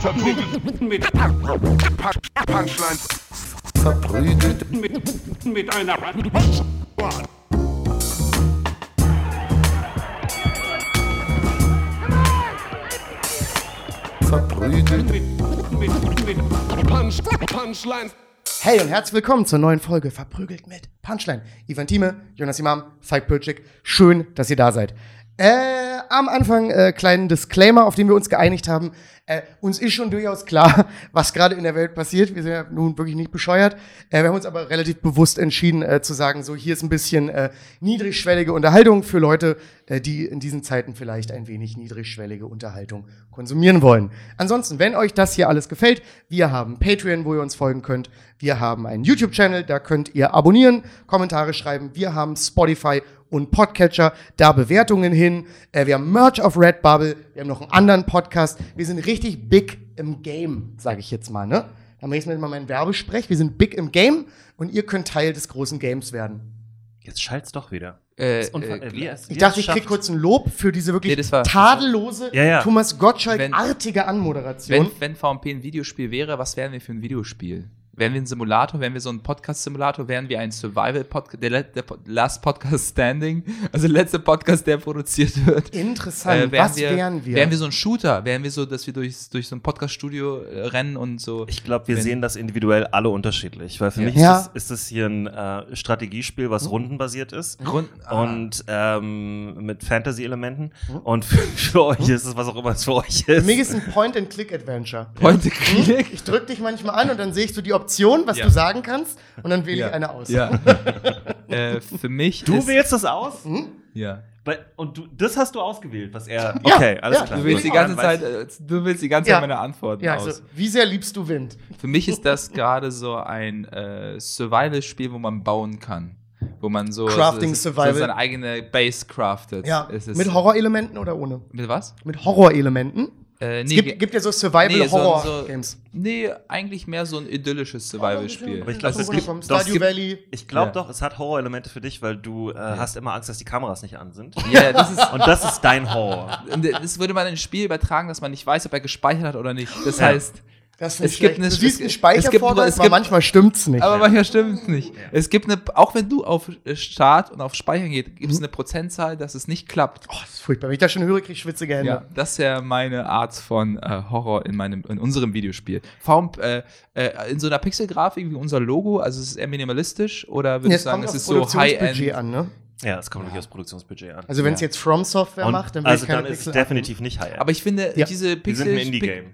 Verprügelt mit Punchlines. Verprügelt Mit, mit einer verprügelt. mit, mit, mit Punch, Punchlines. Hey und herzlich willkommen zur neuen Folge Verprügelt mit Punchline. Ivan Thieme, Jonas Imam, Falk Pötschik. Schön, dass ihr da seid. Äh, am Anfang äh, kleinen Disclaimer, auf den wir uns geeinigt haben. Äh, uns ist schon durchaus klar, was gerade in der Welt passiert. Wir sind ja nun wirklich nicht bescheuert. Äh, wir haben uns aber relativ bewusst entschieden äh, zu sagen, so hier ist ein bisschen äh, niedrigschwellige Unterhaltung für Leute, äh, die in diesen Zeiten vielleicht ein wenig niedrigschwellige Unterhaltung konsumieren wollen. Ansonsten, wenn euch das hier alles gefällt, wir haben Patreon, wo ihr uns folgen könnt. Wir haben einen YouTube-Channel, da könnt ihr abonnieren, Kommentare schreiben. Wir haben Spotify und Podcatcher, da Bewertungen hin. Äh, wir haben Merch auf Redbubble, wir haben noch einen anderen Podcast. Wir sind richtig big im Game, sage ich jetzt mal. Ne? Dann mache ich jetzt mal meinen Werbesprech. Wir sind big im Game und ihr könnt Teil des großen Games werden. Jetzt schallt's doch wieder. Äh, äh, wie es- wie Ich dachte, ich krieg kurz ein Lob für diese wirklich Nee, war- tadellose Ja, ja. Thomas Gottschalk-artige Anmoderation. Wenn, wenn VMP ein Videospiel wäre, was wären wir für ein Videospiel? Wären wir ein Simulator? Wären wir so ein Podcast-Simulator? Wären wir ein Survival-Podcast? Der, der Last Podcast Standing? Also der letzte Podcast, der produziert wird. Interessant. Äh, wären Was wären wir? Wären wir so ein Shooter? Wären wir so, dass wir durch, durch so ein Podcast-Studio äh, rennen und so? Ich glaube, wir Wenn- sehen das individuell alle unterschiedlich, weil für Ja. mich Ja. ist, das, ist das hier ein äh, Strategiespiel, was rundenbasiert ist. Grund, ah, Und ähm, mit Fantasy-Elementen. Und für, für euch ist es, was auch immer es für euch ist. Für mich ist ein Point-and-Click-Adventure. Point-and-Click? Ich drück dich manchmal an und dann sehe ich so die Option, was Ja. du sagen kannst, und dann wähle Ja. ich eine aus. Ja. äh, für mich du ist, wählst das aus? Ja. Weil- Und du, das hast du ausgewählt, was er. Ja, Okay, alles ja. klar. Du willst die ganze Zeit, äh, du willst die ganze Ja. Zeit meine Antworten Ja, aus. also, wie sehr liebst du Wind? Für mich ist das gerade so ein äh, Survival-Spiel, wo man bauen kann. Wo man so, Crafting so, Survival. so seine eigene Base craftet. Ja, Es ist- mit Horrorelementen oder ohne? Mit was? Mit Horrorelementen. Äh, Es nee, gibt, ge- gibt ja so nee, so, so, Survival-Horror-Games. nee, eigentlich mehr so ein idyllisches Survival-Spiel. Aber ich glaube, Also es vom gibt, vom doch, es Stardew gibt, Valley. ich glaube Ja. doch, es hat Horrorelemente für dich, weil du äh, hast immer Angst, dass die Kameras nicht an sind. Ja, das ist. Und das ist dein Horror. Das würde man in ein Spiel übertragen, dass man nicht weiß, ob er gespeichert hat oder nicht. Das Ja. heißt, Das ist Es gibt eine- du siehst es einen Speichervorgang, es aber gibt- manchmal stimmt's nicht. aber manchmal stimmt es nicht. Es gibt eine, auch wenn du auf äh, Start und auf Speichern geht, gibt es eine Prozentzahl, dass es nicht klappt. oh, das ist furchtbar. Wenn ich das schon höre, krieg ich schwitzige Hände. Ja, das ist ja meine Art von äh, Horror in meinem, in unserem Videospiel. Warum, äh, äh, in so einer Pixelgrafik wie unser Logo, also es ist eher minimalistisch oder würdest Jetzt du sagen, es ist so High-End? an, ne? Ja, es kommt wirklich aufs Produktionsbudget an. Also wenn es Ja. jetzt From Software Und macht, dann also dann ist es Pixel definitiv nicht High-End. Aber ich finde, Ja. diese Pixel, Pixel, Ja, im Indie-Game.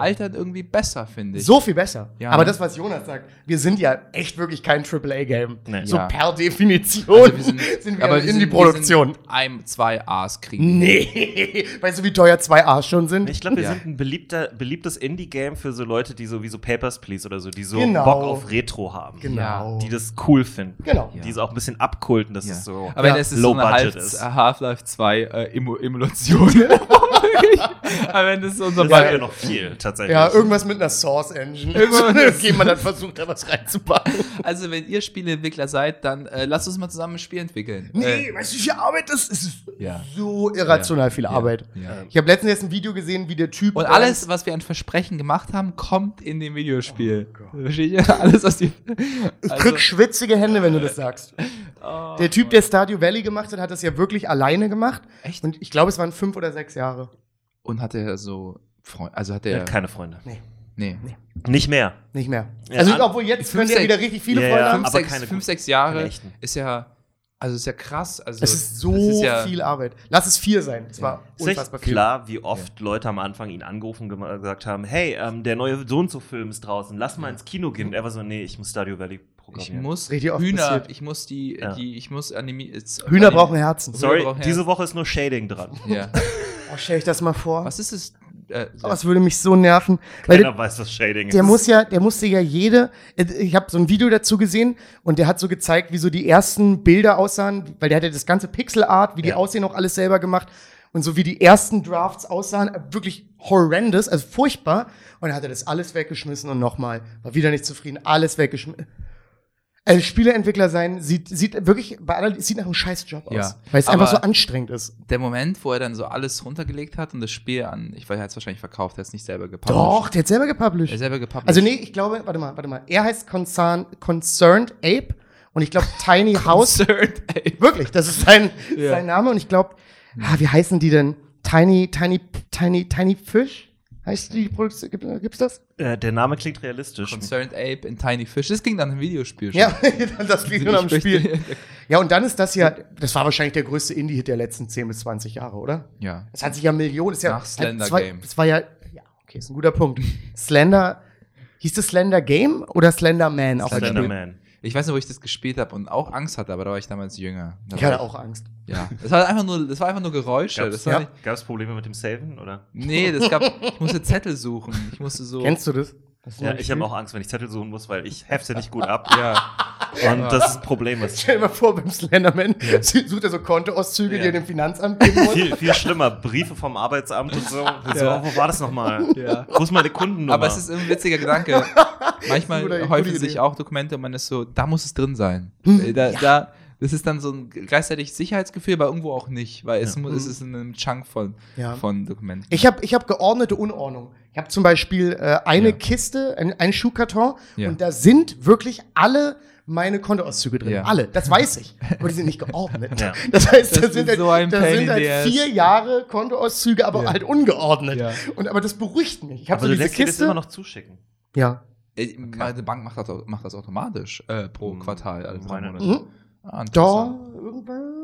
altern irgendwie besser, finde ich. So viel besser. Ja, aber das, was Jonas sagt, wir sind ja echt wirklich kein AAA-Game. Nee. So Ja. per Definition Also wir sind, sind wir aber eine wir sind- Indie-Produktion. wir sind Ein, zwei A's kriegen. Nee. Weißt du, wie teuer zwei A's schon sind? Ich glaube, wir Ja. sind ein beliebter, beliebtes Indie-Game für so Leute, die so wie so Papers, Please oder so, die so Genau. Bock auf Retro haben. Genau. Die das cool finden. Genau. Die es auch ein bisschen abkulten, dass Ja. es so Aber Ja. wenn es ist low so eine ist. Half-Life 2 äh, Emulation. Aber wenn das so unser Das ist ja Ball noch viel, tatsächlich. Ja, irgendwas mit einer Source Engine. Irgendwas man dann versucht, da was reinzubauen. Also, wenn ihr Spieleentwickler seid, dann äh, lasst uns mal zusammen ein Spiel entwickeln. Nee, Äh, weißt du, wie viel Arbeit das ist? Ist Ja. so irrational viel Ja. Arbeit. Ja. Ich habe letztens erst ein Video gesehen, wie der Typ. und alles, was wir an Versprechen gemacht haben, kommt in dem Videospiel. Versteht ihr? Alles, was die. Ich Also- krieg schwitzige Hände, wenn du das sagst. Oh. Der Typ, der Stardew Valley gemacht hat, hat das ja wirklich alleine gemacht. Echt? Und ich glaube, es waren fünf oder sechs Jahre. Und hat er so. Freund, also hat Er hat keine Freunde. nee. Nicht mehr. Nicht mehr. Ja, also, an- obwohl jetzt können ja wieder richtig viele Ja, Freunde ja, haben. Fünf, aber sechs, keine fünf, sechs Jahre keine echten. ist ja. Also ist ja krass. Also Es ist so ist ja, viel Arbeit. Lass es vier sein. Es war Ist euch unfassbar viel. klar, wie oft Leute am Anfang ihn angerufen und gesagt haben, hey, ähm, der neue so und so Film ist draußen, lass mal ins Kino gehen. Und er war so, nee, ich muss Stardew Valley Ich programmieren. muss Richtig oft Hühner, passiert. ich muss die, Ja. die ich muss animieren. Hühner brauchen Herzen. Sorry, brauchen diese. Woche ist nur Shading dran. Ja. Oh, stell ich das mal vor. Was ist es? Äh, Oh, das würde mich so nerven. Weil Keiner der, weiß, was Shading der ist. muss ja, der musste ja jede. Ich habe so ein Video dazu gesehen und der hat so gezeigt, wie so die ersten Bilder aussahen, weil der hat ja das ganze Pixelart, wie die Ja. aussehen, auch alles selber gemacht. Und so wie die ersten Drafts aussahen, äh, wirklich horrendous, also furchtbar. Und dann hat er das alles weggeschmissen und nochmal, war wieder nicht zufrieden, alles weggeschmissen. Also Spieleentwickler sein sieht, sieht wirklich bei aller, sieht nach einem Scheißjob aus. Ja. Weil es Aber- einfach so anstrengend ist. Der Moment, wo er dann so alles runtergelegt hat und das Spiel an, ich weiß, er hat es wahrscheinlich verkauft, er hat es nicht selber gepublished. Doch, der hat selber Er gepublished. hat selber gepublished. Also nee, ich glaube, warte mal, warte mal. Er heißt Concern, Concerned Ape und ich glaube Tiny House. Concerned, ey. Wirklich, das ist sein, Ja. sein Name und ich glaube, ah, wie heißen die denn? Tiny, Tiny, Tiny, Tiny Fish? Heißt die Produktion? Gibt, gibt's das? Äh, der Name klingt realistisch. Concerned Ape in Tiny Fish. Das ging dann ein Videospiel. Ja, das klingt nur am Spiel. Ja, und dann ist das ja, das war wahrscheinlich der größte Indie-Hit der letzten 10 bis 20 Jahre, oder? Ja. Das hat sich ja Millionen, ist ja. Nach Slender es war, Game. Es war ja, ja, okay, ist ein guter Punkt. Slender, hieß das Slender Game oder Slender Man? auf Slender Englisch? Ich weiß nicht, wo ich das gespielt habe und auch Angst hatte, aber da war ich damals jünger. Da Ich hatte auch Angst. Ja. Das war einfach nur, das war einfach nur Geräusche. Das ja. Gab es Probleme mit dem Saven, oder? nee, das gab, ich musste Zettel suchen. Ich musste so. Kennst du das? Du Ja, ich habe auch Angst, wenn ich Zettel suchen muss, weil ich hefte nicht gut ab. Ja. Und das ist ein Problem. Was Stell dir mal vor, beim Slenderman sucht er so Kontoauszüge, die Ja. er dem Finanzamt geben muss. viel, viel schlimmer. Briefe vom Arbeitsamt und so. so Ja. Wo war das nochmal? Ja. Wo ist meine Kundennummer? Aber es ist ein witziger Gedanke. Manchmal Gute- gute häufen Idee. sich auch Dokumente und man ist so, da muss es drin sein. Hm. Äh, Da, da, das ist dann so ein gleichzeitig Sicherheitsgefühl, aber irgendwo auch nicht, weil es, mu- es ist in einem Chunk von, Ja. von Dokumenten. Ich habe ich hab geordnete Unordnung. Ich habe zum Beispiel äh, eine Ja. Kiste, ein, einen Schuhkarton Ja. und da sind wirklich alle meine Kontoauszüge drin. Ja. Alle, das weiß ich. Aber die sind nicht geordnet. Ja. Das heißt, da Das sind, ist halt, so ein da Pain sind in halt vier Jahre Kontoauszüge, aber Ja. halt ungeordnet. Ja. Und, aber das beruhigt mich. Ich habe so du diese lässt dir das Kiste. immer noch zuschicken. ja. Äh, Meine Bank macht das, macht das automatisch äh, pro Hm, Quartal. Alle drei meine Monate. Mhm. Ah, Da irgendwann.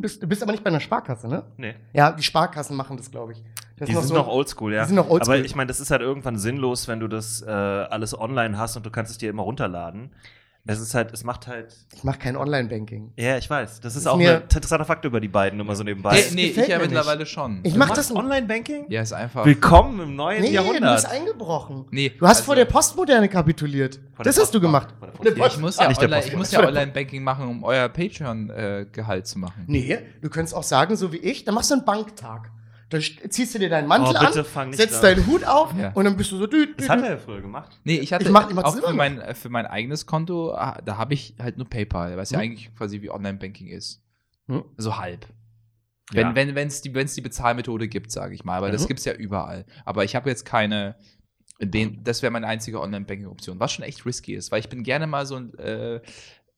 Bist, du bist aber nicht bei einer Sparkasse, ne? Nee. Ja, die Sparkassen machen das, glaube ich. Das Die ist sind so- noch oldschool, ja. Die sind noch oldschool. Aber ich meine, das ist halt irgendwann sinnlos, wenn du das äh, alles online hast und du kannst es dir immer runterladen. Es ist halt, es macht halt. Ich mache kein Online-Banking. Ja, ich weiß. Das ist Ist auch mir- ein interessanter Fakt über die beiden, nur mal so nebenbei. Nee, nee, gefällt ich ja mir mittlerweile schon. Ich Du mach machst das Online-Banking? ja, ist einfach. Willkommen im neuen Nee, du Jahrhundert. bist eingebrochen. Nee, du hast also- vor der Postmoderne kapituliert. Das hast du gemacht. Ich muss Ah, ja nicht online- ich muss ja Online-Banking machen, um euer Patreon-Gehalt zu machen. Nee, du könntest auch sagen, so wie ich, dann machst du einen Banktag. Dann st- ziehst du dir deinen Mantel Oh, bitte an, setzt an. deinen Hut auf Ja. und dann bist du so dü, dü, Das hat er ja früher gemacht. Nee, ich hatte Ich mach- ich auch immer für mein, äh, für mein eigenes Konto, ah, da habe ich halt nur PayPal, was ja Hm. eigentlich quasi wie Online-Banking ist. Hm. So halb. Wenn Ja. wenn die, wenn's die Bezahlmethode gibt, sage ich mal. Aber das Mhm. gibt es ja überall. Aber ich habe jetzt keine. Den, das wäre meine einzige Online-Banking-Option, was schon echt risky ist, weil ich bin gerne mal so ein äh,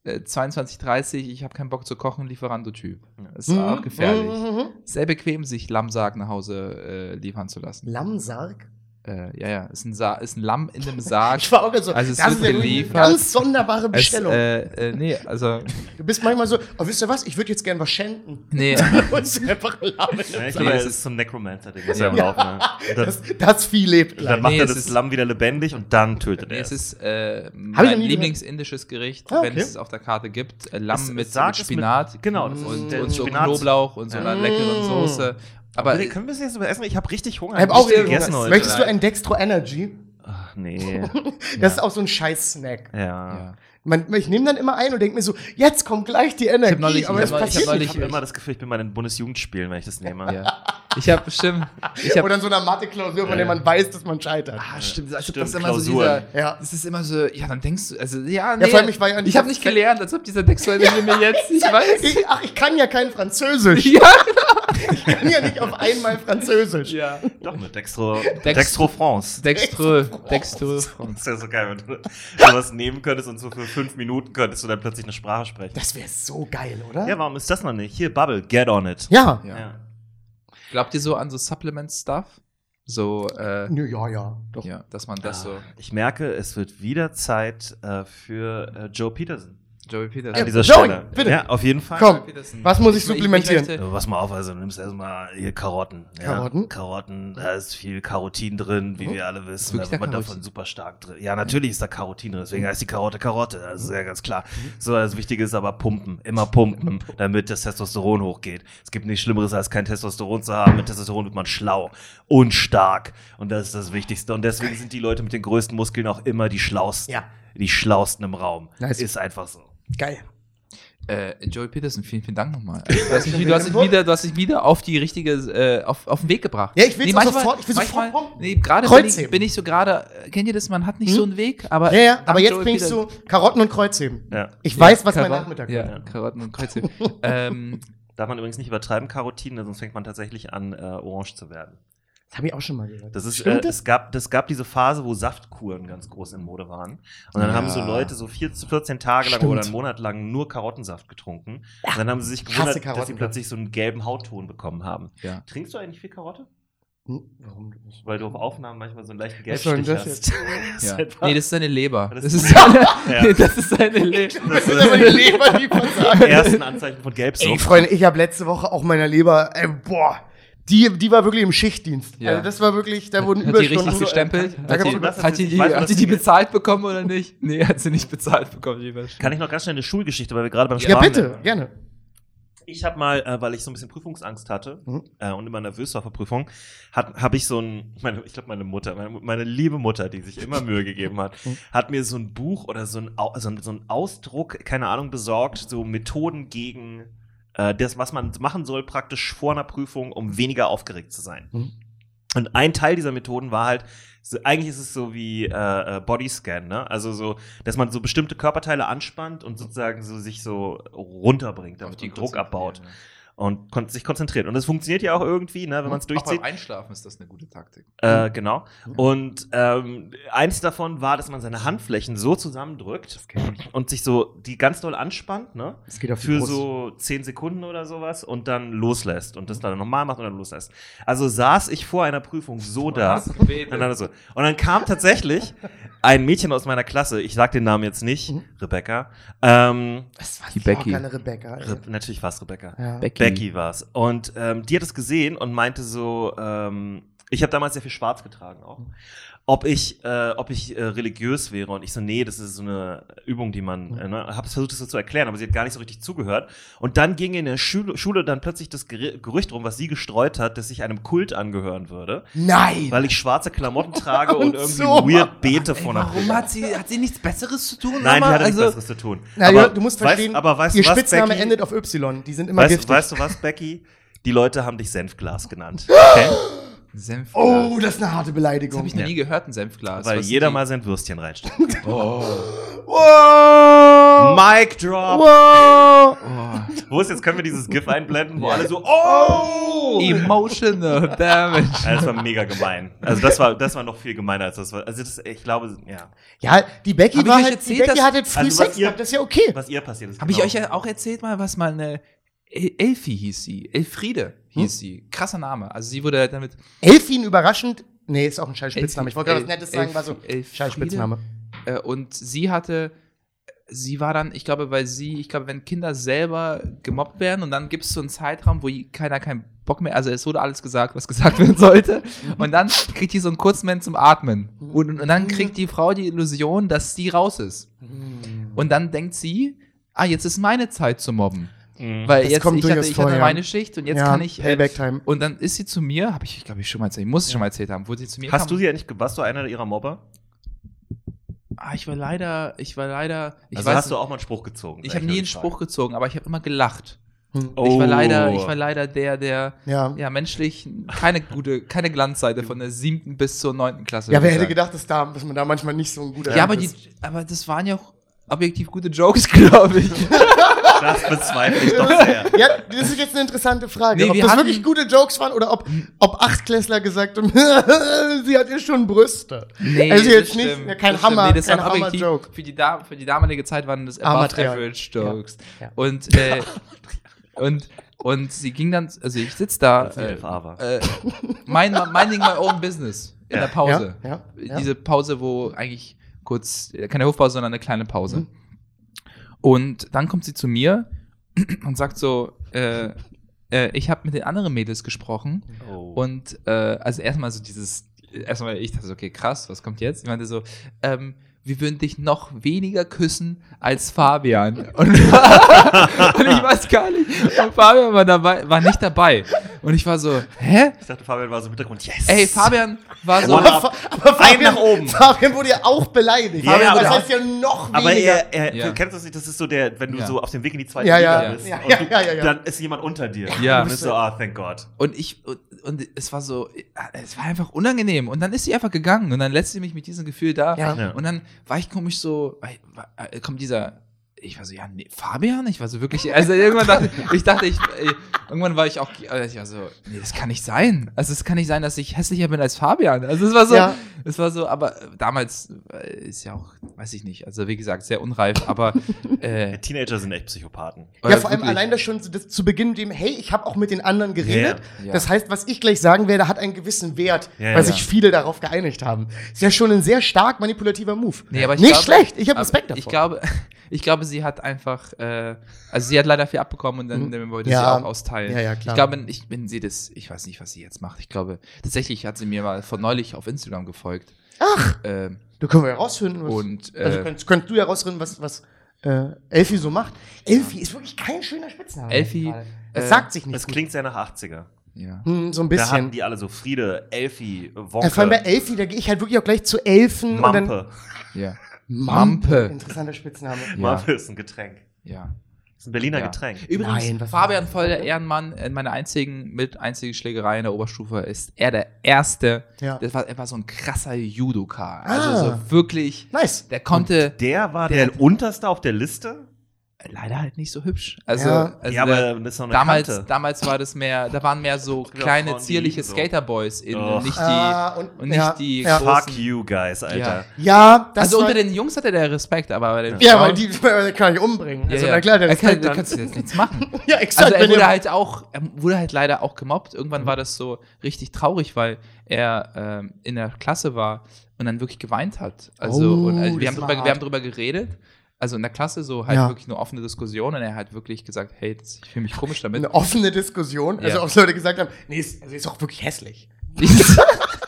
22, 30, ich habe keinen Bock zu kochen, Lieferando-Typ. Das ist Mhm, auch gefährlich. mhm, mhm. Sehr bequem, sich Lammsarg nach Hause äh, liefern zu lassen. Lammsarg? Äh, ja, ja, ist ein, Sa ist ein Lamm in einem Sarg. Ich war auch so, Also es das wird ist eine ganz sonderbare Es, Bestellung. äh, äh, nee, also, du bist manchmal so, oh, wisst ihr was, ich würde jetzt gern was schenken. nee. Und es ist einfach ein Lamm in Ja, einem ich Sarg. glaube, es es ist- ein Necromancer-Ding, was Ja. er am Laufen hat. Und Dann, Das, das Vieh lebt dann gleich. macht Nee, er es das ist- Lamm wieder lebendig und dann tötet Nee, er es es. ist äh, mein Lieblingsindisches Gericht, Ah, wenn okay. es es auf der Karte gibt. Äh, Lamm Es- mit, mit Spinat Mit, genau, das und, der und so Spinat. Knoblauch und so einer leckeren Mm. Soße. Aber Aber können wir es jetzt essen? Ich habe richtig Hunger. Ich habe hab auch gegessen gegessen heute. Möchtest du ein Dextro Energy? Ach, nee. Das ist auch so ein Scheiß-Snack. Ja. ja. Man, ich nehme dann immer ein und denke mir so, jetzt kommt gleich die Energie, neulich- aber ich es hab neulich- passiert ich hab nicht. Ich habe immer das Gefühl, ich bin bei den Bundesjugendspielen, wenn ich das nehme. ja. Ich habe bestimmt. Ich hab, Oder in so einer Mathe-Klausur, von der man weiß, dass man scheitert. Ah, stimmt. Also Stimmt, das ist immer so dieser, Ja. Das ist immer so, ja, dann denkst du, also, ja, nee. vor allem, ich war ja nicht ich habe nicht gelernt, als ob dieser Textuelle mir jetzt, ich weiß. Ich, ach, ich kann ja kein Französisch. ja, Ich kann ja nicht auf einmal Französisch. ja. Doch, mit Dextro, Dex- Dextro France. Dextrö, Dextrö. Das wäre so geil, wenn du sowas nehmen könntest und so für fünf Minuten könntest du dann plötzlich eine Sprache sprechen. Das wäre so geil, oder? Ja, warum ist das noch nicht? Hier, Bubble, get on it. Ja. Ja. Ja. Glaubt ihr so an so Supplement-Stuff? So, äh, Ja, ja, ja. Doch. ja, dass man das so. Ah, Ich merke, es wird wieder Zeit äh, für äh, Joe Peterson. Joey Peterson. An Ja, dieser Joey, Stelle. bitte. Ja, auf jeden Fall. Komm, was muss ich Ich- ich- ich supplementieren? möchte- Ja, Pass mal auf, also du nimmst erstmal hier Karotten. Ja? Karotten? Karotten, da ist viel Karotin drin, wie wir alle wissen. Da Wirklich wird man da davon super stark drin. Ja, natürlich ist da Karotin drin, deswegen heißt die Karotte Karotte. Das ist ja ganz klar. So, das Wichtige ist aber pumpen. Immer pumpen, damit das Testosteron hochgeht. Es gibt nichts Schlimmeres, als kein Testosteron zu haben. Mit Testosteron wird man schlau und stark. Und das ist das Wichtigste. Und deswegen sind die Leute mit den größten Muskeln auch immer die schlausten. Ja. Die schlausten im Raum. Nice. Ist einfach so. Geil. Äh, Joey Peterson, vielen, vielen Dank nochmal. Also, du, hast mich, du, hast mich wieder, du hast mich wieder auf die richtige, äh, auf, auf den Weg gebracht. Ja, ich will's auch manchmal- sofort- ich will manchmal, sofort. Nee, gerade bin ich, Kreuzheben. bin ich so gerade, äh, kennt ihr das, man hat nicht so einen Weg, aber. Ja, ja, aber jetzt Joey bringst Peterson- du Karotten und Kreuzheben. Ja. Ich weiß, was mein Karot- Nachmittag Ja, wird. Karotten und Kreuze. ähm, Darf man übrigens nicht übertreiben, Karotine, sonst fängt man tatsächlich an, äh, orange zu werden. Das habe ich auch schon mal gehört. Das ist, äh, Stimmt das? es, gab, das gab diese Phase, wo Saftkuren ganz groß in Mode waren. Und dann Ja. haben so Leute so vier, 14 Tage lang Stimmt. oder einen Monat lang nur Karottensaft getrunken. Und dann haben sie sich gewundert, dass sie plötzlich so einen gelben Hautton bekommen haben. ja. Trinkst du eigentlich viel Karotte? Hm, Warum nicht? Weil du auf Aufnahmen manchmal so einen leichten Gelbstich das hast. ja. Seit Nee, das ist seine Leber. Das Das ist- seine, Ja. nee, das ist seine Leber. Das Das ist aber die ist Leber, die versagen. die ersten Anzeichen von Ey, Gelbsucht. Freunde, ich habe letzte Woche auch meiner Leber, ey, boah, die, die war wirklich im Schichtdienst. Ja. Also das war wirklich, da wurden Hat die Überstunden. richtig gestempelt? Hat die, über- das hat die, die, weißt du, hat was sie die die- bezahlt bekommen oder nicht? Nee, hat sie nicht bezahlt bekommen, die. Kann ich noch ganz schnell eine Schulgeschichte, weil wir gerade beim ja, Sparen bitte, waren. gerne. Ich habe mal, äh, weil ich so ein bisschen Prüfungsangst hatte Mhm. äh, und immer nervös war vor Prüfung, habe ich so ein, meine, ich glaube meine Mutter, meine, meine liebe Mutter, die sich immer Mühe gegeben hat, Mhm. hat mir so ein Buch oder so ein, Au- so ein, so ein Ausdruck, keine Ahnung, besorgt, so Methoden gegen äh, das, was man machen soll praktisch vor einer Prüfung, um weniger aufgeregt zu sein. Mhm. Und ein Teil dieser Methoden war halt, so, eigentlich ist es so wie äh, äh, Bodyscan, ne? Also so, dass man so bestimmte Körperteile anspannt und sozusagen so sich so runterbringt, damit man Druck abbaut und kon sich konzentriert. Und das funktioniert ja auch irgendwie, ne, wenn man es Auch durchzieht. beim Einschlafen ist das eine gute Taktik. Äh, genau. Und ähm, eins davon war, dass man seine Handflächen so zusammendrückt und sich so die ganz doll anspannt, ne? Das geht auf die Für Brust. so 10 Sekunden oder sowas und dann loslässt und das dann nochmal macht und dann loslässt. Also saß ich vor einer Prüfung so da. Und dann, so. und dann kam tatsächlich ein Mädchen aus meiner Klasse, ich sag den Namen jetzt nicht, Mhm. Rebecca. Ähm, Das war Die Becky. Auch keine Rebecca. Re natürlich war es Rebecca. Ja. Becky. Becky war es. Und ähm, die hat es gesehen und meinte so, ähm, ich habe damals sehr viel Schwarz getragen auch. Ob ich, äh, ob ich äh, religiös wäre und ich so, nee, das ist so eine Übung, die man, äh, ne, habe versucht, das so zu erklären, aber sie hat gar nicht so richtig zugehört. Und dann ging in der Schule, Schule dann plötzlich das Ger Gerücht rum, was sie gestreut hat, dass ich einem Kult angehören würde, Nein! weil ich schwarze Klamotten trage und Und irgendwie so. weird bete von einer warum hat sie, hat sie nichts Besseres zu tun? Nein, die hatte nichts also, Besseres zu tun. Na, aber du musst verstehen, weißt, aber weißt ihr was, Spitzname Becky? endet auf Y. Die sind immer Weißt, giftig. weißt du was, Becky? Die Leute haben dich Senfglas genannt. Okay? Senfglas. oh, das ist eine harte das Beleidigung. habe ich noch Ja. nie gehört, ein Senfglas. Weil Was jeder mal sein Würstchen reinsteckt. Oh. Wow! Mic drop! Wow! oh. Wo ist jetzt, können wir dieses GIF einblenden, wo alle so, oh! Emotional damage. Ja, das war mega gemein. Also das war, das war noch viel gemeiner als das war. Also das, ich glaube, ja. Ja, die Becky Hab ich war halt, erzählt, die Becky dass- hatte früh Also Sex ihr- gehabt, das ist ja okay. Was ihr passiert ist. Habe ich genau. euch ja auch erzählt mal, was mal eine El Elfie hieß sie. Elfriede hieß Hm? sie. Krasser Name. Also sie wurde damit Elfin überraschend. Nee, ist auch ein scheiß Spitzname. Ich wollte gerade was Elf- Nettes sagen, war so. Elf- Scheiß Spitzname. Äh, und sie hatte, sie war dann, ich glaube, weil sie, ich glaube, wenn Kinder selber gemobbt werden und dann gibt es so einen Zeitraum, wo keiner keinen Bock mehr, also es wurde alles gesagt, was gesagt werden sollte. Und dann kriegt die so einen kurzen Moment zum Atmen. Und, und dann kriegt die Frau die Illusion, dass sie raus ist. Und dann denkt sie, ah, jetzt ist meine Zeit zu mobben. Mhm. Weil Das jetzt, kommt ich hatte, ich hatte vor, ja. meine Schicht und jetzt ja, kann ich. Äh, Payback-Time. und dann ist sie zu mir, habe ich, glaube ich, schon mal erzählt, muss ich schon mal erzählt haben, wo sie zu mir Hast kam. du sie eigentlich, warst du einer ihrer Mobber? Ah, ich war leider, ich war leider, ich also weiß, hast du auch mal einen Spruch gezogen? ich habe nie einen Spruch gezogen, aber ich habe immer gelacht. Oh. Ich war leider, ich war leider der, der Ja. ja menschlich keine gute, keine Glanzseite von der siebten bis zur neunten Klasse. Ja, wer ich hätte gedacht, dass, da, dass man da manchmal nicht so ein guter Ja, aber Typ die, ist. aber das waren ja auch objektiv gute Jokes, glaube ich. Das bezweifle ich doch sehr. Ja, das ist jetzt eine interessante Frage. Nee, ob wir das hatten- wirklich gute Jokes waren oder ob, ob Achtklässler gesagt haben, sie hat ja schon Brüste. Nee, also das jetzt nicht, stimmt, ja, kein das stimmt. Hammer, Nee, das kein waren objektiv, Hammer-Joke. für, die da, für die damalige Zeit waren das above A-Material. average Jokes. Ja. Ja. Und, äh, und, und sie ging dann, also ich sitze da, Als äh, FA war. äh, mein, minding my own business in Ja. der Pause. Ja, ja, ja. Diese Pause, wo eigentlich kurz, keine Hofpause, sondern eine kleine Pause. Und dann kommt sie zu mir und sagt so, äh, äh, ich habe mit den anderen Mädels gesprochen Oh. und äh, also erstmal so dieses, erstmal ich dachte so, okay, krass, was kommt jetzt? Ich meinte so, ähm, wir würden dich noch weniger küssen als Fabian. Und, und ich weiß gar nicht. Und Fabian war dabei, war nicht dabei. Und ich war so, hä? Ich dachte, Fabian war so im Hintergrund, yes. Ey, Fabian war so. Up. Aber Ein nach oben. Fabian wurde ja auch beleidigt. Ja, Fabian, aber das heißt ja noch Aber weniger. er, er Ja. du kennst das nicht, das ist so der, wenn du Ja. so auf dem Weg in die zweite Ja, Liga ja. bist Ja, und ja, du, ja, ja, ja. dann ist jemand unter dir. Ja. Und du bist so, ah, thank God. Und ich, und, und es war so, es war einfach unangenehm. Und dann ist sie einfach gegangen und dann lässt sie mich mit diesem Gefühl da. Ja. Ja. Und dann war ich komisch so, äh, kommt dieser, ich war so, ja, nee, Fabian? Ich war so wirklich, also irgendwann dachte ich, dachte ich, ey, irgendwann war ich auch, also ich war so, nee, das kann nicht sein. Also es kann nicht sein, dass ich hässlicher bin als Fabian. Also es war so, Ja. es war so, aber äh, damals äh, ist ja auch, weiß ich nicht, also wie gesagt, sehr unreif, aber äh, Teenager sind echt Psychopathen. Ja, vor allem wirklich. allein das schon das, zu Beginn dem, hey, ich habe auch mit den anderen geredet. Ja. Ja. Das heißt, was ich gleich sagen werde, hat einen gewissen Wert, Ja, weil ja. sich viele darauf geeinigt haben. Ist ja schon ein sehr stark manipulativer Move. Nee, aber ich Nicht glaube, schlecht, ich habe aber Respekt davor. Ich glaube, ich glaube, sie hat einfach, äh, also sie hat leider viel abbekommen und dann, dann wollte Ja. sie auch austeilen. Ja, ja, klar. Ich glaube, ich, wenn sie das, ich weiß nicht, was sie jetzt macht. Ich glaube, tatsächlich hat sie mir mal von neulich auf Instagram gefolgt. Ach, Ähm, du können wir ja rausfinden. Was, und also äh, könntest, könntest du ja rausfinden, was, was äh, Elfi so macht. Elfi ist wirklich kein schöner Spitzname. Elfi. Das äh, sagt sich nicht. Das klingt sehr nach 80er. ja. Hm, so ein Da hatten bisschen. die alle so Friede, Elfi, Ja, Wonke, vor allem bei Elfi, da gehe ich halt wirklich auch gleich zu Elfen. Und dann, Mampe. ja. Mampe. Interessanter Spitzname. Ja. Mampe ist ein Getränk. Ja. Das ist ein Berliner Ja. Getränk. Übrigens, Nein, was- Fabian voll der Ehrenmann. In meiner einzigen, mit einzigen Schlägerei in der Oberstufe ist er der Erste. Ja. Das war, er war so ein krasser Judoka. Ah. Also so wirklich, Nice. der konnte Der war Der- der, unterste auf der Liste? Leider halt nicht so hübsch. Also, Ja. also ja, aber das ist noch eine damals, Kante. damals war das mehr, da waren mehr so Ja, kleine, die zierliche so. Skaterboys in, Och. nicht die, Ah, und, und nicht ja, die ja. großen- Fuck you guys, Alter. Ja. Ja, das also unter den Jungs hatte der Respekt, aber bei den Ja, Frauen, weil die äh, kann ich umbringen. ja, Also, ja. na klar, der er kann, Respekt da dann. kannst du jetzt nichts machen. Ja, exakt. Also er wurde halt auch, er wurde halt leider auch gemobbt. Irgendwann war das so richtig traurig, weil er ähm, in der Klasse war und dann wirklich geweint hat. Also, Oh, und, also wir, haben drüber, wir haben drüber geredet. Also in der Klasse so halt Ja. wirklich eine offene Diskussion und er hat wirklich gesagt, hey, das, ich fühle mich komisch damit. eine offene Diskussion. Also, Ja. ob Leute gesagt haben, nee, ist, also ist auch wirklich hässlich.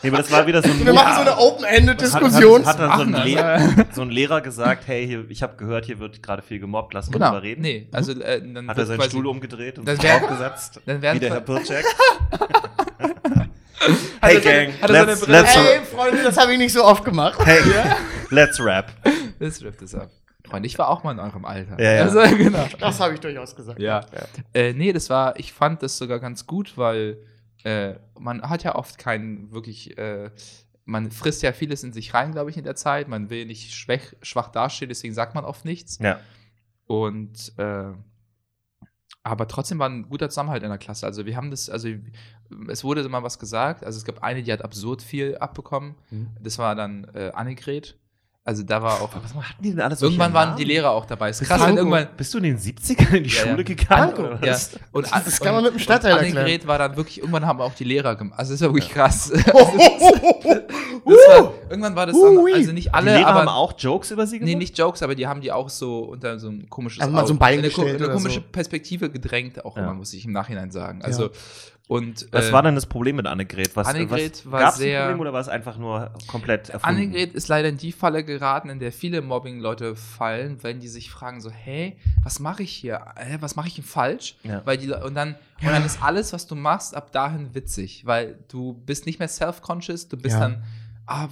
Nee, aber das war wieder so ein Wir machen so eine Open-Ended-Diskussion. Hat, hat, hat dann so, ein Machen, Le so ein Lehrer gesagt, hey, hier, ich habe gehört, hier wird gerade viel gemobbt, lass mal genau. drüber reden. Nee, also äh, dann Hat er seinen quasi- Stuhl umgedreht und wär- draufgesetzt? dann werden Wie der Herr. Hat hey er seine- Gang, hat er seine let's, let's, Ey, Freunde, das habe ich nicht so oft gemacht. hey, let's rap. Das trifft es ab. Freunde, ich war auch mal in eurem Alter. Ja, ja. Also, genau. Das habe ich durchaus gesagt. Ja. Äh, nee, das war, ich fand das sogar ganz gut, weil äh, man hat ja oft keinen wirklich, äh, man frisst ja vieles in sich rein, glaube ich, in der Zeit. Man will nicht schwach, schwach dastehen, deswegen sagt man oft nichts. Ja. Und äh, aber trotzdem war ein guter Zusammenhalt in der Klasse. Also wir haben das, also es wurde mal was gesagt. Also es gab eine, die hat absurd viel abbekommen. Mhm. Das war dann äh, Annegret. Also da war auch. Was hatten die denn alles Irgendwann waren die Lehrer auch dabei. Ist krass, wenn Panko. irgendwann. Bist du in den 70ern in die Ja, ja. Schule gegangen? Panko. oder Ja. was? Und, Das kann man mit dem Stadtteil und erklären. Annegret war dann wirklich, irgendwann haben auch die Lehrer gemacht. Also das war wirklich krass. das Uh, war, irgendwann war das dann, also nicht Die alle, Lehrer aber. haben auch Jokes über sie gemacht? Nee, nicht Jokes, aber die haben die auch so unter so ein komisches Also mal so ein Bein eine, eine komische so. Perspektive gedrängt, auch Ja. immer, muss ich im Nachhinein sagen. Also, und Was äh, war denn das Problem mit Annegret? Was, Annegret was, war gab's sehr- ein Problem oder war es einfach nur komplett erfunden? Annegret ist leider in die Falle geraten, in der viele Mobbing-Leute fallen, wenn die sich fragen so, hey, was mache ich hier? Hä, was mache ich denn falsch? Ja. Weil die, und, dann, und dann ist alles, was du machst, ab dahin witzig, weil du bist nicht mehr self-conscious, du bist Ja. dann, ah,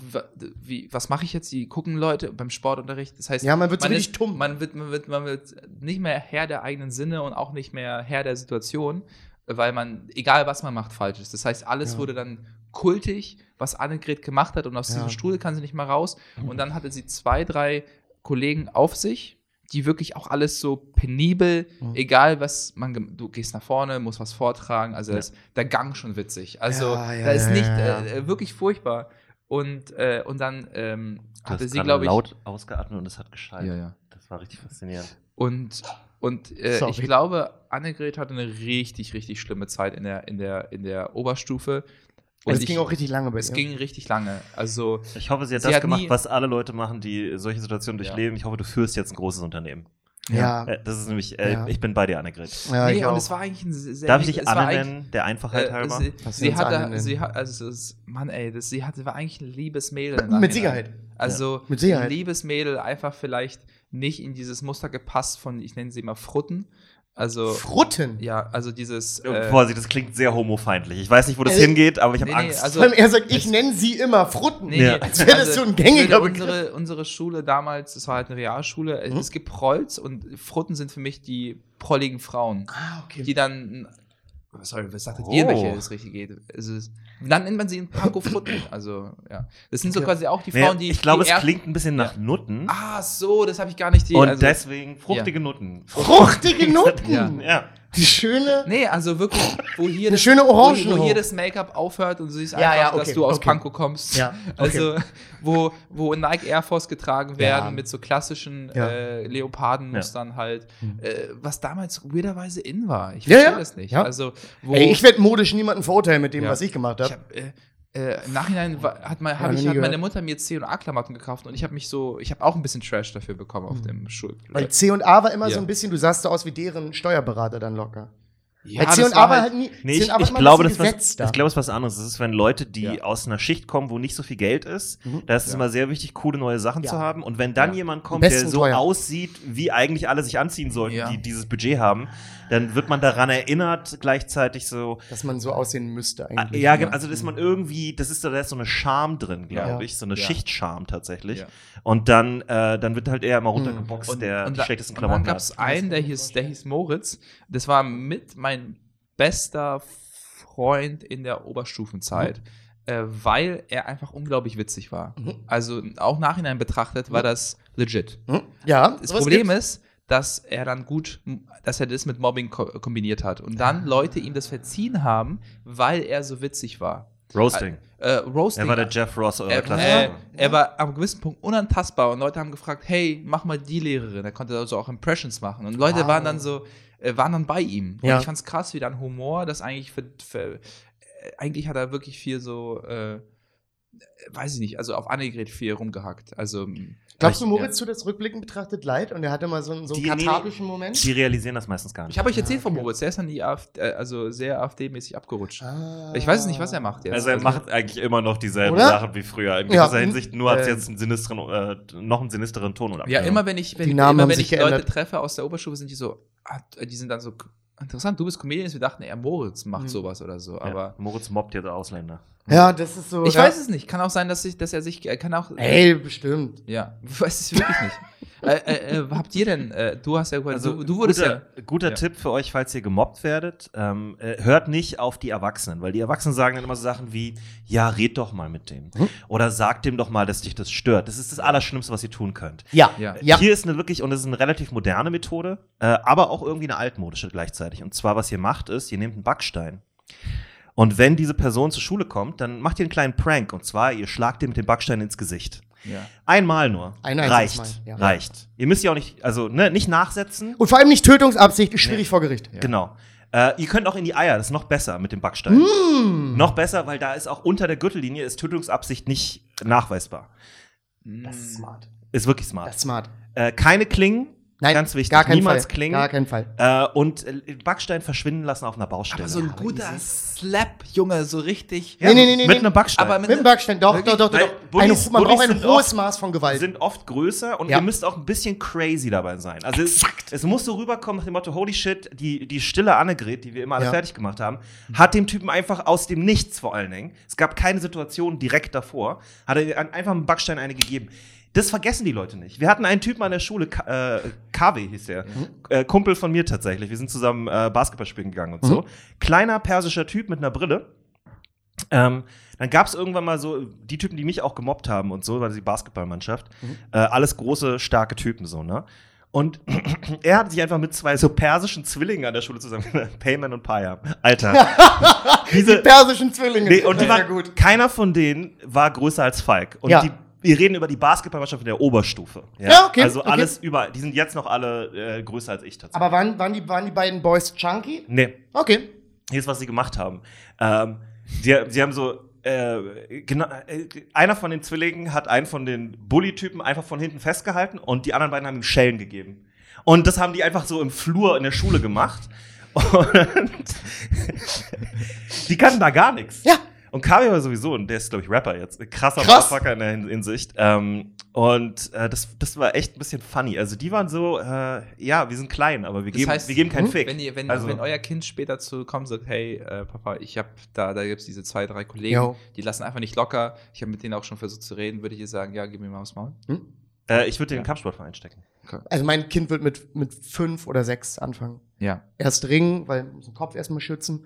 wie, was mache ich jetzt? Die gucken Leute beim Sportunterricht. Das heißt, Ja, man wird so man richtig ist, dumm. Man wird, man, wird, man wird nicht mehr Herr der eigenen Sinne und auch nicht mehr Herr der Situation, weil man, egal was man macht, falsch ist. Das heißt, alles Ja. wurde dann kultig, was Annegret gemacht hat und aus Ja. diesem Strudel kann sie nicht mehr raus. Und dann hatte sie zwei, drei Kollegen auf sich, die wirklich auch alles so penibel, Mhm. egal was man, du gehst nach vorne, musst was vortragen, also Ja. ist der Gang schon witzig. Also Ja, ja, da ist ja, nicht ja, ja. Äh, wirklich furchtbar. Und, äh, und dann ähm, hatte sie, glaube ich. laut ausgeatmet und es hat geschallt. Ja, ja. Das war richtig faszinierend. Und, und äh, ich glaube, Annegret hatte eine richtig, richtig schlimme Zeit in der, in der, in der Oberstufe. Und es ich- ging auch richtig lange bei Es dir. ging richtig lange. Also, Ich hoffe, sie hat Sie das hat gemacht, nie- was alle Leute machen, die solche Situationen Ja. durchleben. Ich hoffe, du führst jetzt ein großes Unternehmen. Ja. Äh, Das ist nämlich, äh, Ja. ich bin bei dir, Annegret. Ja, nee, ich und auch. es war eigentlich ein sehr. Darf ich dich war Anne eigentlich- nennen, der Einfachheit Äh, halber? sie, Was sie hatte, sie hat, also es, Mann, ey, das, sie hatte, war eigentlich ein liebes Mädel. Mit. Sicherheit. Also Mit Sicherheit. ein liebes Mädel einfach vielleicht nicht in dieses Muster gepasst von, ich nenne sie mal Frutten. Also Frutten. ja, also dieses. Oh, Äh, Vorsicht, das klingt sehr homofeindlich. Ich weiß nicht, wo das Äh, hingeht, aber ich habe nee, nee, Angst. also- Vor allem er sagt, ich nenne sie immer Frutten. Nee, Ja. nee, Als wäre das so ein gängiger unsere, unsere Schule damals, das war halt eine Realschule, Mhm. es gibt Prolls und Frutten sind für mich die prolligen Frauen, Ah, okay. die dann, sorry, was sagtet Oh. ihr, welche es richtig geht? Es ist, dann nennt man sie in Panko-Frutten, also ja. Das sind so quasi auch die Frauen, die ich glaube, es klingt ein bisschen nach Nutten. Ah, so, das habe ich gar nicht die, und also, deswegen fruchtige Nutten. Fruchtige Nutten. Ja. Ja. Die schöne. Nee, also wirklich, wo hier, das, schöne wo, Orangenhaut. wo hier das Make-up aufhört und du siehst Ja, einfach, ja, okay, dass du aus okay. Pankow kommst. Ja, okay. Also, wo, wo Nike Air Force getragen werden Ja. mit so klassischen äh, Leopardenmustern halt, äh, was damals weirderweise in war. Ich verstehe das nicht. Ja. Also, wo, Ey, ich werde modisch niemanden verurteilen mit dem, was ich gemacht habe. hab, äh, äh, Im Nachhinein war, hat, mein, hab ich, hat meine. Mutter mir C und A-Klamotten gekauft und ich habe mich so, ich habe auch ein bisschen Trash dafür bekommen auf dem Schul. Mhm. Weil C und A war immer so Ja. ein bisschen, du sahst so aus wie deren Steuerberater dann locker. Ja, Weil C das und war A war halt nie. Nee, ich, und ich immer glaube, das was, gesetzter. ich glaube, es ist was anderes. Das ist, wenn Leute, die Ja. aus einer Schicht kommen, wo nicht so viel Geld ist, Mhm. da ist es Ja. immer sehr wichtig, coole neue Sachen Ja. zu haben. Und wenn dann Ja. jemand kommt, der so teuer. aussieht, wie eigentlich alle sich anziehen sollten, Ja. die dieses Budget haben, dann wird man daran erinnert, gleichzeitig so, dass man so aussehen müsste Ah, eigentlich. Ja, genau. also dass man irgendwie, das ist da da ist so eine Scham drin, glaube Ja. ich, so eine Ja. Schichtscham tatsächlich. Ja. Und dann, äh, dann wird halt eher immer runtergeboxt, der die da- schlechtesten und dann Klamotten gab es einen, der hieß, der hieß Moritz. Das war mit mein bester Freund in der Oberstufenzeit, äh, weil er einfach unglaublich witzig war. Mhm. Also auch nachhinein betrachtet war das legit. Hm? Ja, Das Problem gibt's. ist, dass er dann gut, dass er das mit Mobbing ko kombiniert hat und dann Leute ihm das verziehen haben, weil er so witzig war. Roasting. Äh, Roasting. Er war der Jeff Ross eurer Er, Klasse. äh, er war am gewissen Punkt unantastbar und Leute haben gefragt, hey, mach mal die Lehrerin. Er konnte also auch Impressions machen. Und Leute Wow. waren dann so, äh, waren dann bei ihm. Und Ja. ich fand's krass, wie dann Humor, das eigentlich für, für äh, eigentlich hat er wirklich viel so, äh, weiß ich nicht, also auf Annegret viel rumgehackt. Also Glaubst du, Moritz tut das rückblickend betrachtet leid und er hatte mal so, einen- so einen kathartischen Moment? Die realisieren das meistens gar nicht. Ich habe euch erzählt Ah, von. Moritz, der ist dann die AfD, äh, also sehr AfD-mäßig abgerutscht. Ah. Ich weiß nicht, was er macht jetzt. Also er macht eigentlich immer noch dieselben Oder? Sachen wie früher. In Ja. gewisser Hinsicht nur hat es Ähm, jetzt einen sinisteren, äh, noch einen sinisteren Ton oder Ja, immer wenn ich, wenn, Die Namen immer, wenn ich Leute geändert. treffe aus der Oberstufe, sind die so, ah, die sind dann so, interessant, du bist Comedian, wir dachten, er Moritz macht Mhm. sowas oder so, Ja, aber Moritz mobbt jetzt Ausländer. Ja, das ist so. ich ja. weiß es nicht, kann auch sein, dass, ich, dass er sich, er kann auch, Ey, bestimmt. ja, ich weiß es wirklich nicht. äh, äh, äh, habt ihr denn, äh, du hast ja, Also du, du wurdest guter, ja, guter Ja. Tipp für euch, falls ihr gemobbt werdet, ähm, äh, hört nicht auf die Erwachsenen, weil die Erwachsenen sagen dann immer so Sachen wie, ja, red doch mal mit dem. Hm? Oder sag dem doch mal, dass dich das stört. Das ist das Allerschlimmste, was ihr tun könnt. Ja. Ja. Ja. Hier ist eine wirklich, und das ist eine relativ moderne Methode, äh, aber auch irgendwie eine altmodische gleichzeitig. Und zwar, was ihr macht, ist, ihr nehmt einen Backstein. Und wenn diese Person zur Schule kommt, dann macht ihr einen kleinen Prank. Und zwar, ihr schlagt ihr mit dem Backstein ins Gesicht. ja. Einmal nur. Ein reicht. Mal, ja. Reicht. Ihr müsst ja auch nicht, also ne, nicht nachsetzen. Und vor allem nicht Tötungsabsicht, ist schwierig Nee. vor Gericht. Ja. Genau. Äh, ihr könnt auch in die Eier, das ist noch besser mit dem Backstein. Mm. Noch besser, weil da ist auch unter der Gürtellinie ist Tötungsabsicht nicht nachweisbar. Das ist smart. Ist wirklich smart. Das ist smart. Äh, keine Klingen, Nein, ganz wichtig. gar keinen Niemals Fall. Klingen. Gar keinen Fall. Äh, und äh, Backstein verschwinden lassen auf einer Baustelle. Aber so ein aber guter. Slap, Junge, so richtig. Nee, nee, nee, nee, Mit einem Backstein. Aber mit- Mit dem Backstein, doch, Wirklich? doch, doch, doch. Eine, man braucht ein hohes oft- Maß von Gewalt. sind oft größer und Ja. ihr müsst auch ein bisschen crazy dabei sein. Also es, es muss so rüberkommen nach dem Motto, holy shit, die, die stille Annegret, die wir immer alle Ja. fertig gemacht haben, hat dem Typen einfach aus dem Nichts vor allen Dingen, es gab keine Situation direkt davor, hat er einfach einen Backstein eine gegeben. Das vergessen die Leute nicht. Wir hatten einen Typen an der Schule, Ka- äh, KW hieß der, äh, Kumpel von mir tatsächlich. Wir sind zusammen äh, Basketball spielen gegangen und so. Kleiner persischer Typ mit einer Brille. Ähm, dann gab es irgendwann mal so die Typen, die mich auch gemobbt haben und so, weil die Basketballmannschaft. Äh, alles große, starke Typen so, ne? Und er hat sich einfach mit zwei so persischen Zwillingen an der Schule zusammen, Payman und Paya. Alter. Diese, Persischen Zwillinge. nee, und die waren, ja gut. keiner von denen war größer als Falk. Und Ja. die, wir reden über die Basketballmannschaft in der Oberstufe. Ja, okay, Also okay. alles über, die sind jetzt noch alle äh, größer als ich tatsächlich. Aber waren, waren, die, waren die beiden Boys chunky? nee. Okay. Hier ist, was sie gemacht haben. Ähm, sie, sie haben so, äh, genau, äh, einer von den Zwillingen hat einen von den Bully-Typen einfach von hinten festgehalten und die anderen beiden haben ihm Schellen gegeben. Und das haben die einfach so im Flur in der Schule gemacht. Und die kannten da gar nichts. Ja. Und Kavi war sowieso, und der ist, glaube ich, Rapper jetzt. Krasser Krass. Motherfucker in der Hin- Hinsicht. Ähm, und äh, das, das war echt ein bisschen funny. Also die waren so, äh, ja, wir sind klein, aber wir, Das geben, heißt, wir geben keinen hm, Fick. Wenn, ihr, wenn, also, wenn euer Kind später zu kommt und sagt, hey, äh, Papa, ich habe da, da gibt es diese zwei, drei Kollegen, Jo. die lassen einfach nicht locker. Ich habe mit denen auch schon versucht zu reden, würde ich ihr sagen, ja, gib mir mal aufs Maul. äh, ich würde den Kampfsportverein stecken. Also mein Kind wird mit, mit fünf oder sechs anfangen. Ja. Erst ringen, weil muss den Kopf erstmal schützen.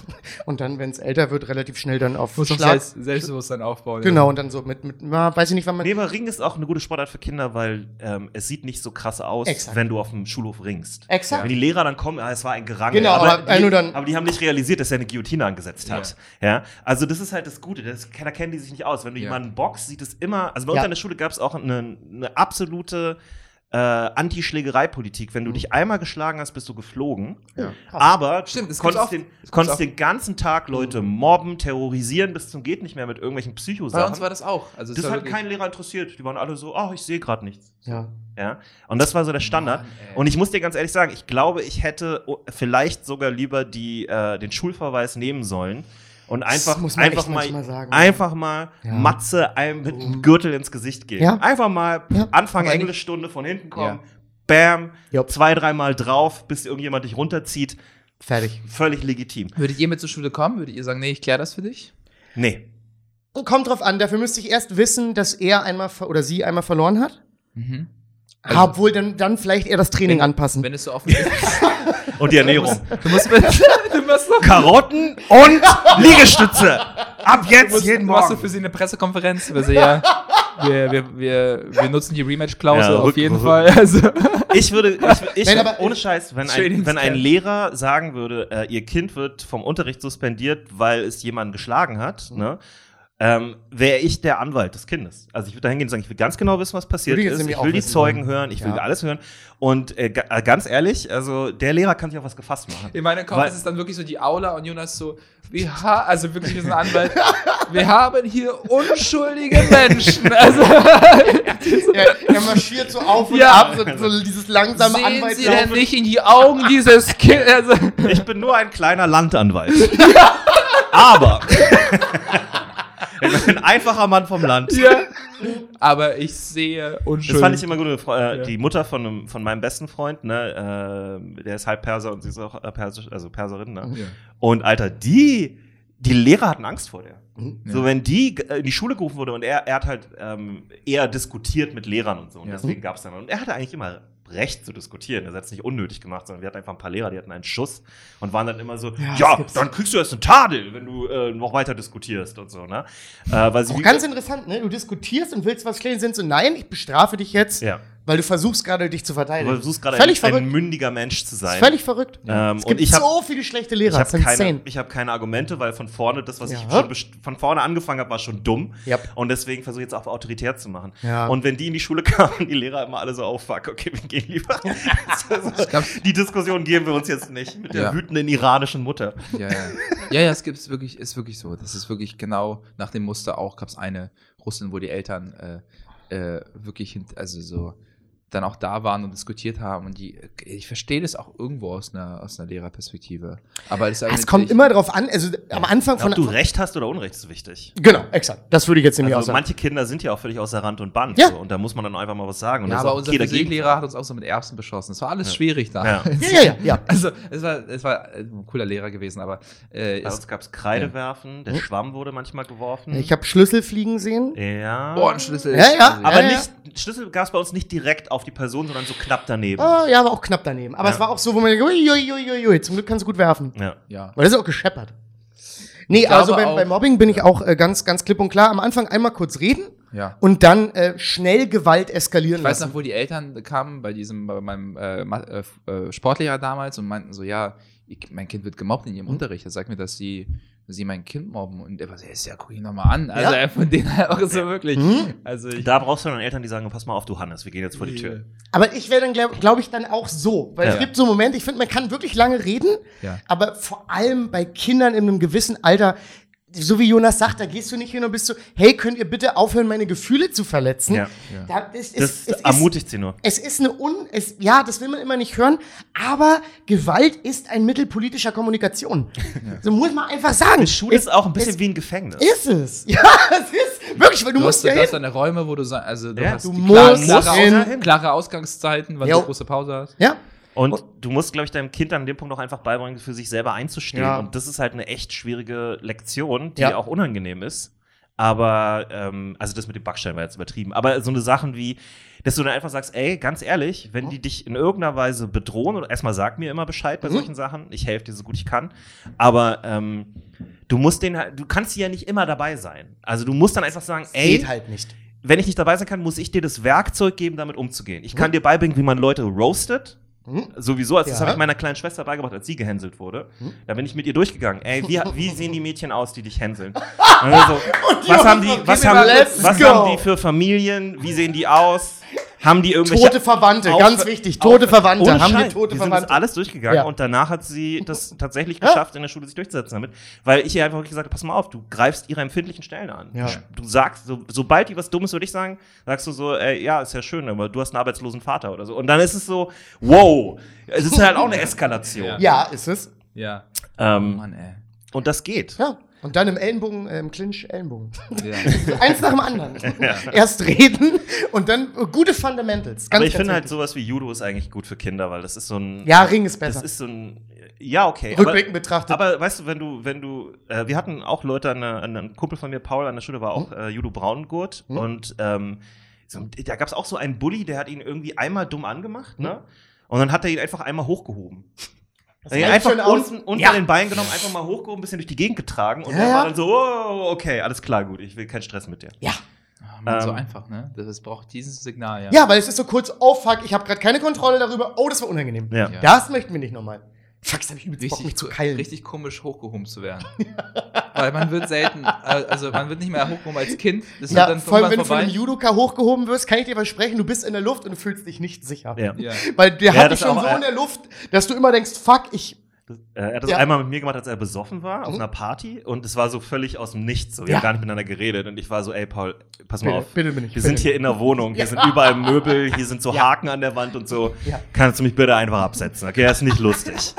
und dann, wenn es älter wird, relativ schnell dann auf Muss Schlag. Selbst, Selbstbewusstsein aufbauen. Genau, und dann so mit, mit na, weiß ich nicht, wann man. Nee, aber Ringen ist auch eine gute Sportart für Kinder, weil ähm, es sieht nicht so krass aus, Exakt. wenn du auf dem Schulhof ringst. Exakt. Wenn die Lehrer dann kommen, ah, es war ein Gerangel. Genau, aber die, nur dann- aber die haben nicht realisiert, dass er eine Guillotine angesetzt hat. Ja. Also das ist halt das Gute. Das, da kennen die sich nicht aus. Wenn du Ja. jemanden boxt, sieht es immer. Also bei uns Ja. an der Schule gab es auch eine, eine absolute äh, Anti-Schlägerei-Politik. Wenn du dich einmal geschlagen hast, bist du geflogen. krass. Aber Stimmt, konntest, auch. den, konntest den ganzen Tag Leute mobben, terrorisieren bis zum geht nicht mehr mit irgendwelchen Bei Psychosachen. uns war das auch. Also das hat keinen Lehrer interessiert. Die waren alle so, oh, ich sehe gerade nichts. Ja. Ja. Und das war so der Standard. Mann, und ich muss dir ganz ehrlich sagen, ich glaube, ich hätte vielleicht sogar lieber die, äh, den Schulverweis nehmen sollen und einfach, muss man einfach mal, sagen. einfach mal Ja. Matze einem mit einem Gürtel ins Gesicht geben. Ja. Einfach mal Ja. Anfang Englischstunde von hinten kommen, Ja. bam, Jupp. zwei, dreimal drauf, bis irgendjemand dich runterzieht. Fertig. Völlig legitim. Würdet ihr mit zur Schule kommen? Würdet ihr sagen, nee, ich kläre das für dich? Nee. Kommt drauf an, dafür müsste ich erst wissen, dass er einmal oder sie einmal verloren hat. Mhm. Ah, Obwohl dann, dann vielleicht eher das Training Wenn- anpassen. Wenn es so offen ist. Und die Ernährung. du musst du musst noch Karotten und Liegestütze. Ab Du jetzt musst, jeden du machst du Morgen. für sie eine Pressekonferenz. Wir, ja, wir, wir, wir, wir nutzen die Rematch-Klausel Ja, auf jeden rück- Fall. Also, Ich würde, ich, ich aber- ohne Scheiß, wenn ein, wenn ein Lehrer sagen würde, äh, ihr Kind wird vom Unterricht suspendiert, weil es jemanden geschlagen hat, Mhm. ne? Ähm, wäre ich der Anwalt des Kindes. Also ich würde da hingehen und sagen, ich will ganz genau wissen, was passiert ist. nämlich Ich auch will die Zeugen wollen. hören, ich will Ja. alles hören. Und äh, äh, ganz ehrlich, also der Lehrer kann sich auf was gefasst machen. in meinem Kopf ist es dann wirklich so die Aula und Jonas so, wir ha also wirklich wie so ein Anwalt, wir haben hier unschuldige Menschen. Also er, er marschiert so auf und Ja. ab, so, so dieses langsame sehen Sie Anwaltslaufen. denn nicht in die Augen dieses Kindes? Also, Ich bin nur ein kleiner Landanwalt. Aber ein einfacher Mann vom Land. ja. Aber ich sehe unschuldig. Das fand ich immer gut. Äh. Die Mutter von, einem, von meinem besten Freund, ne, äh, der ist halb Perser und sie ist auch äh, Persisch, also Perserin, ne? Ja. Und Alter, die, die Lehrer hatten Angst vor der. Mhm. So, wenn die äh, in die Schule gerufen wurde und er, er hat halt ähm, eher diskutiert mit Lehrern und so. Und Ja. deswegen gab es dann. Und er hatte eigentlich immer Recht zu diskutieren. Er hat es nicht unnötig gemacht, sondern wir hatten einfach ein paar Lehrer, die hatten einen Schuss und waren dann immer so, Ja, ja, das dann kriegst du erst eine Tadel, wenn du äh, noch weiter diskutierst und so, ne? Äh, weil sie Auch ganz interessant, ne? Du diskutierst und willst was klären, sind so, nein, ich bestrafe dich jetzt, ja. Weil du versuchst gerade dich zu verteidigen. Du versuchst gerade völlig ein, ein mündiger Mensch zu sein. ist völlig verrückt. Ähm, es und gibt ich habe so viele schlechte ich Lehrer. hab ist insane. keine, ich hab keine Argumente, weil von vorne das, was Ja. ich schon von vorne angefangen habe, war schon dumm. Yep. Und deswegen versuche ich jetzt auch autoritär zu machen. Ja. Und wenn die in die Schule kamen, die Lehrer immer alle so, oh fuck, okay, wir gehen lieber. Also, die Diskussion geben wir uns jetzt nicht mit der Ja. wütenden iranischen Mutter. Ja, ja. Ja, ja, es gibt es wirklich, ist wirklich so. Das ist wirklich genau nach dem Muster auch, gab es eine Russin, wo die Eltern äh, äh, wirklich, also so, dann auch da waren und diskutiert haben. Und die, ich verstehe das auch irgendwo aus einer, aus einer Lehrerperspektive. Aber es, ist Es kommt immer drauf an, also am Anfang von. Ob du Recht hast oder Unrecht ist wichtig. genau, exakt. Das würde ich jetzt nämlich auch Also sagen. manche Kinder sind ja auch völlig außer Rand und Band. Ja. So, und da muss man dann einfach mal was sagen. Und Ja, das aber auch unser Physiklehrer hat uns auch so mit Erbsen beschossen. Es war alles schwierig da. Ja. Ja, ja, ja. ja. Also, es war, es war ein cooler Lehrer gewesen, aber äh, Bei es, uns gab es Kreidewerfen, der Schwamm wurde manchmal geworfen. Ich habe Schlüssel fliegen sehen. ja. Ja, ja, Aber ja, ja. nicht, Schlüssel gab es bei uns nicht direkt auf die Person, sondern so knapp daneben. Oh, ja, aber auch knapp daneben. Aber Ja. es war auch so, wo man denkt, ui, ui, ui, ui, ui, zum Glück kannst du gut werfen. Ja. Ja. Weil das ist auch gescheppert. Nee, Ich glaube also beim, auch- bei Mobbing bin ich auch äh, ganz, ganz klipp und klar. Am Anfang einmal kurz reden ja. und dann äh, schnell Gewalt eskalieren Ich weiß lassen. noch, wo die Eltern kamen bei diesem, bei meinem äh, Ma- äh, F- äh, Sportlehrer damals und meinten so, ja, ich, mein Kind wird gemobbt in ihrem Mhm. Unterricht. Er sagt mir, dass sie, sie mein Kind mobben. Und er war so, ja, ist ja, guck ihn nochmal an. Also Ja. er von denen halt auch so wirklich. Mhm. Also ich, Da brauchst du dann Eltern, die sagen, pass mal auf, du Hannes, wir gehen jetzt vor die Tür. Aber ich wäre dann, glaube glaub ich, dann auch so. Weil es Ja. gibt so Momente, ich finde, man kann wirklich lange reden, Ja. aber vor allem bei Kindern in einem gewissen Alter so wie Jonas sagt, da gehst du nicht hin und bist so, hey, könnt ihr bitte aufhören, meine Gefühle zu verletzen? Ja. Da, es, es, Das es ist, ermutigt sie nur. es ist eine Un, es, ja, das will man immer nicht hören, aber Gewalt ist ein Mittel politischer Kommunikation. So muss man einfach sagen. Schule es, ist auch ein bisschen es wie ein Gefängnis. Ist es? Ja, es ist wirklich, weil du, Du musst hast, ja du hast deine Räume, wo du also du Ja, hast du die musst klare, klare, Ausgangszeiten, Jo. du große Pause hast. Ja, Und du musst, glaube ich, deinem Kind an dem Punkt auch einfach beibringen, für sich selber einzustehen. Ja. Und das ist halt eine echt schwierige Lektion, die Ja. auch unangenehm ist. Aber, ähm, also das mit dem Backstein war jetzt übertrieben. Aber so eine Sachen wie, dass du dann einfach sagst, ey, ganz ehrlich, wenn die dich in irgendeiner Weise bedrohen, oder erstmal sag mir immer Bescheid bei Mhm. solchen Sachen, ich helfe dir so gut ich kann. Aber ähm, du musst den halt, du kannst ja nicht immer dabei sein. Also du musst dann einfach sagen, ey, geht halt nicht. wenn ich nicht dabei sein kann, muss ich dir das Werkzeug geben, damit umzugehen. Ich kann dir beibringen, wie man Leute roastet. Mhm. Sowieso, also das Ja. habe ich meiner kleinen Schwester beigebracht, als sie gehänselt wurde. Da bin ich mit ihr durchgegangen. Ey, wie, wie sehen die Mädchen aus, die dich hänseln? Und dann so, was haben die, was haben, was haben die für Familien? Wie sehen die aus? Haben die irgendwelche Tote Verwandte, Auf- ganz wichtig, tote Verwandte. ohne Haben die tote die sind Verwandte? alles durchgegangen Ja. und danach hat sie das tatsächlich Ja. geschafft, in der Schule sich durchzusetzen damit. Weil ich ihr einfach wirklich gesagt habe, pass mal auf, du greifst ihre empfindlichen Stellen an. Ja. Du sagst, so, sobald die was Dummes über dich sagen, sagst du so, ey, ja, ist ja schön, aber du hast einen arbeitslosen Vater oder so. Und dann ist es so, wow, es ist halt auch eine Eskalation. Ja. Ja, ist es. Ja. Ähm, Mann, ey. und das geht. Ja. Und dann im Ellenbogen, äh, im Clinch Ellenbogen. Ja. Eins nach dem anderen. Erst reden und dann äh, gute Fundamentals. Ganz, aber ich finde halt sowas wie Judo ist eigentlich gut für Kinder, weil das ist so ein. Ja, Ring ist besser. Das ist so ein. Ja, okay. Rückblickend betrachtet. Aber weißt du, wenn du, wenn du, äh, wir hatten auch Leute, an an ein Kumpel von mir, Paul, an der Schule war auch äh, Judo Braungurt Hm? und ähm, so, da gab es auch so einen Bully, der hat ihn irgendwie einmal dumm angemacht, Hm? ne? Und dann hat er ihn einfach einmal hochgehoben. Einfach unten unter Ja. den Beinen genommen, einfach mal hochgehoben, ein bisschen durch die Gegend getragen und Ja, er ja. war dann so, oh, okay, alles klar, gut, ich will keinen Stress mit dir. Ja. Ah, Mann, so Ähm, einfach, ne? Das, das braucht dieses Signal, ja. Ja, weil es ist so kurz, oh fuck, ich habe gerade keine Kontrolle darüber. Oh, das war unangenehm. Ja. Ja. Das möchten wir nicht nochmal. Fuck, das hab ich übelst Bock, Richtig, mich zu keilen. richtig komisch hochgehoben zu werden. Weil man wird selten, äh, also man wird nicht mehr hochgehoben als Kind. Das Ja, dann vor allem, wenn irgendwann du von einem vorbei. Judoka hochgehoben wirst, kann ich dir versprechen, du bist in der Luft und du fühlst dich nicht sicher. Ja. Ja. Weil der Ja, hat dich schon auch, so in der Luft, dass du immer denkst, fuck, ich. Äh, Er hat das Ja. einmal mit mir gemacht, als er besoffen war, auf Mhm. einer Party. Und es war so völlig aus dem Nichts. So. Wir Ja. haben gar nicht miteinander geredet. Und ich war so, ey, Paul, pass mal Bitte, auf. bitte bin ich. Wir sind hier in der Wohnung. Hier sind überall Möbel. Hier sind so Ja. Haken an der Wand und so. Ja. Kannst du mich bitte einfach absetzen? Okay, das ist nicht lustig.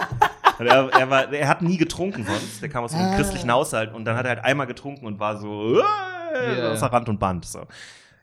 Er, er, war, er hat nie getrunken sonst. Der kam aus einem Ah. christlichen Haushalt. Und dann hat er halt einmal getrunken und war so, äh, Ja. außer Rand und Band. So.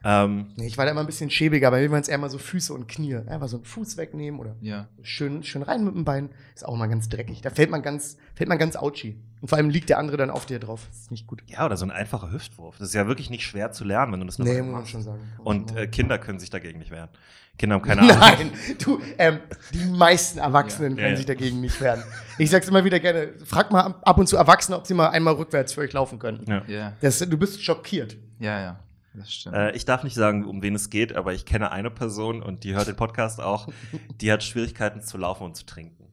Ähm, Nee, ich war da immer ein bisschen schäbiger, bei mir waren es eher mal so Füße und Knie. Einfach so einen Fuß wegnehmen oder Ja. schön, schön rein mit dem Bein. Ist auch mal ganz dreckig. Da fällt man ganz, fällt man ganz ouchy. Und vor allem liegt der andere dann auf dir drauf. Das ist nicht gut. ja, oder so ein einfacher Hüftwurf. Das ist ja wirklich nicht schwer zu lernen, wenn du das Nee, muss man machst. schon sagen. Und äh, Kinder können sich dagegen nicht wehren. Kinder haben keine Ahnung. Nein, du, ähm, die meisten Erwachsenen Ja. können Ja, sich dagegen nicht wehren. Ich sag's immer wieder gerne, frag mal ab und zu Erwachsene, ob sie mal einmal rückwärts für euch laufen können. Ja. Ja, Das, du bist schockiert. ja, ja. Äh, ich darf nicht sagen, um wen es geht, aber ich kenne eine Person und die hört den Podcast auch, die hat Schwierigkeiten zu laufen und zu trinken.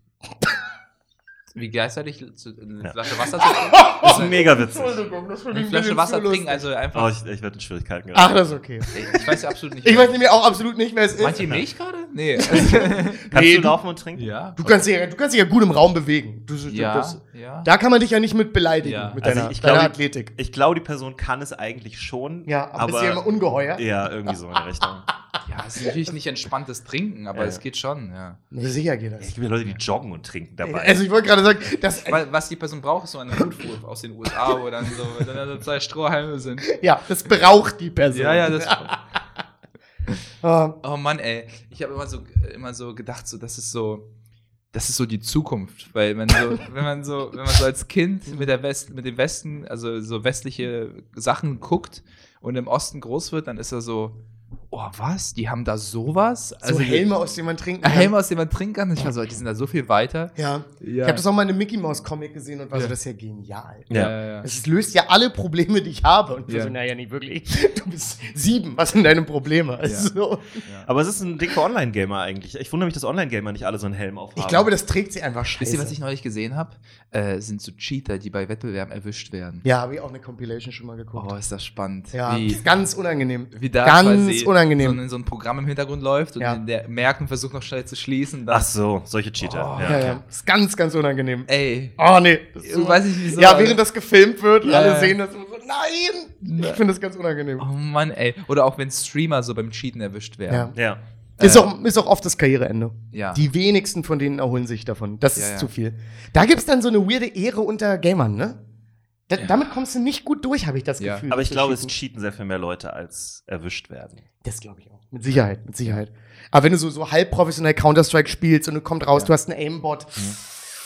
Wie gleichzeitig zu, eine Ja. Flasche Wasser zu trinken? Das ist mega witzig. Entschuldigung, das Eine Flasche Wasser trinken, also einfach. Oh, ich, ich werde in Schwierigkeiten Ach, geraten. das ist okay. Ich, ich weiß ja absolut nicht. Ich weiß nämlich auch absolut nicht, wer es ist. Meint ihr Milch gerade? Nee. Kannst Nee, du du- laufen und trinken? ja. Du kannst, dich, ja- du kannst dich ja gut im Raum bewegen. Du, du- Ja, das, ja. Da kann man dich ja nicht mit beleidigen, Ja. mit Also deiner, ich deiner glaube- Athletik. Ich glaube, die Person kann es eigentlich schon. Ja, aber, aber ist ja immer ungeheuer. ja, irgendwie so in der Richtung. Ja, es ist natürlich nicht entspanntes Trinken, aber Ja, es geht schon, ja. Na, Sicher geht das. Es gibt ja Leute, die joggen und trinken dabei. Also ich wollte gerade sagen, das, Weil, was die Person braucht, ist so eine Hutwurf aus den USA, wo dann so, wenn dann so zwei Strohhalme sind. ja, das braucht die Person. Ja, ja, das. Ah, Oh Mann, ey. Ich habe immer so, immer so gedacht, so, das ist so. Das ist so die Zukunft, weil wenn so, wenn man so, wenn man so als Kind mit der West, mit dem Westen, also so westliche Sachen guckt und im Osten groß wird, dann ist er so, oh was, die haben da sowas? so Also Helme, aus denen man trinken kann. Helme, aus denen man trinken kann. Ich war so, die sind da so viel weiter. Ja. Ja. Ich habe das auch mal in einem Mickey Mouse Comic gesehen und war so, Ja. das ist ja genial. Ja. ja, ja. Es löst ja alle Probleme, die ich habe. Und wir Ja. so, naja, nicht wirklich. Du bist sieben, was sind deine Probleme? Also, Aber es ist ein dicker Online-Gamer eigentlich. Ich wundere mich, dass Online-Gamer nicht alle so einen Helm aufhaben. ich glaube, das trägt sie einfach scheiße. Wisst ihr, was ich neulich gesehen habe? Äh, sind so Cheater, die bei Wettbewerben erwischt werden. ja, habe ich auch eine Compilation schon mal geguckt. Oh, ist das spannend. ja, Wie, ist ganz unangenehm. wie da ganz unangenehm. So ein, so ein Programm im Hintergrund läuft und Ja. der merkt und versucht noch schnell zu schließen. Ach Das, so, solche Cheater. Oh, ja, ja, ja. Ist ganz, ganz unangenehm. ey. Oh, nee. Ich weiß nicht, wieso, Ja, während das gefilmt wird und Ja, alle ja. sehen das und so, nein! Ich finde das ganz unangenehm. Oh Mann, ey. Oder auch wenn Streamer so beim Cheaten erwischt werden. Ja. Ja. Ist, Äh, auch, ist auch oft das Karriereende. Ja. Die wenigsten von denen erholen sich davon. Das Ja, ist ja. zu viel. Da gibt es dann so eine weirde Ehre unter Gamern, ne? Da, Ja. Damit kommst du nicht gut durch, habe ich das Ja. Gefühl. Aber ich glaube, es cheaten sehr viel mehr Leute, als erwischt werden. Das glaube ich auch. Mit Sicherheit, mit Sicherheit. Aber wenn du so, so halb professionell Counter-Strike spielst und du kommst raus, Ja. du hast einen Aimbot,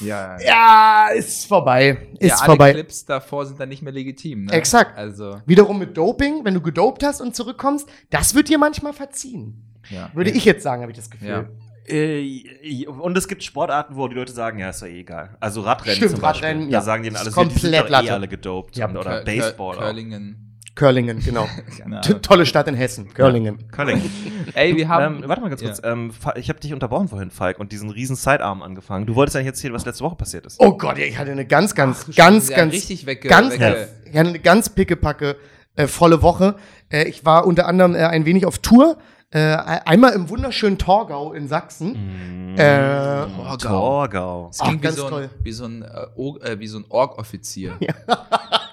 Ja, ja, ist vorbei. Ist ja, alle vorbei. Clips davor sind dann nicht mehr legitim. Ne? Exakt. Also, Wiederum mit Doping, wenn du gedopt hast und zurückkommst, das wird dir manchmal verziehen. ja. Würde ich jetzt sagen, habe ich das Gefühl. Ja. Äh, und es gibt Sportarten, wo die Leute sagen, ja, ist doch eh egal. Also Radrennen Stimmt, zum Beispiel. Radrennen, da ja. sagen die dann Das alle, ist so, die sind komplett doch eh Latte. alle gedopt. Ja. Und, oder Baseball. Curlingen. Curlingen, genau. Tolle Stadt in Hessen, Curlingen. Curling. Ey, wir haben. ähm, warte mal ganz Ja. kurz. Ähm, Fa- ich habe dich unterbrochen vorhin, Falk, und diesen riesen Sidearm angefangen. Du wolltest eigentlich erzählen, was letzte Woche passiert ist. Oh Gott, ich hatte eine ganz, ganz, Ach, ganz, ja, ganz, richtig wegge- ganz, wegge- ganz, ich hatte eine ganz pickepacke äh, volle Woche. Äh, ich war unter anderem äh, ein wenig auf Tour. Äh, einmal im wunderschönen Torgau in Sachsen. Äh, Torgau. Torgau. Es klingt Ach, wie, ganz so ein, toll. wie so ein, äh, äh, wie so ein Org-Offizier.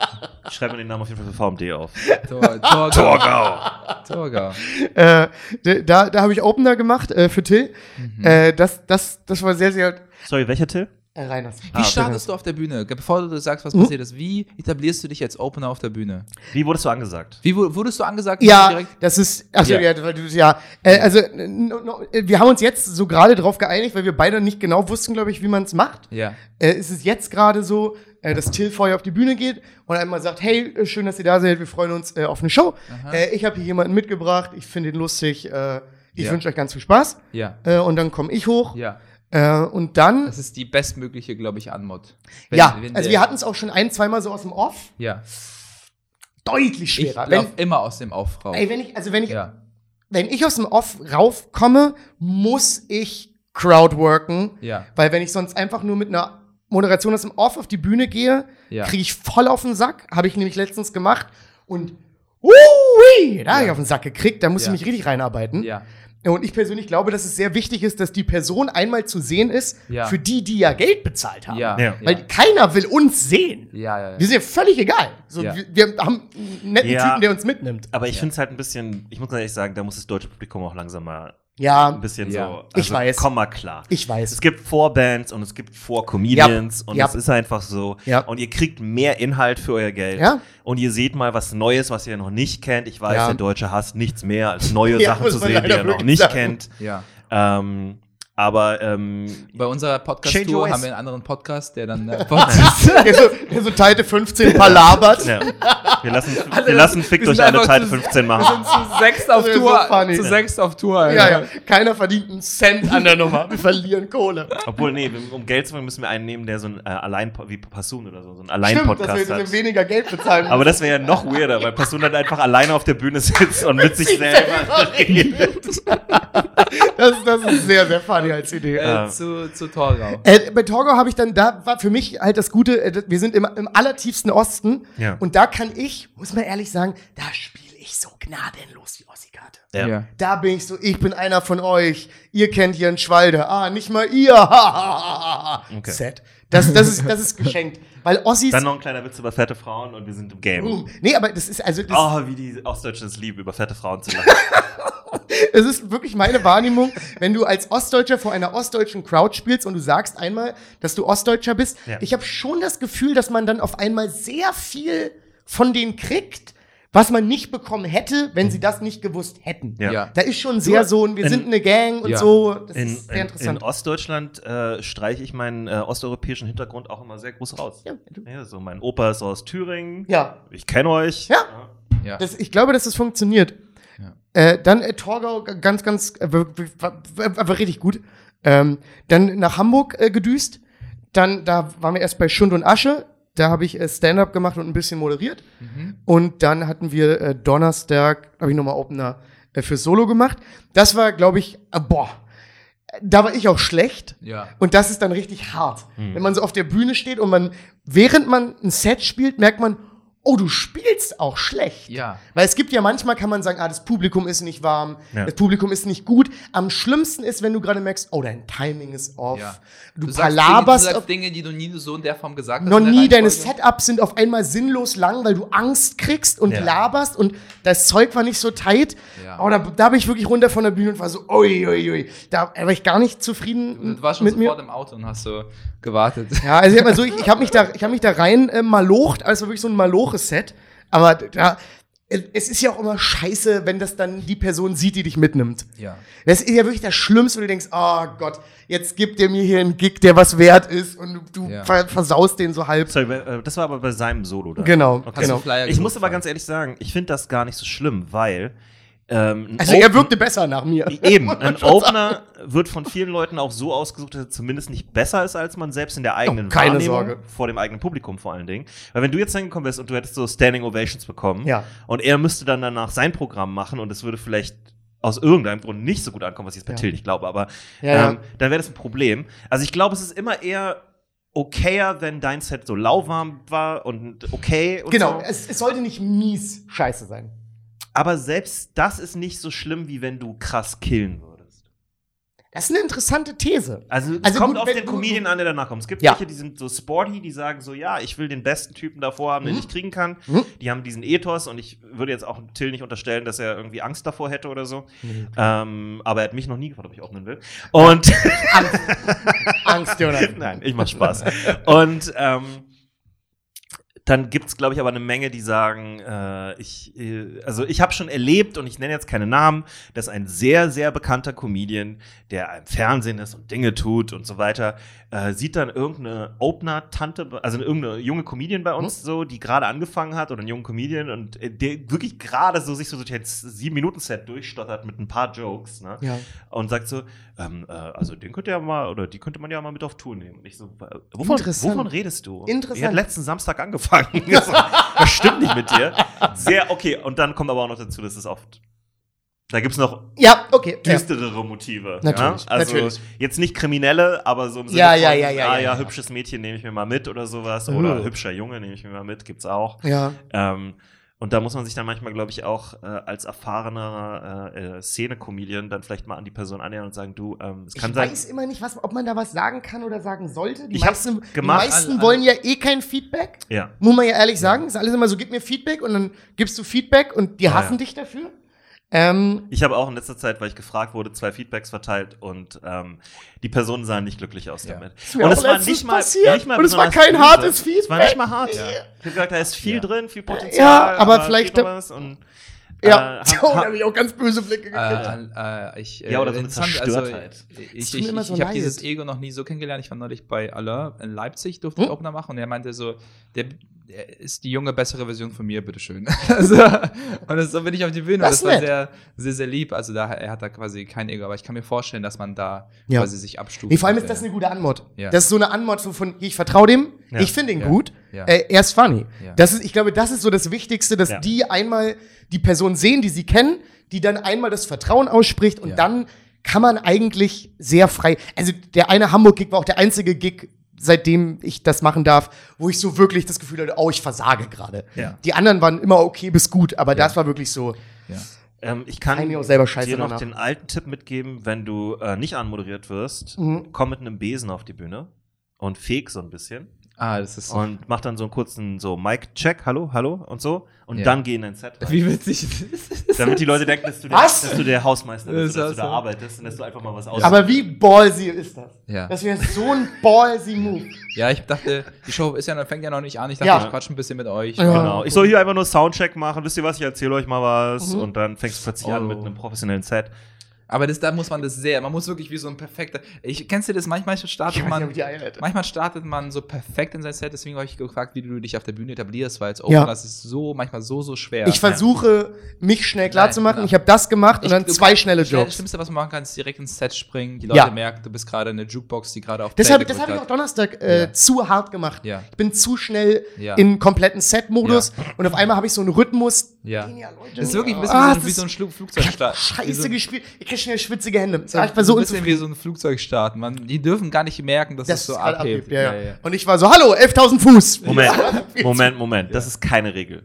Ich schreibe mir den Namen auf jeden Fall für VMD auf. Tor, Torgau. Torgau. Torgau. äh, da da habe ich Opener gemacht äh, für Till. Mhm. Äh, das, das, das war sehr, sehr. Sorry, welcher Till? Äh, Reiners. Wie startest du auf der Bühne? Bevor du sagst, was passiert ist, wie etablierst du dich als Opener auf der Bühne? Wie wurdest du angesagt? Wie wu- wurdest du angesagt? Ja, direkt? das ist, also Ja. ja, du, ja, äh, also no, no, äh, wir haben uns jetzt so gerade drauf geeinigt, weil wir beide nicht genau wussten, glaube ich, wie man es macht. Ja. Äh, ist es jetzt gerade so, äh, dass Till vorher auf die Bühne geht und einmal sagt, hey, äh, schön, dass ihr da seid, wir freuen uns äh, auf eine Show. Äh, ich habe hier jemanden mitgebracht, ich finde ihn lustig, äh, ich Ja. wünsche euch ganz viel Spaß. Ja. Äh, und dann komme ich hoch Ja. äh, und dann, Das ist die bestmögliche, glaube ich, Anmod. Wenn- ja, wenn also wir hatten es auch schon ein, zweimal so aus dem Off, Ja. deutlich Ich schwerer. lauf Wenn, immer aus dem Aufrau. ey, wenn ich, also wenn ich ja. wenn ich aus dem Off raufkomme, muss ich Crowdworken. Ja. Weil wenn ich sonst einfach nur mit einer Moderation aus dem Off auf die Bühne gehe, Ja. kriege ich voll auf den Sack. Habe ich nämlich letztens gemacht. Und ui, da habe ich auf den Sack gekriegt. Da muss Ja. ich mich richtig reinarbeiten. Ja. Und ich persönlich glaube, dass es sehr wichtig ist, dass die Person einmal zu sehen ist, Ja. für die, die ja Geld bezahlt haben. Ja. Ja. Weil keiner will uns sehen. Ja, ja, ja. Wir sind ja völlig egal. So, Ja. wir, wir haben einen netten Ja. Typen, der uns mitnimmt. Aber ich finde es halt ein bisschen, ich muss ganz ehrlich sagen, da muss das deutsche Publikum auch langsam mal ein Ja, bisschen Ja. so. also Ich weiß. Komm mal klar. ich weiß. Es gibt Vorbands und es gibt Vor-Comedians und Ja. es ist einfach so. Ja. Und ihr kriegt mehr Inhalt für euer Geld. Ja. Und ihr seht mal was Neues, was ihr noch nicht kennt. Ich weiß, Ja. der Deutsche hasst nichts mehr, als neue Ja, Sachen zu sehen, die er noch nicht sagen. kennt. ja. Ähm, aber ähm, Bei unserer Podcast-Tour haben wir einen anderen Podcast, der dann. Äh, der, so, der so Teile 15 palabert. ja. wir lassen, Alle- wir lassen Fick wir durch alle Teile zu- 15 wir machen. sind zu sechst auf Tour. so zu sechst auf Tour. Ja, Alter. ja. Keiner verdient einen Cent an der Nummer. Wir verlieren Kohle. Obwohl, nee, um Geld zu machen, müssen wir einen nehmen, der so ein äh, Allein, wie Passun oder so, so ein Stimmt, dass Allein-Podcast wir, dass hat. wir weniger Geld bezahlen. Aber das wäre ja noch weirder, weil Passun dann einfach alleine auf der Bühne sitzt und mit sich selber redet. das, das ist sehr, sehr funny als Idee. Äh, zu, zu Torgau. Äh, bei Torgau habe ich dann, da war für mich halt das Gute, äh, wir sind im, im allertiefsten Osten Ja. und da kann ich, muss man ehrlich sagen, da spiele ich so gnadenlos die Ossi-Karte. Ja. Da bin ich so, ich bin einer von euch. Ihr kennt Jörn Schwalde. Ah, nicht mal ihr. Okay. Set. Das, das, ist, das ist geschenkt. Weil Ossis. Dann noch ein kleiner Witz über fette Frauen und wir sind im Game. Boom. Nee, aber das ist, also, das, Oh, wie die Ostdeutschen es lieben, über fette Frauen zu lachen. es ist wirklich meine Wahrnehmung, wenn du als Ostdeutscher vor einer ostdeutschen Crowd spielst und du sagst einmal, dass du Ostdeutscher bist. Ja. Ich habe schon das Gefühl, dass man dann auf einmal sehr viel von denen kriegt, was man nicht bekommen hätte, wenn sie das nicht gewusst hätten. Ja. Ja. Da ist schon sehr so, ein, wir in- sind eine Gang und Ja. so. Das In, ist sehr in, interessant. in Ostdeutschland äh, streiche ich meinen äh, osteuropäischen Hintergrund auch immer sehr groß raus. ja, Ja, so mein Opa ist aus Thüringen. ja, Ich kenne euch. Ja. Ja. Das, ich glaube, dass das funktioniert. Ja. Äh, dann äh, Torgau ganz, ganz, äh, war, richtig gut. Ähm, dann nach Hamburg äh, gedüst. Dann, da waren wir erst bei Schund und Asche. Da habe ich äh, Stand-up gemacht und ein bisschen moderiert. Mhm. Und dann hatten wir äh, Donnerstag, habe ich nochmal Opener äh, für Solo gemacht. Das war, glaube ich, äh, boah, da war ich auch schlecht. Ja. Und das ist dann richtig hart. Hm. Wenn man so auf der Bühne steht und man, während man ein Set spielt, merkt man, oh, du spielst auch schlecht. Ja. Weil es gibt ja manchmal, kann man sagen, ah, das Publikum ist nicht warm, Ja. das Publikum ist nicht gut. Am schlimmsten ist, wenn du gerade merkst, oh, dein Timing ist off. Ja. Du, Dinge, du palaberst sagst auf, Dinge, die du nie so in der Form gesagt hast. noch nie, deine. Setups sind auf einmal sinnlos lang, weil du Angst kriegst und Ja. laberst und das Zeug war nicht so tight. Ja. Oh, da, da bin ich wirklich runter von der Bühne und war so, ui, ui, ui. Da war ich gar nicht zufrieden Du warst schon mit sofort mir. im Auto und hast so gewartet. Ja, also ich, hab mal so, ich, ich habe mich da, ich habe mich da rein äh, malocht, also wirklich so ein Maloche-Set. Aber da, es ist ja auch immer scheiße, wenn das dann die Person sieht, die dich mitnimmt. Ja. Das ist ja wirklich das Schlimmste, wo du denkst, oh Gott, jetzt gibt der mir hier einen Gig, der was wert ist und du Ja. ver versaust den so halb. Sorry, äh, das war aber bei seinem Solo da. Genau, Okay. genau. Ich muss aber ganz ehrlich sagen, ich finde das gar nicht so schlimm, weil ähm, Also er wirkte besser nach mir. Eben, ein Opener wird von vielen Leuten auch so ausgesucht, dass er zumindest nicht besser ist als man selbst in der eigenen Oh, keine Wahrnehmung, Sorge. vor dem eigenen Publikum vor allen Dingen. Weil wenn du jetzt hingekommen wärst und du hättest so Standing Ovations bekommen Ja. und er müsste dann danach sein Programm machen und es würde vielleicht aus irgendeinem Grund nicht so gut ankommen, was ich jetzt bei Ja. Till nicht glaube, aber ja. ähm, dann wäre das ein Problem. Also ich glaube, es ist immer eher okayer, wenn dein Set so lauwarm war und okay und Genau, so. es, es sollte nicht mies scheiße sein. Aber selbst das ist nicht so schlimm, wie wenn du krass killen würdest. Das ist eine interessante These. Also es Also kommt gut, auf den Comedian an, der danach kommt. Es gibt Ja. welche, die sind so sporty, die sagen so, ja, ich will den besten Typen davor haben, den Mhm. ich kriegen kann. Mhm. Die haben diesen Ethos und ich würde jetzt auch Till nicht unterstellen, dass er irgendwie Angst davor hätte oder so. Ähm, aber er hat mich noch nie gefragt, ob ich öffnen will. Und Angst. Angst, Jonathan. Nein, ich mach Spaß. Und ähm, dann gibt es, glaube ich, aber eine Menge, die sagen, äh, ich, äh, also ich habe schon erlebt und ich nenne jetzt keine Namen, dass ein sehr, sehr bekannter Comedian, der im Fernsehen ist und Dinge tut und so weiter, äh, sieht dann irgendeine Opener-Tante, also irgendeine junge Comedian bei uns so, die gerade angefangen hat oder einen jungen Comedian und äh, der wirklich gerade so sich so durch ein sieben-Minuten-Set durchstottert mit ein paar Jokes, ne? Ja. und sagt so, ähm, äh, also den könnte ja mal, oder die könnte man ja mal mit auf Tour nehmen. Und ich so, wovon, wovon redest du? Interessant. Die hat letzten Samstag angefangen. So, das stimmt nicht mit dir. Sehr, okay, und dann kommt aber auch noch dazu, dass es oft, da gibt es noch Ja, okay. Ja. düsterere Motive. Natürlich, ja? Also natürlich. jetzt nicht kriminelle, aber so im Sinne Ja, von, ja, ja, ja, ah, ja, ja. hübsches Mädchen nehme ich mir mal mit oder sowas. Uh. Oder hübscher Junge nehme ich mir mal mit, gibt's auch. Ja. Ähm, und da muss man sich dann manchmal, glaube ich, auch äh, als erfahrener äh, äh, Szene-Comedian dann vielleicht mal an die Person annähern und sagen, du, ähm, es kann ich sein. weiß immer nicht, was, ob man da was sagen kann oder sagen sollte. Die Ich hab's meisten, gemacht. die meisten Alle- wollen ja eh kein Feedback. Ja. Muss man ja ehrlich sagen. Ist alles immer so, gib mir Feedback und dann gibst du Feedback und die Ja, hassen ja. dich dafür. Ähm, Ich habe auch in letzter Zeit, weil ich gefragt wurde, zwei Feedbacks verteilt und ähm, die Personen sahen nicht glücklich aus damit. Und es war nicht mal, passiert. nicht mal Und es war kein böse. hartes Es war nicht mal hart. Ja. Ich habe gesagt, da ist viel Ja. drin, viel Potenzial. Ja, aber vielleicht- noch was und, ja, äh, oh, ha- da habe ich auch ganz böse Blicke gekriegt. Äh, äh, ich, äh, Ja, oder so eine Zerstörtheit. Also, ich ich, ich, immer ich so habe dieses Ego noch nie so kennengelernt. Ich war neulich bei Alain in Leipzig, durfte ich Hm? Opener machen und er meinte so, der ist die junge, bessere Version von mir, bitteschön. also, und das, so bin ich auf die Bühne. Das Das, war sehr, sehr, sehr lieb. Also da, er hat da quasi kein Ego, aber ich kann mir vorstellen, dass man da Ja. quasi sich abstuft. Nee, vor allem ist das eine gute Anmod. Ja. Das ist so eine Anmod so von, ich vertraue dem, Ja. ich finde ihn Ja. gut, Ja. äh, er ist funny. Ja. Das ist, ich glaube, das ist so das Wichtigste, dass Ja. die einmal die Person sehen, die sie kennen, die dann einmal das Vertrauen ausspricht und Ja. dann kann man eigentlich sehr frei. Also der eine Hamburg-Gig war auch der einzige Gig, seitdem ich das machen darf, wo ich so wirklich das Gefühl hatte, oh, ich versage gerade. Ja. Die anderen waren immer okay bis gut, aber das war wirklich so. Ja. Ähm, ich kann Kann mir auch selber scheiße dir noch danach. den alten Tipp mitgeben, wenn du äh, nicht anmoderiert wirst, Mhm. komm mit einem Besen auf die Bühne und feg so ein bisschen Ah, das ist so. und mach dann so einen kurzen so Mic-Check, hallo, hallo und so und Ja. dann geh in dein Set rein. Wie witzig. Damit die Leute denken, dass du der, Was? dass du der Hausmeister bist, Das und dass ist du da so. arbeitest und dass du einfach mal was aus. Aber wie ballsy ist das? Ja. Das wäre so ein ballsy Move. ja, ich dachte, die Show ist ja, fängt ja noch nicht an. Ich dachte, Ja. ich quatsch ein bisschen mit euch. Ja. Genau. Ich soll hier einfach nur Soundcheck machen. Wisst ihr was? Ich erzähle euch mal was. Mhm. Und dann fängst du plötzlich an Oh. mit einem professionellen Set. Aber das, da muss man das sehr, man muss wirklich wie so ein perfekter. Ich kennst du das? Manchmal startet man, nicht, hätte. manchmal startet man so perfekt in sein Set. Deswegen habe ich gefragt, wie du dich auf der Bühne etablierst, weil als Ja. Opener das ist so manchmal so so schwer. Ich versuche, mich schnell klar Nein, zu machen. genau. Ich habe das gemacht und Ich- dann zwei schnelle schnell- Das. Schlimmste, was man machen kann, ist direkt ins Set springen. Die Leute Ja. merken, du bist gerade eine Jukebox, die gerade auf Das habe das hab ich auch. Donnerstag äh, Ja. zu hart gemacht. Ja. Ich bin zu schnell Ja. in kompletten Set-Modus und auf einmal habe ich so einen Rhythmus. Ja. Den Leute Das ist wirklich ein bisschen Ah, wie, so, wie ein Flugzeugstart. Scheiße gespielt. Ich schnell schwitzige Hände. So, Ja, ich war so unzufrieden. wie so ein Flugzeug starten. Man, die dürfen gar nicht merken, dass Das es so abhebt. abhebt, ja, ja. Und ich war so, hallo, 11.000 Fuß. Moment, Ja. Moment, Moment. Das ist keine Regel.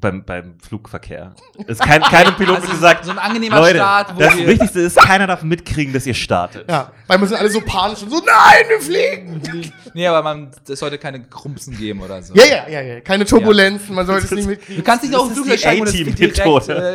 Beim, beim Flugverkehr. Es ist kein, keinem Pilot Also wird gesagt, so ein angenehmer Leute, Start, wo das Wichtigste ist, keiner darf mitkriegen, dass ihr startet. Ja, weil wir sind alle so panisch und so, nein, wir fliegen. Nee, aber man, es sollte keine Krumpsen geben oder so. Ja, ja, ja, ja. Keine Turbulenzen, man sollte es nicht Du mitkriegen. kannst nicht auf den Flugzeug steigen und direkt, äh,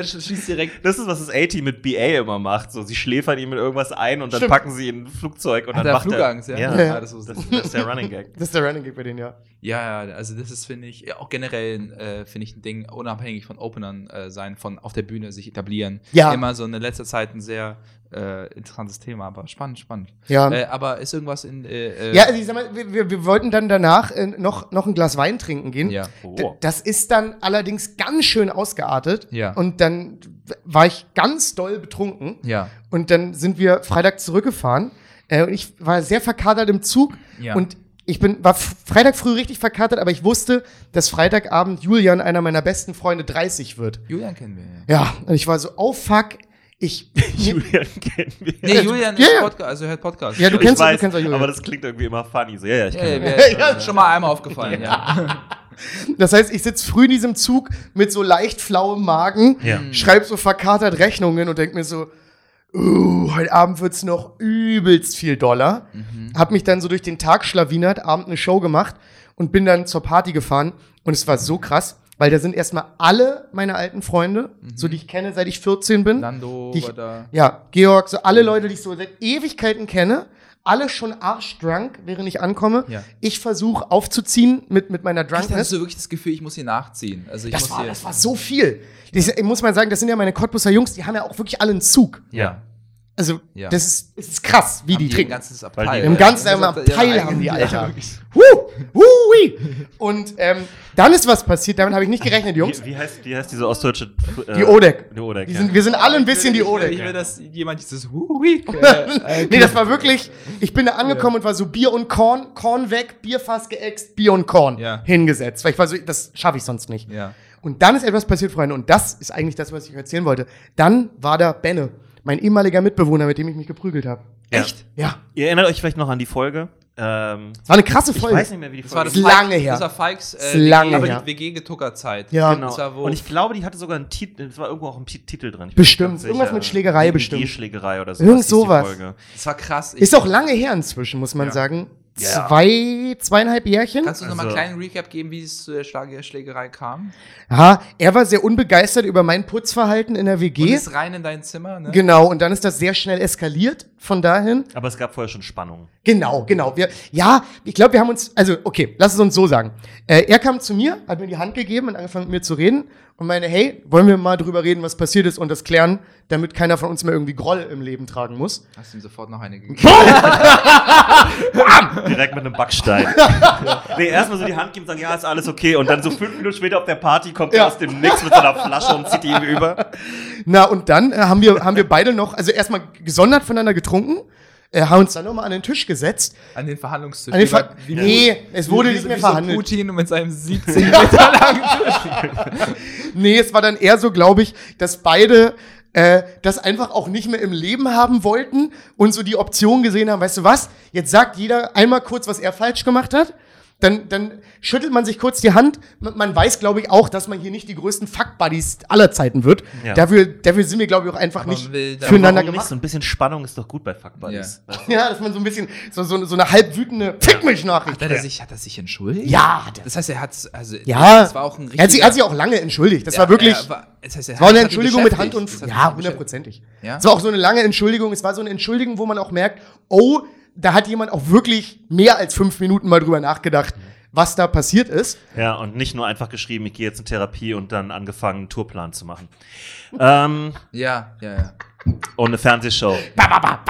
sch- schießt direkt. Das ist, was das A-Team mit BA immer macht. So, sie schläfern ihn mit irgendwas ein und dann Stimmt. packen sie ihn in ein Flugzeug und Hat dann macht Flugangst, er. ja? Ja, Ja. Ah, das Das, das ist der Running Gag. Das ist der Running Gag bei denen, ja. Ja, ja, also das ist, finde ich, auch generell, äh, finde ich ein Ding, unabhängig von Openern äh, sein, von auf der Bühne sich etablieren. Ja. Immer so in letzter Zeit ein sehr äh, interessantes Thema, aber spannend, spannend. Ja. Äh, aber ist irgendwas in. Äh, äh, Ja, also ich sag mal, wir, wir, wollten dann danach äh, noch, noch ein Glas Wein trinken gehen. Ja. Oh. Das ist dann allerdings ganz schön ausgeartet. Ja. Und dann war ich ganz doll betrunken. Ja. Und dann sind wir Freitag zurückgefahren. Äh, und ich war sehr verkatert im Zug. Ja. Und ich bin, war Freitag früh richtig verkatert, aber ich wusste, dass Freitagabend Julian, einer meiner besten Freunde, 30 wird. Julian kennen wir ja. Ja, und ich war so, oh fuck, ich. Julian kennen wir. Nee, Julian Ja, ist ja. Podcast, also hört Podcast. Ja, du Ich kennst, weiß, du kennst auch Julian. aber das klingt irgendwie immer funny. So, ja, ja, ich Ja, kenne ja, wir, ja, schon mal einmal aufgefallen, ja. Das heißt, ich sitze früh in diesem Zug mit so leicht flauem Magen, Ja. schreibe so verkatert Rechnungen und denke mir so, uh, heute Abend wird's noch übelst viel Dollar. Hab mich dann so durch den Tag schlawinert, Abend eine Show gemacht und bin dann zur Party gefahren. Und es war so krass, weil da sind erstmal alle meine alten Freunde, so die ich kenne, seit ich 14 bin. Nando Die ich- da. Ja, Georg, so alle Leute, die ich so seit Ewigkeiten kenne, alle schon arschdrunk, während ich ankomme. Ja. Ich versuche aufzuziehen mit, mit meiner Ich hatte Drunkness. so wirklich das Gefühl, ich muss hier nachziehen. Also ich Das muss war, hier. das war so viel. Das, muss man sagen, das sind ja meine Cottbusser Jungs, die haben ja auch wirklich alle einen Zug. Ja. Also, Ja. das, ist, das ist krass, wie haben die ein trinken. ganzes die- Abteil. Im ganzen Ja, einmal ja, haben die, ja, Alter. woo, wee. Und ähm, dann ist was passiert, damit habe ich nicht gerechnet, Jungs. Wie, wie, heißt, wie heißt diese ostdeutsche. Äh, Die Odek. Die Odek. Die ja. sind, wir sind alle ein bisschen die Odek. ich will, dass jemand dieses Hui. Äh, Nee, das war wirklich, ich bin da angekommen und war so Bier und Korn, Korn weg, Bierfass geäxt, Bier und Korn Ja. hingesetzt. Weil ich war so, das schaffe ich sonst nicht. ja. Und dann ist etwas passiert, Freunde, und das ist eigentlich das, was ich euch erzählen wollte. Dann war da Benne, mein ehemaliger Mitbewohner, mit dem ich mich geprügelt habe. Ja. Echt? Ja, Ihr erinnert euch vielleicht noch an die Folge. Ähm, es war eine krasse ich Folge. weiß nicht mehr, wie die Das war Folge das Ist Falk- lange her. Das war Falks äh, lange WG, her. WG-Getuckerzeit. Ja. Genau. Das Und ich glaube, die hatte sogar einen Titel, es war irgendwo auch ein Ti- Titel drin. Ich Bestimmt. Irgendwas mit Schlägerei bestimmt. WG-Schlägerei oder so. Irgend sowas. Das war krass. Ich, Ist auch lange her inzwischen, muss man Ja. sagen. Ja. Zwei, zweieinhalb Jährchen. Kannst du uns noch mal Also- einen kleinen Recap geben, wie es zu der Schlag Schlägerei kam? Aha, er war sehr unbegeistert über mein Putzverhalten in der Und WG. ist rein in dein Zimmer, ne? Genau, und dann ist das sehr schnell eskaliert von dahin. Aber es gab vorher schon Spannung. Genau, genau. Wir, ja, ich glaube, wir haben uns, also okay, lass es uns so sagen. Äh, er kam zu mir, hat mir die Hand gegeben und angefangen mit mir zu reden und meine, hey, wollen wir mal drüber reden, was passiert ist und das klären, damit keiner von uns mehr irgendwie Groll im Leben tragen muss. Hast du ihm sofort noch eine gegeben? Direkt mit einem Backstein. Nee, erstmal so die Hand geben und sagen, ja, ist alles okay. Und dann so fünf Minuten später auf der Party kommt Ja. er aus dem Nix mit seiner Flasche und zieht ihm über. Na, und dann äh, haben, wir, haben wir beide noch, also erstmal gesondert voneinander getrunken, äh, haben uns dann nochmal an den Tisch gesetzt. An den Verhandlungstisch. An den Wie Ver wie nee, Pu- es wurde wie- nicht wie mehr so verhandelt. Putin mit seinem 17 Meter langen Tisch. Nee, es war dann eher so, glaube ich, dass beide äh, das einfach auch nicht mehr im Leben haben wollten und so die Option gesehen haben, weißt du was, jetzt sagt jeder einmal kurz, was er falsch gemacht hat. Dann, dann schüttelt man sich kurz die Hand. Man, weiß, glaube ich, auch, dass man hier nicht die größten Fuck-Buddies aller Zeiten wird. Ja. Dafür, dafür sind wir, glaube ich, auch einfach Aber nicht will füreinander Warum nicht? gemacht. So ein bisschen Spannung ist doch gut bei Fuck Buddies. Weißt du? Ja, dass man so ein bisschen, so, so, so eine halb wütende Fick mich Nachricht. Hat er, sich, hat er sich entschuldigt? Ja. Das heißt, er hat also Ja, das war auch ein er hat sich, richtiger- er hat sich auch lange entschuldigt. Das Ja, war wirklich, war, das heißt, es war eine Entschuldigung mit Hand und ja, hundertprozentig. Ja? Es war auch so eine lange Entschuldigung. Es war so eine Entschuldigung, wo man auch merkt, oh, da hat jemand auch wirklich mehr als fünf Minuten mal drüber nachgedacht, was da passiert ist. Ja, und nicht nur einfach geschrieben, ich gehe jetzt in Therapie und dann angefangen, einen Tourplan zu machen. ähm, Ja, ja, ja. und eine Fernsehshow. ja.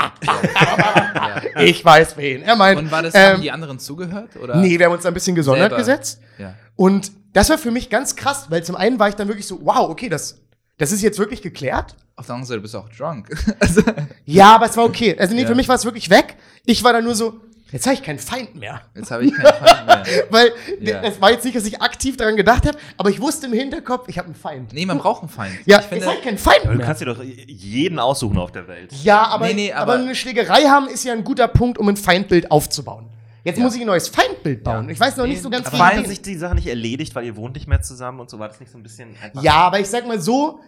Ich weiß wen. Er meint, Und war das, haben ähm, die anderen zugehört? Oder? nee, wir haben uns da ein bisschen gesondert Selber. gesetzt. Ja. Und das war für mich ganz krass, weil zum einen war ich dann wirklich so, wow, okay, das, das ist jetzt wirklich geklärt. Auf der anderen Seite bist du auch drunk. also, Ja, aber es war okay. Also nee, Ja. für mich war es wirklich weg. Ich war dann nur so, Jetzt habe ich keinen Feind mehr. Jetzt habe ich keinen Feind mehr. Weil Ja. es war jetzt nicht, dass ich aktiv daran gedacht habe, aber ich wusste im Hinterkopf, ich habe einen Feind. Nee, man braucht einen Feind. Ja, ich ich finde, habe keinen Feind Aber du mehr. kannst dir doch jeden aussuchen auf der Welt. Ja, aber, Nee, nee, aber, aber- eine Schlägerei haben ist ja ein guter Punkt, um ein Feindbild aufzubauen. Jetzt Ja. muss ich ein neues Feindbild bauen. Ja. Ich weiß noch Nee, nicht so ganz aber ich hat den- sich die Sache nicht erledigt, weil ihr wohnt nicht mehr zusammen und so war das nicht so ein bisschen einfach. Ja, aber ich sag mal so,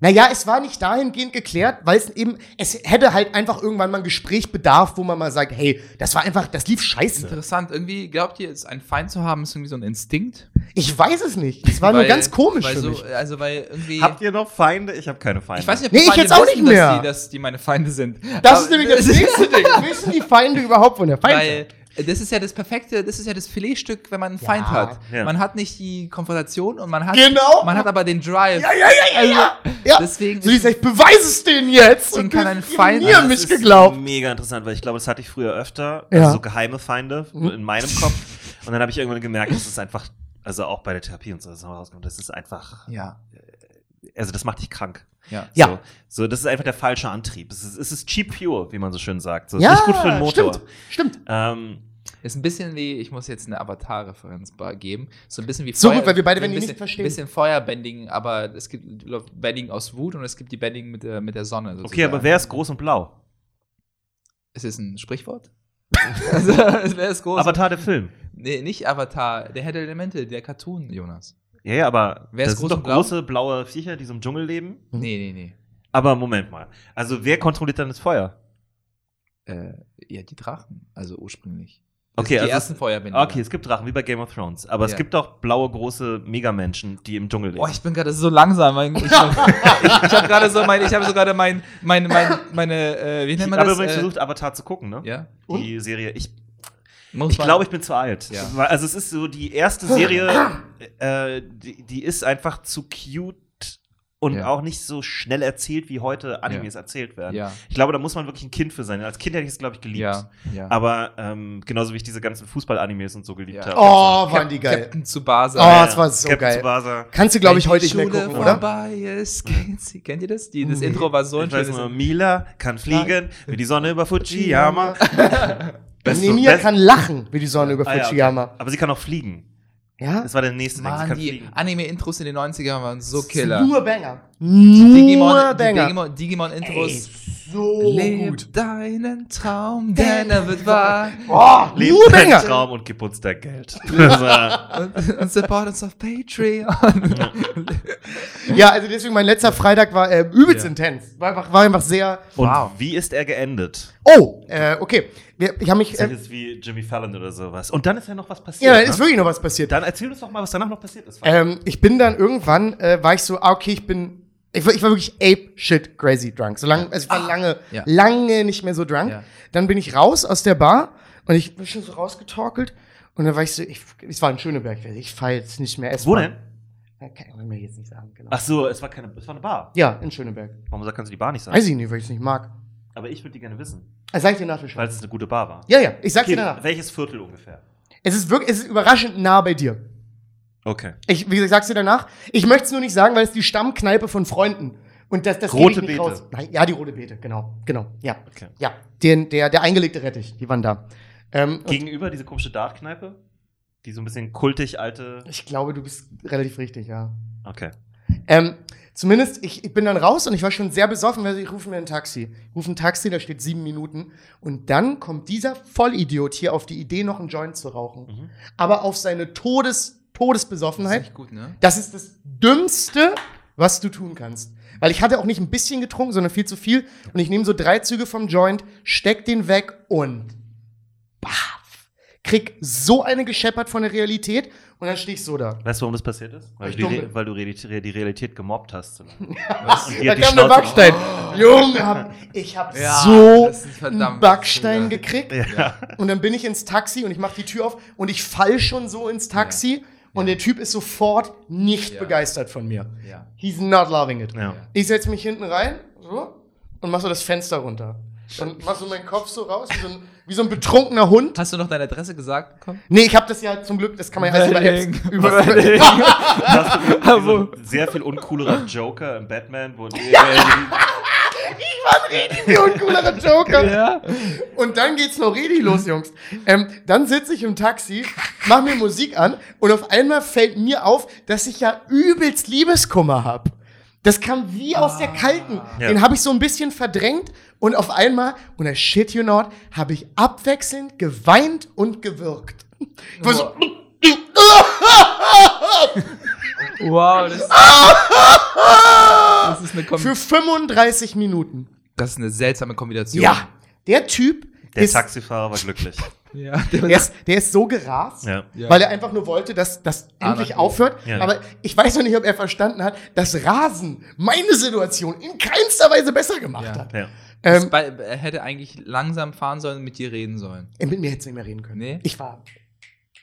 naja, es war nicht dahingehend geklärt, weil es eben, es hätte halt einfach irgendwann mal ein Gespräch bedarf, wo man mal sagt, hey, das war einfach, das lief scheiße. interessant. Irgendwie, glaubt ihr, einen Feind zu haben, ist irgendwie so ein Instinkt? Ich weiß es nicht. Das war nur Weil- ganz komisch weil für so, mich. Also, weil irgendwie. Habt ihr noch Feinde? Ich habe keine Feinde. ich weiß nicht, ob Nee, ich Feinde jetzt auch wissen, nicht mehr. Dass die, dass die meine Feinde sind. Das Aber- ist nämlich das nächste Ding. Wissen die Feinde überhaupt von der Feind? Weil das ist ja das perfekte, das ist ja das Filetstück, wenn man einen Feind hat. Ja. Man hat nicht die Konfrontation und man hat, Genau. man hat aber den Drive. ja, ja, ja, ja, ja. ja. Deswegen so, ich ich beweise es denen jetzt. Deswegen Und kann ein Feind- mir Das mich ist geglaubt. Mega interessant, weil ich glaube, das hatte ich früher öfter. Ja. Mhm. Also so geheime Feinde in meinem Kopf. Und dann habe ich irgendwann gemerkt, das ist einfach, also auch bei der Therapie und so, das ist rausgekommen, das ist einfach, Ja, also das macht dich krank. ja. Ja. So, so das ist einfach der falsche Antrieb. Es ist, es ist cheap fuel, wie man so schön sagt. So, Ja, ist nicht gut für den Motor. stimmt, stimmt. Ähm, Ist ein bisschen wie, ich muss jetzt eine Avatar-Referenz geben. So ein bisschen wie So gut, weil wir beide bisschen, nicht verstehen. Ein bisschen Feuerbending, aber es gibt Bending aus Wut und es gibt die Bending mit der, mit der Sonne. okay, sozusagen. aber wer ist groß und blau? Ist es ein Sprichwort? also, wer ist groß? Avatar der Film. nee, nicht Avatar, der Herr der Elemente, der Cartoon, Jonas. Ja, ja, aber Wer ist das sind groß doch und blau? große blaue Viecher, die so im Dschungel leben. Nee, nee, nee. Aber Moment mal. Also wer kontrolliert dann das Feuer? Äh, ja, die Drachen, also ursprünglich. Okay, die also ersten es- Feuerbändiger. Okay, es gibt Drachen, wie bei Game of Thrones. Aber es Ja. gibt auch blaue, große Megamenschen, die im Dschungel leben. Boah, ich bin gerade so langsam. Ich ich, ich habe gerade so mein, ich habe so gerade mein, mein, mein, meine, äh, wie ich nennt man habe das? übrigens äh, versucht, Avatar zu gucken, ne? Ja. Die Serie. Ich, Muss ich glaube, ich bin zu alt. Ja. Also es ist so die erste Serie, äh, die, die ist einfach zu cute und Ja. auch nicht so schnell erzählt, wie heute Animes erzählt werden. Ja. Ich glaube, da muss man wirklich ein Kind für sein. Als Kind hätte ich es, glaube ich, geliebt. Ja, ja. Aber ähm, genauso wie ich diese ganzen Fußball-Animes und so geliebt Ja. habe. Oh, waren die geil. Captain Tsubasa. Oh, das war so Captain geil. Tsubasa. Kannst du, glaube ich, heute nicht mehr Schule gucken, oder? vorbei ist, kennt, sie, kennt ihr das? Die, das Intro war so ein Ich weiß schönes. nur, Mila kann fliegen wie die Sonne über Fujiyama. Best- kann lachen wie die Sonne über Ah, ja, Fujiyama. okay. Aber sie kann auch fliegen. Ja? Das war der nächste Ding. Mann, kann die. Anime-Intros in den 90ern waren so killer. Nur Banger. Digimon, Nur die Banger. Digimon, Digimon-Intros. So Leb gut. deinen Traum, denn er wird wahr. Oh, Leb nur deinen Banger. Traum und gib uns dein Geld. Und, und support uns auf Patreon. Ja, also deswegen mein letzter Freitag war äh, übelst Ja. intens. War einfach, war einfach sehr. und Wow. wie ist er geendet? Oh, äh, okay. Ich habe mich. Das Äh, ist wie Jimmy Fallon oder sowas. Und dann ist ja noch was passiert. ja, da ne? ist wirklich noch was passiert. Dann erzähl uns doch mal, was danach noch passiert ist. Ähm, ich bin dann irgendwann, äh, war ich so, ah, okay, ich bin. Ich war, ich war wirklich ape shit crazy drunk. So lang, also ich war lange, Ah, ja. lange nicht mehr so drunk. Ja. Dann bin ich raus aus der Bar und ich bin schon so rausgetorkelt. Und dann war ich so, ich, es war in Schöneberg, ich fahre jetzt nicht mehr essen. Wo denn? Kann ich mir jetzt nicht sagen, genau. Ach so, es war keine, es war eine Bar. Ja, in Schöneberg. Warum kannst du die Bar nicht sagen? Weiß ich nicht, weil ich es nicht mag. Aber ich würde die gerne wissen, Also sag ich dir nach der Show. weil es eine gute Bar war. Ja, ja, ich sag Okay, dir danach. welches Viertel ungefähr? Es ist wirklich, es ist überraschend nah bei dir. Okay. Ich, wie gesagt, sag's dir danach. Ich möchte es nur nicht sagen, weil es die Stammkneipe von Freunden. Und das, das Rote Beete. raus. Nein, ja, die rote Beete, genau, genau, ja. Okay. Ja, den, der, der eingelegte Rettich, die waren da. Ähm, Gegenüber diese komische Dartkneipe? Die so ein bisschen kultig alte. ich glaube, du bist relativ richtig, ja. Okay. Ähm, zumindest, ich, ich bin dann raus und ich war schon sehr besoffen, weil ich rufe mir ein Taxi. Ich rufe ein Taxi, da steht sieben Minuten. Und dann kommt dieser Vollidiot hier auf die Idee, noch einen Joint zu rauchen. Mhm. Aber auf seine Todes, Das ist Todesbesoffenheit. nicht gut, ne? Das ist das Dümmste, was du tun kannst. Weil ich hatte auch nicht ein bisschen getrunken, sondern viel zu viel. Und ich nehme so drei Züge vom Joint, steck den weg und baff. Krieg so eine gescheppert von der Realität und dann stehe ich so da. Weißt du, warum das passiert ist? Weil, du, die, weil du Realität, die Realität gemobbt hast. Was? Und Da kam der Backstein. Junge, hab, ich hab Ja, so einen Backstein schön. gekriegt. Ja. Und dann bin ich ins Taxi und ich mache die Tür auf und ich fall schon so ins Taxi und der Typ ist sofort nicht Ja. begeistert von mir. Ja. He's not loving it. Ja. Ich setze mich hinten rein so, und mach so das Fenster runter. Und mach so meinen Kopf so raus, wie so ein, wie so ein betrunkener Hund. Hast du noch deine Adresse gesagt bekommen? Nee, ich habe das ja zum Glück, das kann man ja alles über Apps. Über, Wedding. Hast du so ein sehr viel uncoolerer Joker im Batman, wo die, war ein richtig viel uncoolerer Joker. Ja. Und dann geht's noch richtig los, Jungs. Ähm, dann sitze ich im Taxi, mach mir Musik an und auf einmal fällt mir auf, dass ich ja übelst Liebeskummer hab. Das kam wie aus der Kalten. Ja. Den habe ich so ein bisschen verdrängt und auf einmal, und I shit you not, habe ich abwechselnd geweint und gewirkt. Ich war so, Wow, das, das ist eine Kom für 35 Minuten. das ist eine seltsame Kombination. Ja, der Typ Der ist, Taxifahrer war glücklich. Ja, der, der ist, der ist so gerast, Ja. Weil er einfach nur wollte, dass das endlich natürlich. aufhört. Ja. Aber ich weiß noch nicht, ob er verstanden hat, dass Rasen meine Situation in keinster Weise besser gemacht Ja. hat. Ja. Ähm, bei, er hätte eigentlich langsam fahren sollen und mit dir reden sollen. äh, mit mir hätte es nicht mehr reden können. Nee? Ich war.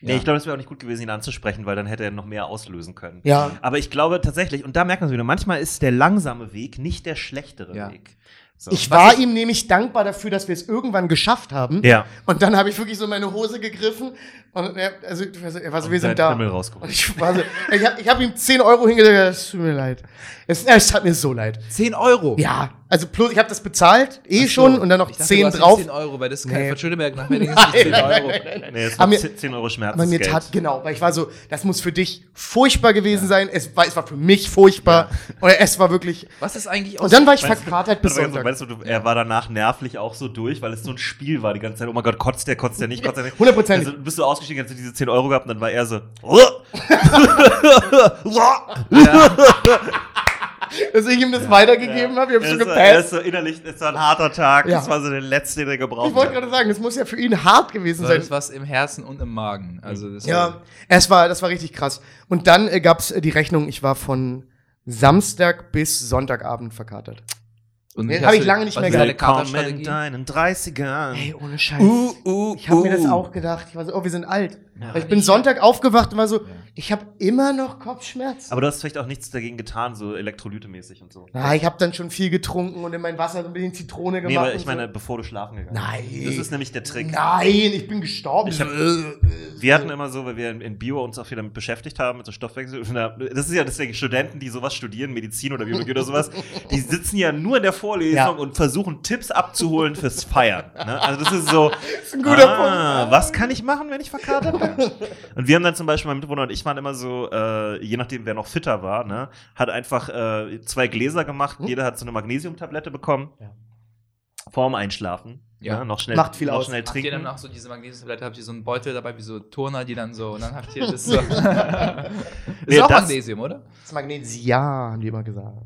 Nee, ich glaube, es wäre auch nicht gut gewesen, ihn anzusprechen, weil dann hätte er noch mehr auslösen können. Ja. Aber ich glaube tatsächlich, und da merkt man es wieder, manchmal ist der langsame Weg nicht der schlechtere Ja. Weg. So. Ich war ihm nämlich dankbar dafür, dass wir es irgendwann geschafft haben. Ja. Und dann habe ich wirklich so in meine Hose gegriffen und er, also, er war so, wir Und sind seinen da. Und ich war so, ich habe hab ihm 10 Euro hingelegt, es tut mir leid. Es, es tat mir so leid. 10 Euro. Ja, also plus, ich habe das bezahlt, eh so. schon, und dann noch Ich dachte, 10 du hast drauf. 10 Euro, weil das ist kein Nee. von Schöneberg nach Wedding ist nicht 10 Euro. Nee, es war mir- 10 10 Euro Schmerz. Aber mir tat, genau, weil ich war so, das muss für dich furchtbar gewesen sein. Es war, es war für mich furchtbar. Oder es war wirklich. Was ist eigentlich Und dann war ich Weißt verkatert bis Sonntag. weißt du, er war danach nervlich auch so durch, weil es so ein Spiel war die ganze Zeit. Oh mein Gott, kotzt der, kotzt der nicht, kotzt der nicht. Hundertprozentig. Also bist du ausgestiegen, hast du diese 10 Euro gehabt und dann war er so. Dass ich ihm das weitergegeben habe, ich habe so gepasst. so innerlich, es war ein harter Tag. Ja. Das war so der letzte, den er gebraucht Ich wollte hat. gerade sagen, das muss ja für ihn hart gewesen So, sein. das was im Herzen und im Magen. Also das Ja, es war, das war richtig krass. Und dann äh, gab's äh, die Rechnung, ich war von Samstag bis Sonntagabend verkatert. Und Nee, wie hab hast ich lange nicht mehr gehabt. Willkommen in deinen 30ern. Ey, ohne Scheiß. Uh, uh, ich habe mir das uh. auch gedacht. Ich war so, oh, wir sind alt. Weil ich bin Sonntag aufgewacht und war so, ich habe immer noch Kopfschmerzen. Aber du hast vielleicht auch nichts dagegen getan, so elektrolytemäßig und so. Na, ich habe dann schon viel getrunken und in mein Wasser so ein bisschen Zitrone gemacht. Nee, aber ich meine, so. bevor du schlafen gegangen Nein. bist. Das ist nämlich der Trick. Nein, ich bin gestorben. Ich hab- Wir hatten immer so, weil wir in, in Bio uns auch viel damit beschäftigt haben, mit so Stoffwechsel. Das ist ja deswegen Studenten, die sowas studieren, Medizin oder Biologie oder sowas, die sitzen ja nur in der Vorlesung Ja. und versuchen Tipps abzuholen fürs Feiern. Ne? Also das ist so, ist ein guter ah, was kann ich machen, wenn ich verkatert bin? Und wir haben dann zum Beispiel, mein Mitbewohner und ich waren immer so, äh, je nachdem, wer noch fitter war, ne, hat einfach äh, zwei Gläser gemacht, jeder hat so eine Magnesiumtablette bekommen. Ja. Vorm Einschlafen. Ja. Ne? Noch schnell, Macht viel noch aus. schnell Habt ihr trinken. dann auch so diese Magnesiumtablette, habt ihr so einen Beutel dabei, wie so Turner, die dann so, und dann habt ihr das so. das Nee, ist auch das- Magnesium, oder? Das Magnesium, haben die immer gesagt.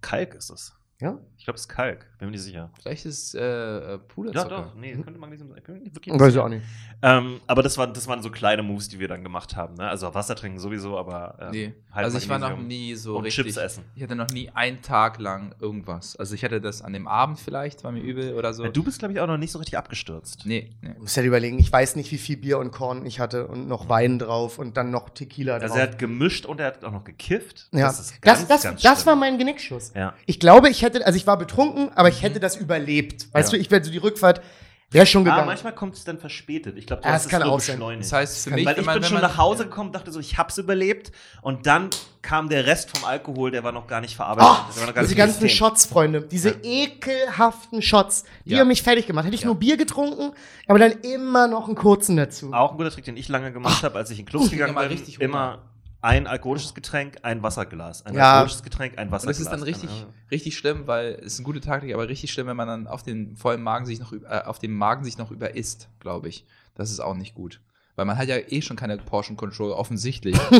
Kalk ist es. Ja? Ich glaube, es ist Kalk. Bin mir nicht sicher. Vielleicht ist äh, äh, Ja, Puderzucker. doch. Nee, könnte Magnesium sein. Wirklich Weiß ich auch nicht. Ähm, aber das waren, das waren so kleine Moves, die wir dann gemacht haben. Ne? Also Wasser trinken sowieso, aber. äh, Nee, halt also ich war noch nie so und richtig. Chips essen. Ich hatte noch nie einen Tag lang irgendwas. Also ich hatte das an dem Abend vielleicht, war mir übel oder so. Ja, du bist, glaube ich, auch noch nicht so richtig abgestürzt. Nee, nee. Du musst halt überlegen, ich weiß nicht, wie viel Bier und Korn ich hatte und noch Wein drauf und dann noch Tequila Also drauf. er hat gemischt und er hat auch noch gekifft. ja, Das das, ist ganz, das, ganz das, war mein Genickschuss. Ja. Ich glaube, ich hätte, also ich war betrunken, aber ich hätte das überlebt. Weißt Ja. du, ich wäre so die Rückfahrt, wäre schon Ah, gegangen. manchmal kommt es dann verspätet. Ich glaube, du Ja, hast das kann auch sein. beschleunigt. Das heißt für kann- mich, Weil wenn ich man, bin schon man, nach Hause gekommen, dachte so, ich hab's überlebt. Und dann kam der Rest vom Alkohol, der war noch gar nicht verarbeitet. Oh, der war noch gar diese ganzen System. Shots, Freunde, diese ekelhaften Shots, die Ja. haben mich fertig gemacht. Hätte ich Ja. nur Bier getrunken, aber dann immer noch einen kurzen dazu. Auch ein guter Trick, den ich lange gemacht habe, als ich in Clubs gegangen immer bin. richtig Hunger. immer ein alkoholisches Getränk, ein Wasserglas. Ein Ja. alkoholisches Getränk, ein und Wasserglas. das ist dann richtig, Ja. richtig schlimm, weil es ist eine gute Taktik, aber richtig schlimm, wenn man dann auf den vollen Magen sich noch über, äh, auf dem Magen sich noch überisst, glaube ich. Das ist auch nicht gut. Weil man hat ja eh schon keine Portion Control, offensichtlich.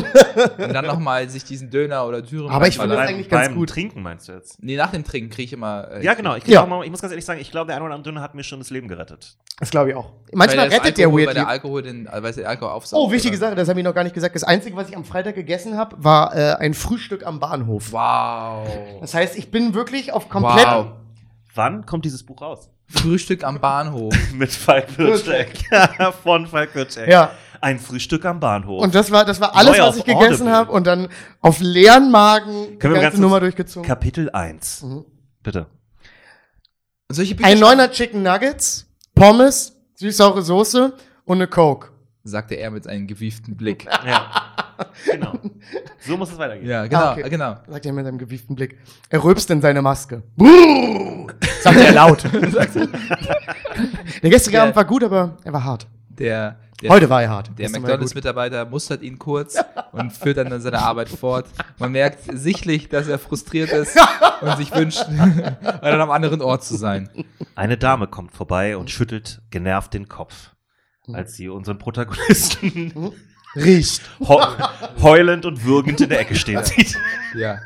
und dann nochmal sich diesen Döner oder Dürüm Aber ich finde das eigentlich ganz beim gut. Trinken meinst du jetzt? Nee, nach dem Trinken kriege ich immer. äh, Ja, genau. Ich, Ja. glaub, ich muss ganz ehrlich sagen, ich glaube, der eine oder andere Dünner hat mir schon das Leben gerettet. Das glaube ich auch. Manchmal rettet der Alkohol, Weil der Alkohol den, weil der Alkohol aufsaugt. Oh, wichtige oder? Sache, das habe ich noch gar nicht gesagt. Das Einzige, was ich am Freitag gegessen habe, war äh, ein Frühstück am Bahnhof. Wow. Das heißt, ich bin wirklich auf komplett. Wow. Wann kommt dieses Buch raus? Frühstück am Bahnhof. Mit Falk Wirczek. Von Falk Wirczek. Ja. Ein Frühstück am Bahnhof. Und das war, das war alles, Neu was ich gegessen habe und dann auf leeren Magen Können die wir ganze ganz Nummer durchgezogen. Kapitel 1. Mhm. Bitte. Solche Bücher Ein neuner Chicken Nuggets, Pommes, süß-saure Soße und eine Coke. sagte er mit einem gewieften Blick. Ja. Genau. So muss es weitergehen. Ja, genau, Ah, okay. genau. Sagt er mit einem gewieften Blick. Er rülpst in seine Maske. Sagt er laut. Der gestrige Der- Abend war gut, aber er war hart. Der, der, Heute war er hart. der er. McDonalds-Mitarbeiter mustert ihn kurz und führt dann seine Arbeit fort. Man merkt sichtlich, dass er frustriert ist und sich wünscht, an einem anderen Ort zu sein. Eine Dame kommt vorbei und schüttelt genervt den Kopf, als sie unseren Protagonisten Riecht. heu heulend und würgend in der Ecke stehen sieht. Ja.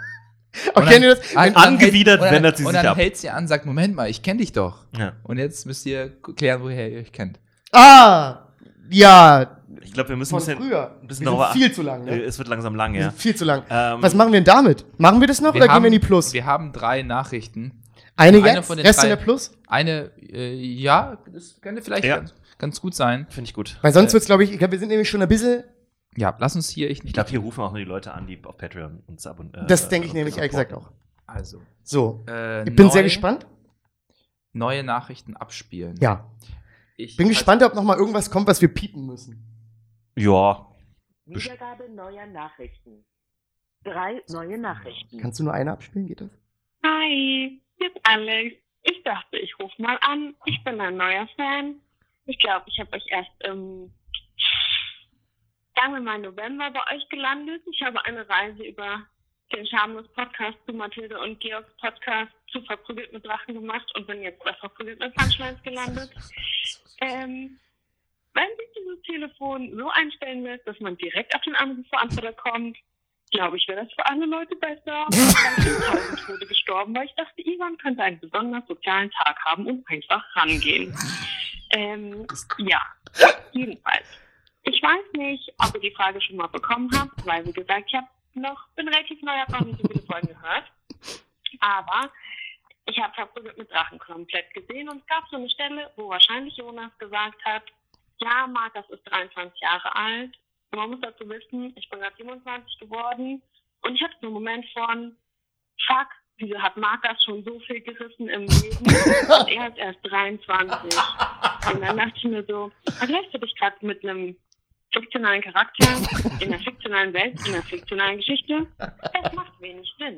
Aber kennt ihr das? Ein- angewidert und dann- wendet sie Und sich dann ab. hält sie an und sagt, Moment mal, ich kenne dich doch. Ja. Und jetzt müsst ihr klären, woher ihr euch kennt. Ah, ja, Ich glaube, wir müssen von ein bisschen, früher. ein bisschen Wir sind viel zu lang, Äh, ne? Es wird langsam lang, Wir ja. viel zu lang. Ähm, Was machen wir denn damit? Machen wir das noch oder gehen wir in die Plus? Wir haben drei Nachrichten. Eine eine jetzt, von den Rest drei- in der Plus? Eine, äh, ja, das könnte vielleicht Ja. ganz, ganz gut sein. Finde ich gut. Weil sonst Äh, wird's, glaube ich, ich glaube, wir sind nämlich schon ein bisschen, Ja, lass uns hier, ich Ich glaube, hier rufen auch nur die Leute an, die auf Patreon uns abonnieren. das denke ich nämlich ehrlich gesagt auch. Also, So, äh, ich bin sehr neu- gespannt. Neue Nachrichten abspielen. Ja, Ich bin gespannt, ob noch mal irgendwas kommt, was wir piepen müssen. Ja. Wiedergabe neuer Nachrichten. Drei neue Nachrichten. Kannst du nur eine abspielen, geht das? Hi, hier ist Alex. Ich dachte, ich rufe mal an. Ich bin ein neuer Fan. Ich glaube, ich habe euch erst im, sagen wir mal, November bei euch gelandet. Ich habe eine Reise über den Schamlos Podcast zu Mathilde und Georgs Podcast zu Verprügelt mit Drachen gemacht und bin jetzt bei Verprügelt mit Punchlines gelandet. Ähm, wenn sich dieses Telefon so einstellen lässt, dass man direkt auf den Anrufbeantworter kommt, glaube ich, wäre das für alle Leute besser. Ich bin Tode gestorben, weil ich dachte, Ivan könnte einen besonders sozialen Tag haben und einfach rangehen. Ähm, ja, jedenfalls. Ich weiß nicht, ob ihr die Frage schon mal bekommen habt, weil wie gesagt, ich hab noch, bin relativ neu, habe noch nicht so viele Folgen gehört. Aber ich habe Verprügelt mit Drachen komplett gesehen und es gab so eine Stelle, wo wahrscheinlich Jonas gesagt hat, ja, Markus ist 23 Jahre alt. Und man muss dazu wissen, ich bin gerade 27 geworden und ich hatte so einen Moment von, fuck, wieso hat Markus schon so viel gerissen im Leben und er ist erst 23. Und dann dachte ich mir so, vergleichst du dich gerade mit einem fiktionalen Charakter in einer fiktionalen Welt, in einer fiktionalen Geschichte? Das macht wenig Sinn.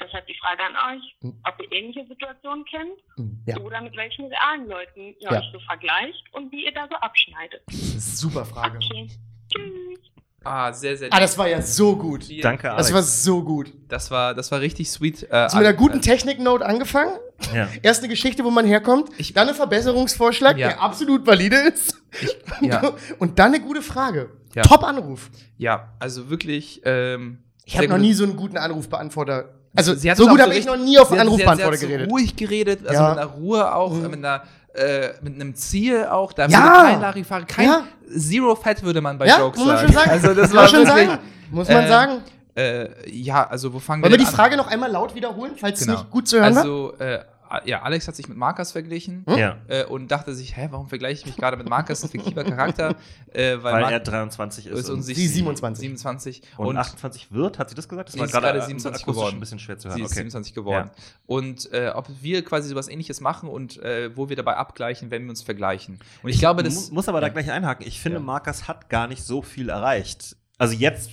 Deshalb die Frage an euch, ob ihr ähnliche Situationen kennt Ja, oder mit welchen realen Leuten ihr Ja. euch so vergleicht und wie ihr da so abschneidet. das ist eine super Frage. Okay. Tschüss. Ah, sehr, sehr Ah, das war ja so gut. Vielen- Danke, Alex. Das war so gut. Das war, das war richtig sweet. Äh, du mit einer guten Technik-Note angefangen? Ja. Erst eine Geschichte, wo man herkommt, Ich- dann ein Verbesserungsvorschlag, Ja. der absolut valide ist. ja. Und dann eine gute Frage. Ja. Top-Anruf. ja, also wirklich. Ähm, Ich habe noch nie so einen guten Anrufbeantworter. Also, Sie hat so gut habe ich noch nie auf einen hat- sie hat- Anrufbeantworter sie hat geredet. Ruhig geredet, also Ja. mit einer Ruhe auch, Mhm. mit einer äh, mit einem Ziel auch. Da Ja. würde kein Larifari, kein Ja. Zero Fat würde man bei Ja, Jokes muss sagen. schon sagen. Also das Muss war man schon wirklich, sagen. Muss man äh, sagen. Äh, ja, also wo fangen Wollen wir denn die an? Frage noch einmal laut wiederholen, falls Genau. es nicht gut zu hören war? Also äh, ja, Alex hat sich mit Markus verglichen. Hm? ja. Äh, und dachte sich, hä, warum vergleiche ich mich gerade mit Markus, ein fiktiver Charakter? Äh, weil Weil er 23 ist. ist und und, sich Sie 27. 27 und, und 28 wird, hat sie das gesagt? Das Sie war ist gerade gerade äh, 27 akustisch geworden. ein bisschen schwer zu sie hören. ist Okay. 27 geworden. Und äh, ob wir quasi sowas ähnliches machen und äh, wo wir dabei abgleichen, wenn wir uns vergleichen. Und ich, glaube, das. Mu- muss aber da ja. gleich einhaken. Ich finde, Ja. Markus hat gar nicht so viel erreicht. Also jetzt,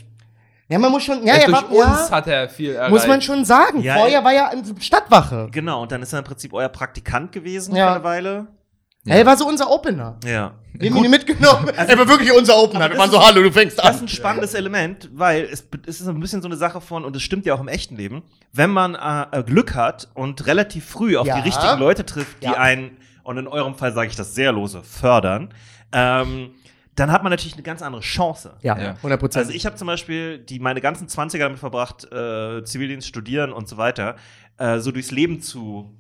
Ja, man muss schon, ja, Äh, ja, durch war, uns ja, hat er viel erreicht. muss man schon sagen. Ja, Vorher ey. war ja Stadtwache. genau, und dann ist er im Prinzip euer Praktikant gewesen Ja. für eine Weile. Ja. Er war so unser Opener. Ja. Wir haben ihn mitgenommen. er war wirklich unser Opener. Wir das waren so, ist- hallo, du fängst Das ist an. ein spannendes Element, weil es, es ist ein bisschen so eine Sache von, und es stimmt ja auch im echten Leben, wenn man äh, Glück hat und relativ früh auf Ja. die richtigen Leute trifft, die Ja. einen, und in eurem Fall sage ich das sehr lose, fördern, ähm, dann hat man natürlich eine ganz andere Chance. Ja, Ja. 100 Prozent. Also ich habe zum Beispiel die meine ganzen 20er damit verbracht, äh, Zivildienst studieren und so weiter, äh, so durchs Leben zu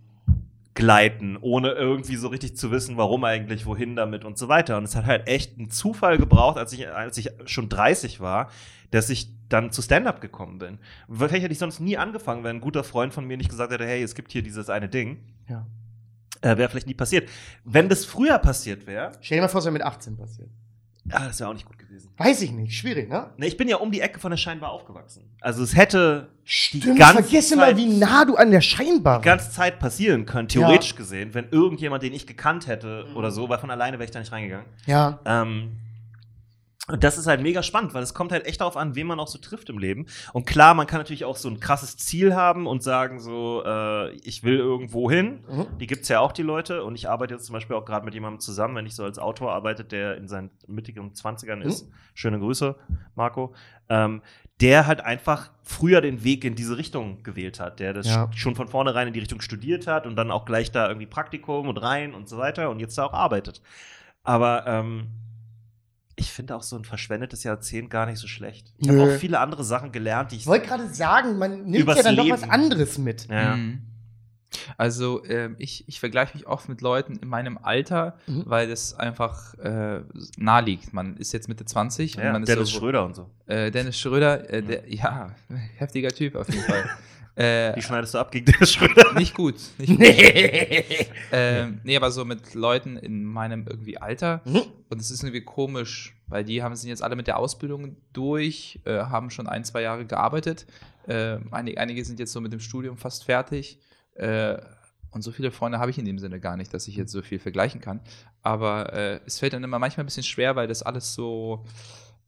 gleiten, ohne irgendwie so richtig zu wissen, warum eigentlich, wohin damit und so weiter. Und es hat halt echt einen Zufall gebraucht, als ich, als ich schon 30 war, dass ich dann zu Stand-up gekommen bin. Vielleicht hätte ich sonst nie angefangen, wenn ein guter Freund von mir nicht gesagt hätte, hey, es gibt hier dieses eine Ding. Ja. Äh, wäre vielleicht nie passiert. Wenn das früher passiert wäre, Stell dir mal vor, es wäre mit 18 passiert. Ah, das wäre auch nicht gut gewesen. Weiß ich nicht. Schwierig, ne? Ne, ich bin ja um die Ecke von der Scheinbar aufgewachsen. Also es hätte die Stimmt, ganze vergesse mal, Zeit- wie nah du an der Scheinbar die ganze Zeit passieren können, theoretisch gesehen, wenn irgendjemand, den ich gekannt hätte oder so, weil von alleine wäre ich da nicht reingegangen. Ja. Ähm, Und das ist halt mega spannend, weil es kommt halt echt darauf an, wen man auch so trifft im Leben. Und klar, man kann natürlich auch so ein krasses Ziel haben und sagen so, äh, ich will irgendwo hin. Mhm. Die gibt's ja auch, die Leute. Und ich arbeite jetzt zum Beispiel auch gerade mit jemandem zusammen, wenn ich so als Autor arbeite, der in seinen mittigen 20ern ist. Schöne Grüße, Marco. Ähm, der halt einfach früher den Weg in diese Richtung gewählt hat, der das Ja. schon von vornherein in die Richtung studiert hat und dann auch gleich da irgendwie Praktikum und rein und so weiter und jetzt da auch arbeitet. Aber ähm, ich finde auch so ein verschwendetes Jahrzehnt gar nicht so schlecht. Ich habe auch viele andere Sachen gelernt, die ich. Ich wollte gerade sagen, man nimmt ja dann doch was Leben. anderes mit. ja. Mhm. Also ähm, ich, ich vergleiche mich oft mit Leuten in meinem Alter, Mhm. weil das einfach äh, nahe liegt. Man ist jetzt Mitte 20 Ja, man ist Dennis so, Schröder und so. Äh, Dennis Schröder, äh, der, ja, heftiger Typ auf jeden Fall. äh, Die schneidest du ab gegen Dennis Schröder. nicht gut. Nicht gut. Nee. Ähm, nee, aber so mit Leuten in meinem irgendwie Alter. Mhm. Und es ist irgendwie komisch, weil die haben sind jetzt alle mit der Ausbildung durch, äh, haben schon ein, zwei Jahre gearbeitet. Äh, einige, einige sind jetzt so mit dem Studium fast fertig. Äh, und so viele Freunde habe ich in dem Sinne gar nicht, dass ich jetzt so viel vergleichen kann. Aber äh, es fällt dann immer manchmal ein bisschen schwer, weil das alles so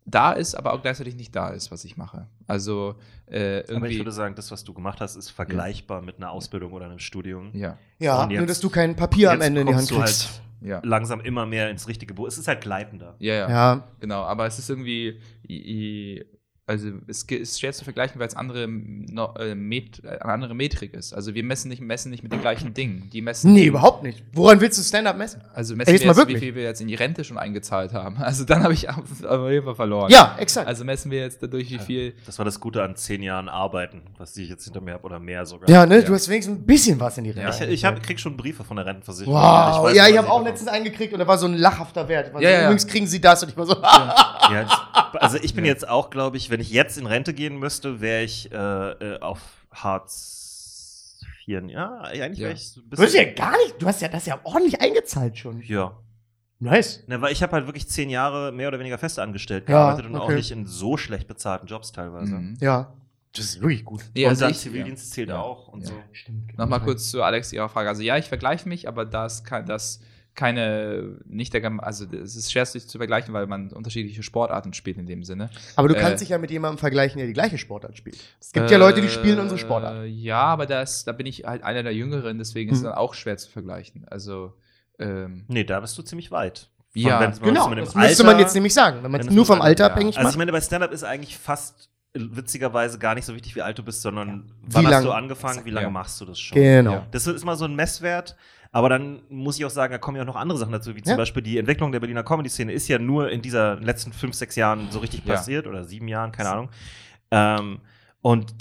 da ist, aber auch gleichzeitig nicht da ist, was ich mache. Also äh, Aber ich irgendwie. würde sagen, das, was du gemacht hast, ist vergleichbar mit einer Ausbildung oder einem Studium. ja, Ja, jetzt- nur dass du kein Papier am Ende in die Hand kriegst. ja. Langsam immer mehr ins richtige Boot. Es ist halt gleitender. Ja, ja. Ja. Genau, aber es ist irgendwie, i- i- also es ist schwer zu vergleichen, weil es andere, no, äh, Met, äh, eine andere Metrik ist. Also wir messen nicht, messen nicht mit den gleichen Dingen. Die messen, Nee, überhaupt nicht. Woran willst du Stand-up messen? Also Ey, messen jetzt wir mal jetzt, wie viel wir jetzt in die Rente schon eingezahlt haben. Also dann habe ich auf jeden Fall verloren. Ja, exakt. Also messen wir jetzt dadurch, wie viel. Das war das Gute an zehn Jahren Arbeiten, was ich jetzt hinter mir habe oder mehr sogar. ja, ne, Ja. du hast wenigstens ein bisschen was in die Ja. Rente. Ich, ich hab, krieg schon Briefe von der Rentenversicherung. Wow, weiß, ja, ich habe auch letztens eingekriegt und da war so ein lachhafter Wert. Ja, so, ja. Übrigens kriegen sie das und ich war so, Ja, also ich bin jetzt auch, glaube ich, wenn ich jetzt in Rente gehen müsste, wäre ich äh, äh, auf Hartz IV. Ja, eigentlich Ja. wäre ich so ein du hast ja bisschen. gar nicht, du hast ja das ja ordentlich eingezahlt schon. Ja. Nice. Ne, weil ich habe halt wirklich zehn Jahre mehr oder weniger fest angestellt Ja, gearbeitet und auch okay. nicht in so schlecht bezahlten Jobs teilweise. Mhm. Ja, das ist wirklich gut. Nee, und also dann ich- Zivildienst zählt ja. auch und Ja. so. Stimmt. Nochmal kurz zu Alex ihrer Frage. Also ja, ich vergleiche mich, aber das kann das keine, nicht der, also es ist schwer sich zu vergleichen, weil man unterschiedliche Sportarten spielt in dem Sinne. Aber du Äh, kannst dich ja mit jemandem vergleichen, der die gleiche Sportart spielt. Es gibt ja Leute, die spielen unsere Sportart. Äh, Ja, aber das, da bin ich halt einer der Jüngeren, deswegen ist es Mhm. dann auch schwer zu vergleichen. Also, ähm, Nee, da bist du ziemlich weit. Ja, wenn- wenn Genau, man's mit dem das müsste man jetzt nämlich sagen. Wenn man es nur vom Alter Alter- abhängig Also ich macht. meine, bei Stand-Up ist eigentlich fast äh, witzigerweise gar nicht so wichtig, wie alt du bist, sondern wann Wie hast lang- du angefangen, wie lange Ja. machst du das schon. Genau. Ja. Das ist immer so ein Messwert. Aber dann muss ich auch sagen, da kommen ja auch noch andere Sachen dazu, wie zum Ja. Beispiel die Entwicklung der Berliner Comedy-Szene ist ja nur in dieser letzten fünf, sechs Jahren so richtig Ja. passiert oder sieben Jahren, keine Ahnung. Ähm, und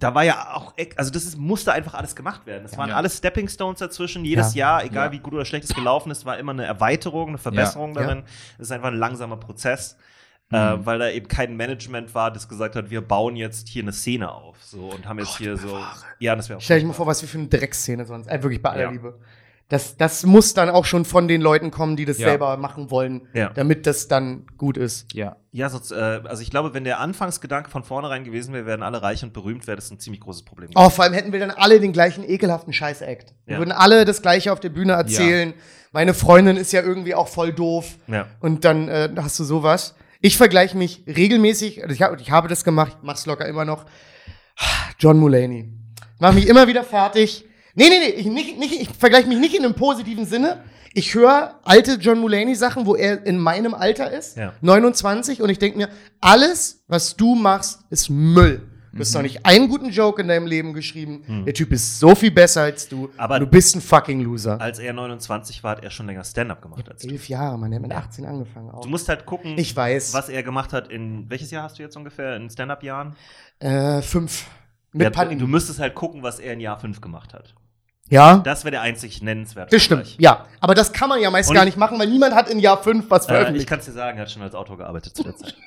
da, war ja auch, ex- also das ist, musste einfach alles gemacht werden. Es waren Ja. alles Stepping Stones dazwischen. Jedes Ja. Jahr, egal wie gut oder schlecht es gelaufen ist, war immer eine Erweiterung, eine Verbesserung darin. Es ist einfach ein langsamer Prozess. Mhm. Äh, weil da eben kein Management war, das gesagt hat, wir bauen jetzt hier eine Szene auf. So und haben jetzt hier so. Ja, das wäre. Stell dich mal vor, was wir für eine Dreckszene sonst. Äh, wirklich bei aller. Liebe. Das, das muss dann auch schon von den Leuten kommen, die das Ja. selber machen wollen, Ja. damit das dann gut ist. ja. Ja, sonst, äh, also ich glaube, wenn der Anfangsgedanke von vornherein gewesen wäre, werden alle reich und berühmt, wäre das ein ziemlich großes Problem. Oh, vor allem hätten wir dann alle den gleichen ekelhaften Scheiß-Act. Wir Ja. würden alle das gleiche auf der Bühne erzählen. Meine Freundin ist ja irgendwie auch voll doof. Ja. Und dann äh, hast du sowas. Ich vergleiche mich regelmäßig, also ich, hab, ich habe das gemacht, ich mach's locker immer noch. John Mulaney. Mach mich immer wieder fertig. Nee, nee, nee, ich, nicht, nicht, ich vergleiche mich nicht in einem positiven Sinne. Ich höre alte John Mulaney-Sachen, wo er in meinem Alter ist, Ja. 29, und ich denke mir, alles, was du machst, ist Müll. Du Mhm. hast noch nicht einen guten Joke in deinem Leben geschrieben. Der Typ ist so viel besser als du. Aber- du bist ein fucking Loser. Als er 29 war, hat er schon länger Stand-up gemacht als du. Elf Jahre, Mann, der hat mit 18 angefangen. Auch. Du musst halt gucken, Ich weiß. was er gemacht hat in. Welches Jahr hast du jetzt ungefähr? In Stand-up-Jahren? Äh, fünf. Mit Ja, Pandemie. Du müsstest halt gucken, was er in Jahr 5 gemacht hat. Ja, Das wäre der einzig nennenswerte. das stimmt. Ja, aber das kann man ja meist Und gar ich- nicht machen, weil niemand hat in Jahr fünf was Äh, ich veröffentlicht. kann es dir sagen, er hat schon als Autor gearbeitet zu der Zeit.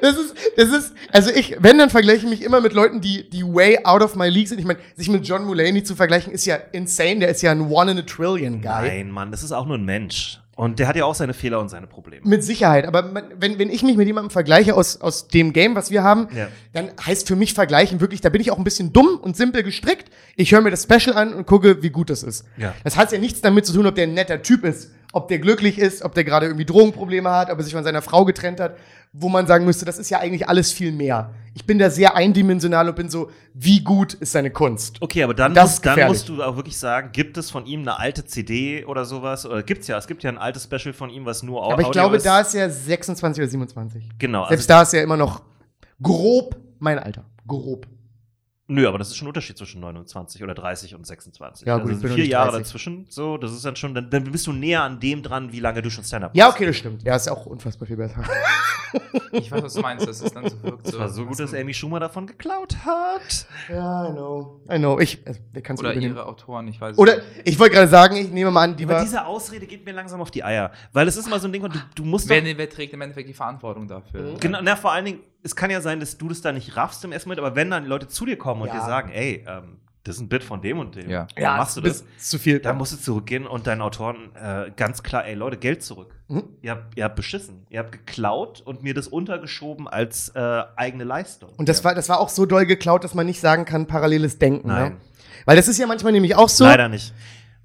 Das ist, das ist, also ich, wenn, dann vergleiche ich mich immer mit Leuten, die, die way out of my league sind. Ich meine, sich mit John Mulaney zu vergleichen, ist ja insane. Der ist ja ein One in a Trillion Guy. Nein, Mann, das ist auch nur ein Mensch. Und der hat ja auch seine Fehler und seine Probleme. Mit Sicherheit. Aber man- wenn, wenn ich mich mit jemandem vergleiche aus, aus dem Game, was wir haben, Ja. dann heißt für mich vergleichen wirklich, da bin ich auch ein bisschen dumm und simpel gestrickt. Ich höre mir das Special an und gucke, wie gut das ist. Ja. Das hat ja nichts damit zu tun, ob der ein netter Typ ist ob der glücklich ist, ob der gerade irgendwie Drogenprobleme hat, ob er sich von seiner Frau getrennt hat, wo man sagen müsste, das ist ja eigentlich alles viel mehr. Ich bin da sehr eindimensional und bin so, wie gut ist seine Kunst? Okay, aber dann, musst, dann musst du auch wirklich sagen, gibt es von ihm eine alte CD oder sowas? Oder gibt's ja, es gibt ja ein altes Special von ihm, was nur Au- Aber ich Audio glaube, ist. da ist er 26 oder 27. Genau, Selbst also, da ist er immer noch grob mein Alter. Grob. Nö, aber das ist schon ein Unterschied zwischen 29 oder 30 und 26. Ja, gut, also ich bin vier Jahre 30. dazwischen, so, das ist dann schon, dann, dann bist du näher an dem dran, wie lange du schon Stand-Up Ja, machst. okay, das stimmt. Ja, ist auch unfassbar viel besser. Ich weiß, was du meinst. Das ist dann so, wirkt Das war so gut, dass Amy Schumer davon geklaut hat. ja, I know. I know. Ich, also, wer kann's Oder ihre Autoren, ich weiß Oder, nicht. ich wollte gerade sagen, ich nehme mal an, die Aber war. diese Ausrede geht mir langsam auf die Eier. Weil es ist mal so ein Ding, du, du musst Wer, doch, wer trägt im Endeffekt die Verantwortung dafür? Genau, na, vor allen Dingen, es kann ja sein, dass du das da nicht raffst im ersten Moment, aber wenn dann Leute zu dir kommen und Ja. dir sagen, ey, ähm, das ist ein Bit von dem und dem, Ja. warum machst du das? zu viel. Dann musst du zurückgehen und deinen Autoren äh, ganz klar, ey Leute, Geld zurück. Mhm. Ihr, habt, ihr habt beschissen. Ihr habt geklaut und mir das untergeschoben als äh, eigene Leistung. Und das war, das war auch so doll geklaut, dass man nicht sagen kann, paralleles Denken. Nein. Ne? Weil das ist ja manchmal nämlich auch so. Leider nicht.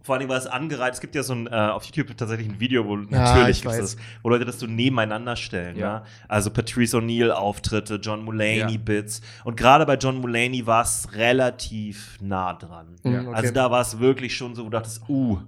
Vor allem war es angereiht. Es gibt ja so ein, äh, auf YouTube tatsächlich ein Video, wo natürlich weiß. das, wo Leute das so nebeneinander stellen. Ja. Ja. Also Patrice O'Neill Auftritte, John Mulaney Ja. Bits. Und gerade bei John Mulaney war es relativ nah dran. Mhm, okay. Also da war es wirklich schon so, wo du dachtest, uh,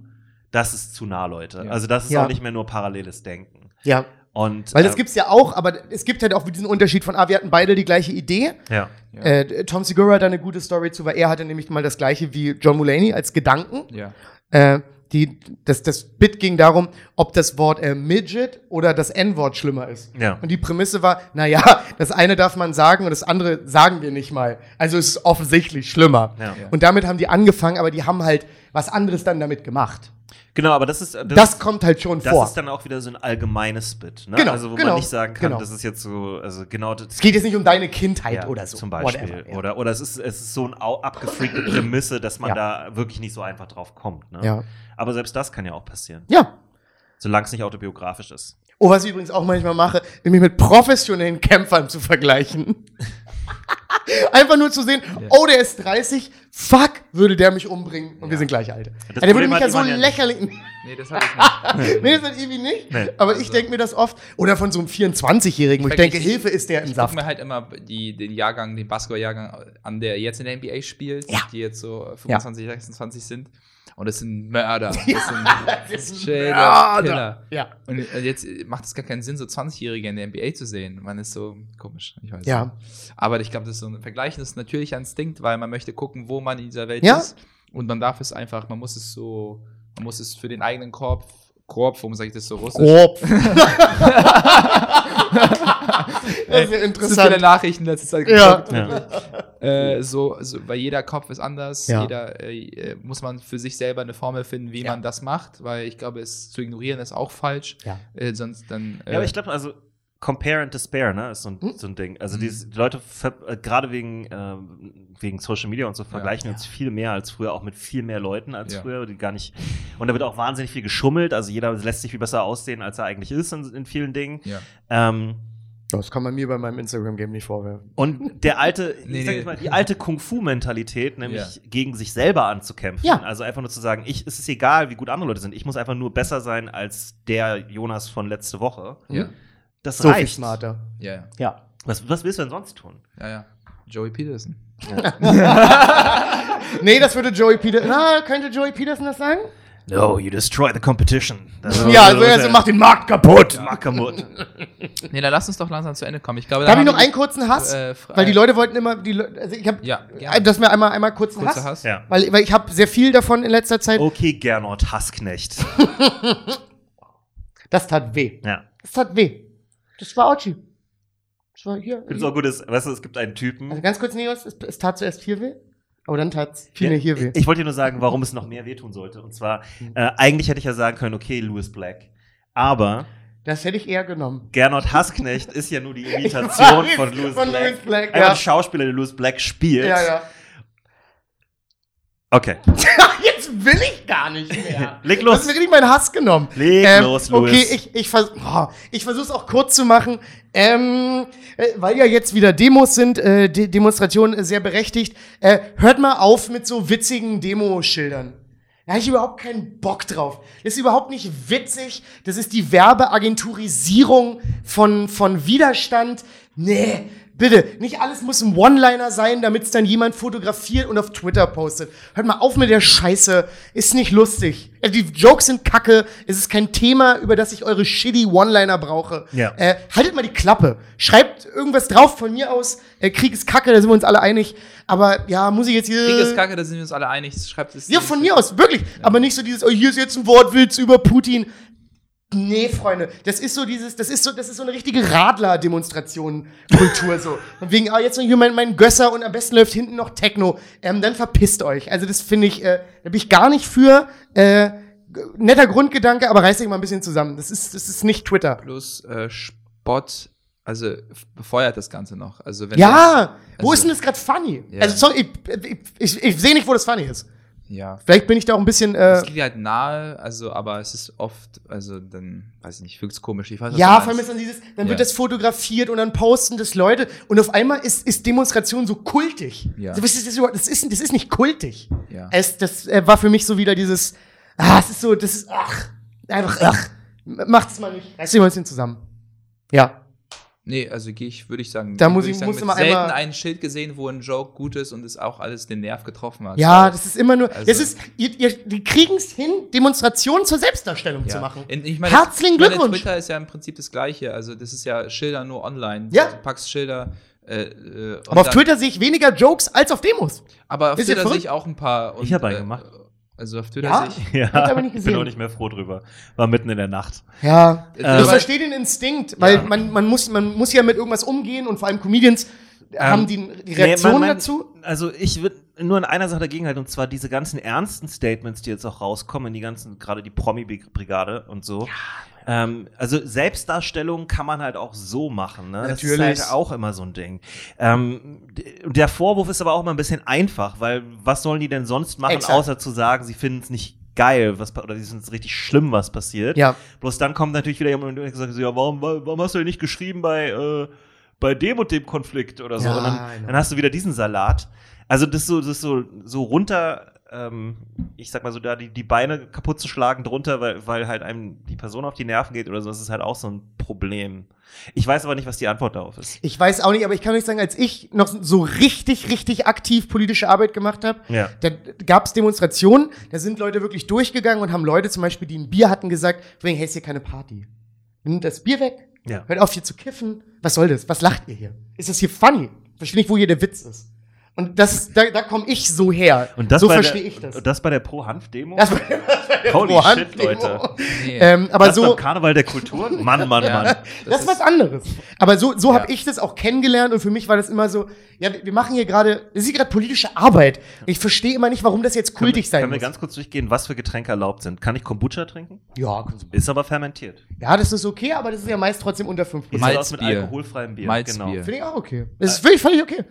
das ist zu nah, Leute. Ja. Also das ist Ja. auch nicht mehr nur paralleles Denken. Ja. Und Weil das äh, gibt's ja auch, aber es gibt halt auch diesen Unterschied von, ah, wir hatten beide die gleiche Idee. ja. Ja. Äh, Tom Segura hat da eine gute Story zu, weil er hatte nämlich mal das gleiche wie John Mulaney als Gedanken. Ja. Äh, die, das, das Bit ging darum, ob das Wort äh, Midget oder das N-Wort schlimmer ist. Ja. Und die Prämisse war, naja, das eine darf man sagen und das andere sagen wir nicht mal. Also es ist offensichtlich schlimmer. Ja. Und damit haben die angefangen, aber die haben halt was anderes dann damit gemacht. Genau, aber das ist das, Das, kommt halt schon das vor. ist dann auch wieder so ein allgemeines Bit. Ne? Genau, also wo genau, man nicht sagen kann, genau. das ist jetzt so, also genau das, es geht jetzt nicht um deine Kindheit Ja, oder so. Zum Beispiel. Whatever, ja. Oder, oder es ist, es ist so eine abgefreakte Prämisse, dass man Ja. da wirklich nicht so einfach drauf kommt. Ne? Ja. Aber selbst das kann ja auch passieren. ja. Solange es nicht autobiografisch ist. Oh, was ich übrigens auch manchmal mache, mich mit professionellen Kämpfern zu vergleichen. Einfach nur zu sehen, oh, der ist 30, fuck, würde der mich umbringen und wir sind gleich alt. Ja, der würde mich hat ja so ja nicht. lächerlich. Nee, das hatte ich nicht. nee, das hat irgendwie nicht. Nee. Aber ich denke mir das oft. Oder von so einem 24-Jährigen, wo ich denke, Ich- Hilfe ist der im Ich Saft. mir halt immer die, den Jahrgang, den Basketball-Jahrgang an, der jetzt in der NBA spielt, Ja. die jetzt so 25, 26 sind. Und das sind Mörder. Das sind, das sind ist Mörder. Killer. Ja. Und äh, jetzt macht es gar keinen Sinn, so 20-Jährige in der NBA zu sehen. Man ist so komisch. Ich weiß Ja. nicht. Aber ich glaube, das ist so ein Vergleichen ist natürlich ein Instinkt, weil man möchte gucken, wo man in dieser Welt Ja. ist. Und man darf es einfach, man muss es so, man muss es für den eigenen Korb, Korb, warum sage ich das so russisch? Grob. das ist ja Das sind viele interessant. Nachrichten letzte Zeit Ja. geguckt, wirklich. Äh, so, so, weil jeder Kopf ist anders, Ja. jeder äh, äh, muss man für sich selber eine Formel finden, wie Ja. man das macht, weil ich glaube, es zu ignorieren ist auch falsch. Ja. Äh, sonst dann. Äh, Ja, aber ich glaube, also Compare and Despair, ne, ist so ein, Hm? so ein Ding. Also Mhm. diese die Leute, äh, gerade wegen, ähm, wegen Social Media und so, vergleichen uns viel mehr als früher, auch mit viel mehr Leuten als Ja. früher, die gar nicht. Und da wird auch wahnsinnig viel geschummelt. Also jeder lässt sich viel besser aussehen, als er eigentlich ist in, in vielen Dingen. ja. Ähm, Das kann man mir bei meinem Instagram-Game nicht vorwerfen. Und der alte, Nee, ich sag nee. jetzt mal, die alte Kung-Fu-Mentalität, nämlich Ja. gegen sich selber anzukämpfen. Ja. Also einfach nur zu sagen, ich, es ist egal, wie gut andere Leute sind. Ich muss einfach nur besser sein als der Jonas von letzte Woche. Ja. Das So viel reicht. smarter. Ja, ja, Ja. Was, was willst du denn sonst tun? ja, ja. Joey Peterson. Nee, das würde Joey Peterson. Na, könnte Joey Peterson das sagen? No, you destroy the competition. Ja, also er so macht den Markt kaputt. Mackermut. Nee, dann lass uns doch langsam zu Ende kommen. Ich glaube, Darf da ich noch einen kurzen Hass? äh, weil die Leute wollten immer, die Le also ich habe, Ja, gerne. dass wir einmal, einmal kurzen Kurzer Hass. Hass. Ja. Weil, weil ich habe sehr viel davon in letzter Zeit. Okay, Gernot Hassknecht. Das tat weh. Ja. Das tat weh. Das war Auchi. Das war hier. Ich finde es auch gut, dass, weißt du, es gibt einen Typen. Also ganz kurz, Neos, es, es tat zuerst viel weh, aber dann tat es viel mehr hier weh. Ich, ich wollte dir nur sagen, warum es noch mehr wehtun sollte. Und zwar, äh, eigentlich hätte ich ja sagen können, okay, Louis Black. Aber Das hätte ich eher genommen. Gernot Hassknecht ist ja nur die Imitation weiß, von Louis von Black. Louis Black, ja. ein Schauspieler, der Louis Black spielt. Ja, ja. Okay. Jetzt will ich gar nicht mehr. Leg Du los. hast mir richtig meinen Hass genommen. Leg los, Louis. Okay, ich, ich, vers oh, ich versuche es auch kurz zu machen. Ähm, äh, weil ja jetzt wieder Demos sind, äh, De Demonstrationen äh, sehr berechtigt. Äh, hört mal auf mit so witzigen Demoschildern. Da habe ich überhaupt keinen Bock drauf. Das ist überhaupt nicht witzig. Das ist die Werbeagenturisierung von, von Widerstand. Nee, bitte. Nicht alles muss ein One-Liner sein, damit es dann jemand fotografiert und auf Twitter postet. Hört mal auf mit der Scheiße. Ist nicht lustig. Also die Jokes sind kacke. Es ist kein Thema, über das ich eure shitty One-Liner brauche. Ja. Äh, haltet mal die Klappe. Schreibt irgendwas drauf von mir aus. Äh, Krieg ist kacke, da sind wir uns alle einig. Aber ja, muss ich jetzt hier. Krieg ist kacke, da sind wir uns alle einig. Schreibt es. Ja, von mir aus, wirklich. Aber nicht so dieses, oh, hier ist jetzt ein Wortwitz über Putin. Nee, Freunde, das ist so dieses, das ist so, das ist so eine richtige Radler-Demonstration-Kultur so. Und wegen, ah, jetzt noch hier mein, mein Gösser und am besten läuft hinten noch Techno. Ähm, dann verpisst euch. Also das finde ich, äh, da bin ich gar nicht für. Äh, netter Grundgedanke, aber reißt euch mal ein bisschen zusammen. Das ist, das ist nicht Twitter. Plus äh, Spott, also befeuert das Ganze noch. Also wenn Ja, wo also- ist denn das gerade funny? Ja. Also sorry, ich, ich, ich, ich sehe nicht, wo das funny ist. Ja. Vielleicht bin ich da auch ein bisschen. Äh, Es liegt halt nahe, also, aber es ist oft, also dann, weiß ich nicht, wirkt's komisch. Ich weiß, Ja, vor allem ist dann dieses, dann Ja. wird das fotografiert und dann posten das Leute und auf einmal ist, ist Demonstration so kultig. Ja. Was ist das, das, ist, das ist nicht kultig. Ja. Es, das äh, war für mich so wieder dieses, ah, es ist so, das ist, ach, einfach, ach, macht's mal nicht. Reißt mal ein bisschen zusammen. Ja. Nee, also gehe ich, würde ich sagen, Da muss würde ich- sagen, muss immer selten einmal- ein Schild gesehen, wo ein Joke gut ist und es auch alles den Nerv getroffen hat. Ja, Weil- das ist immer nur, Also- das ist, ihr, ihr, die kriegen es hin, Demonstrationen zur Selbstdarstellung ja. zu machen. Und Ich meine, Herzlichen ich meine, Glückwunsch. Twitter ist ja im Prinzip das Gleiche. Also, das ist ja Schilder nur online. Ja. Du packst Schilder. Äh, äh, Aber auf dann- Twitter sehe ich weniger Jokes als auf Demos. Aber auf Ist ja Twitter sehe ich auch ein paar. Und, Ich hab einen äh, gemacht. Also auf Twitter Ja? sehe ich. Ja, Hab's aber nicht bin gesehen. auch nicht mehr froh drüber. War mitten in der Nacht. Ja, ich aber- verstehe den Instinkt, weil Ja. man, man, muss, man muss ja mit irgendwas umgehen und vor allem Comedians haben die, die Reaktion Ähm, Nee, mein- mein- dazu. Also ich würde nur in einer Sache dagegen halten, und zwar diese ganzen ernsten Statements, die jetzt auch rauskommen, die ganzen, gerade die Promi-Brigade und so. Ähm, also Selbstdarstellung kann man halt auch so machen, ne? Das Natürlich. ist halt auch immer so ein Ding. Ähm, der Vorwurf ist aber auch mal ein bisschen einfach, weil was sollen die denn sonst machen, Exakt. außer zu sagen, sie finden es nicht geil, was oder sie finden es richtig schlimm, was passiert. Ja. Bloß dann kommt natürlich wieder jemand und sagt so, ja, warum, warum hast du denn nicht geschrieben bei, äh, bei dem und dem Konflikt oder so? Ja, und dann, genau. dann hast du wieder diesen Salat. Also das ist so, das so, so runter, ähm, ich sag mal so, da die, die Beine kaputt zu schlagen drunter, weil, weil halt einem die Person auf die Nerven geht oder so, das ist halt auch so ein Problem. Ich weiß aber nicht, was die Antwort darauf ist. Ich weiß auch nicht, aber ich kann euch sagen, als ich noch so richtig, richtig aktiv politische Arbeit gemacht habe, Ja. da gab es Demonstrationen, da sind Leute wirklich durchgegangen und haben Leute zum Beispiel, die ein Bier hatten, gesagt, wegen, hey, ist hier keine Party. Nimmt das Bier weg, Ja. hört auf hier zu kiffen. Was soll das? Was lacht ihr hier? Ist das hier funny? Verstehe nicht, wo hier der Witz ist. Und das, da, da komme ich so her. Und das so bei verstehe der, ich das. Und das bei der Pro-Hanf-Demo? Das das war der Holy Pro-Hand- shit, Leute. Nee. Ähm, aber das so, beim Karneval der Kulturen? Mann, Mann, Ja. Mann. das ist was anderes. Aber so, so Ja. habe ich das auch kennengelernt und für mich war das immer so, ja, wir machen hier gerade, das ist hier gerade politische Arbeit. Und ich verstehe immer nicht, warum das jetzt kultig sein Können wir muss. ganz kurz durchgehen, was für Getränke erlaubt sind? Kann ich Kombucha trinken? ja, Ist aber fermentiert. ja, das ist okay, aber das ist ja meist trotzdem unter 5%. Wie sieht Malzbier. aus mit alkoholfreiem Bier? Malzbier. Genau. Finde ich auch okay. Das ist völlig, völlig okay.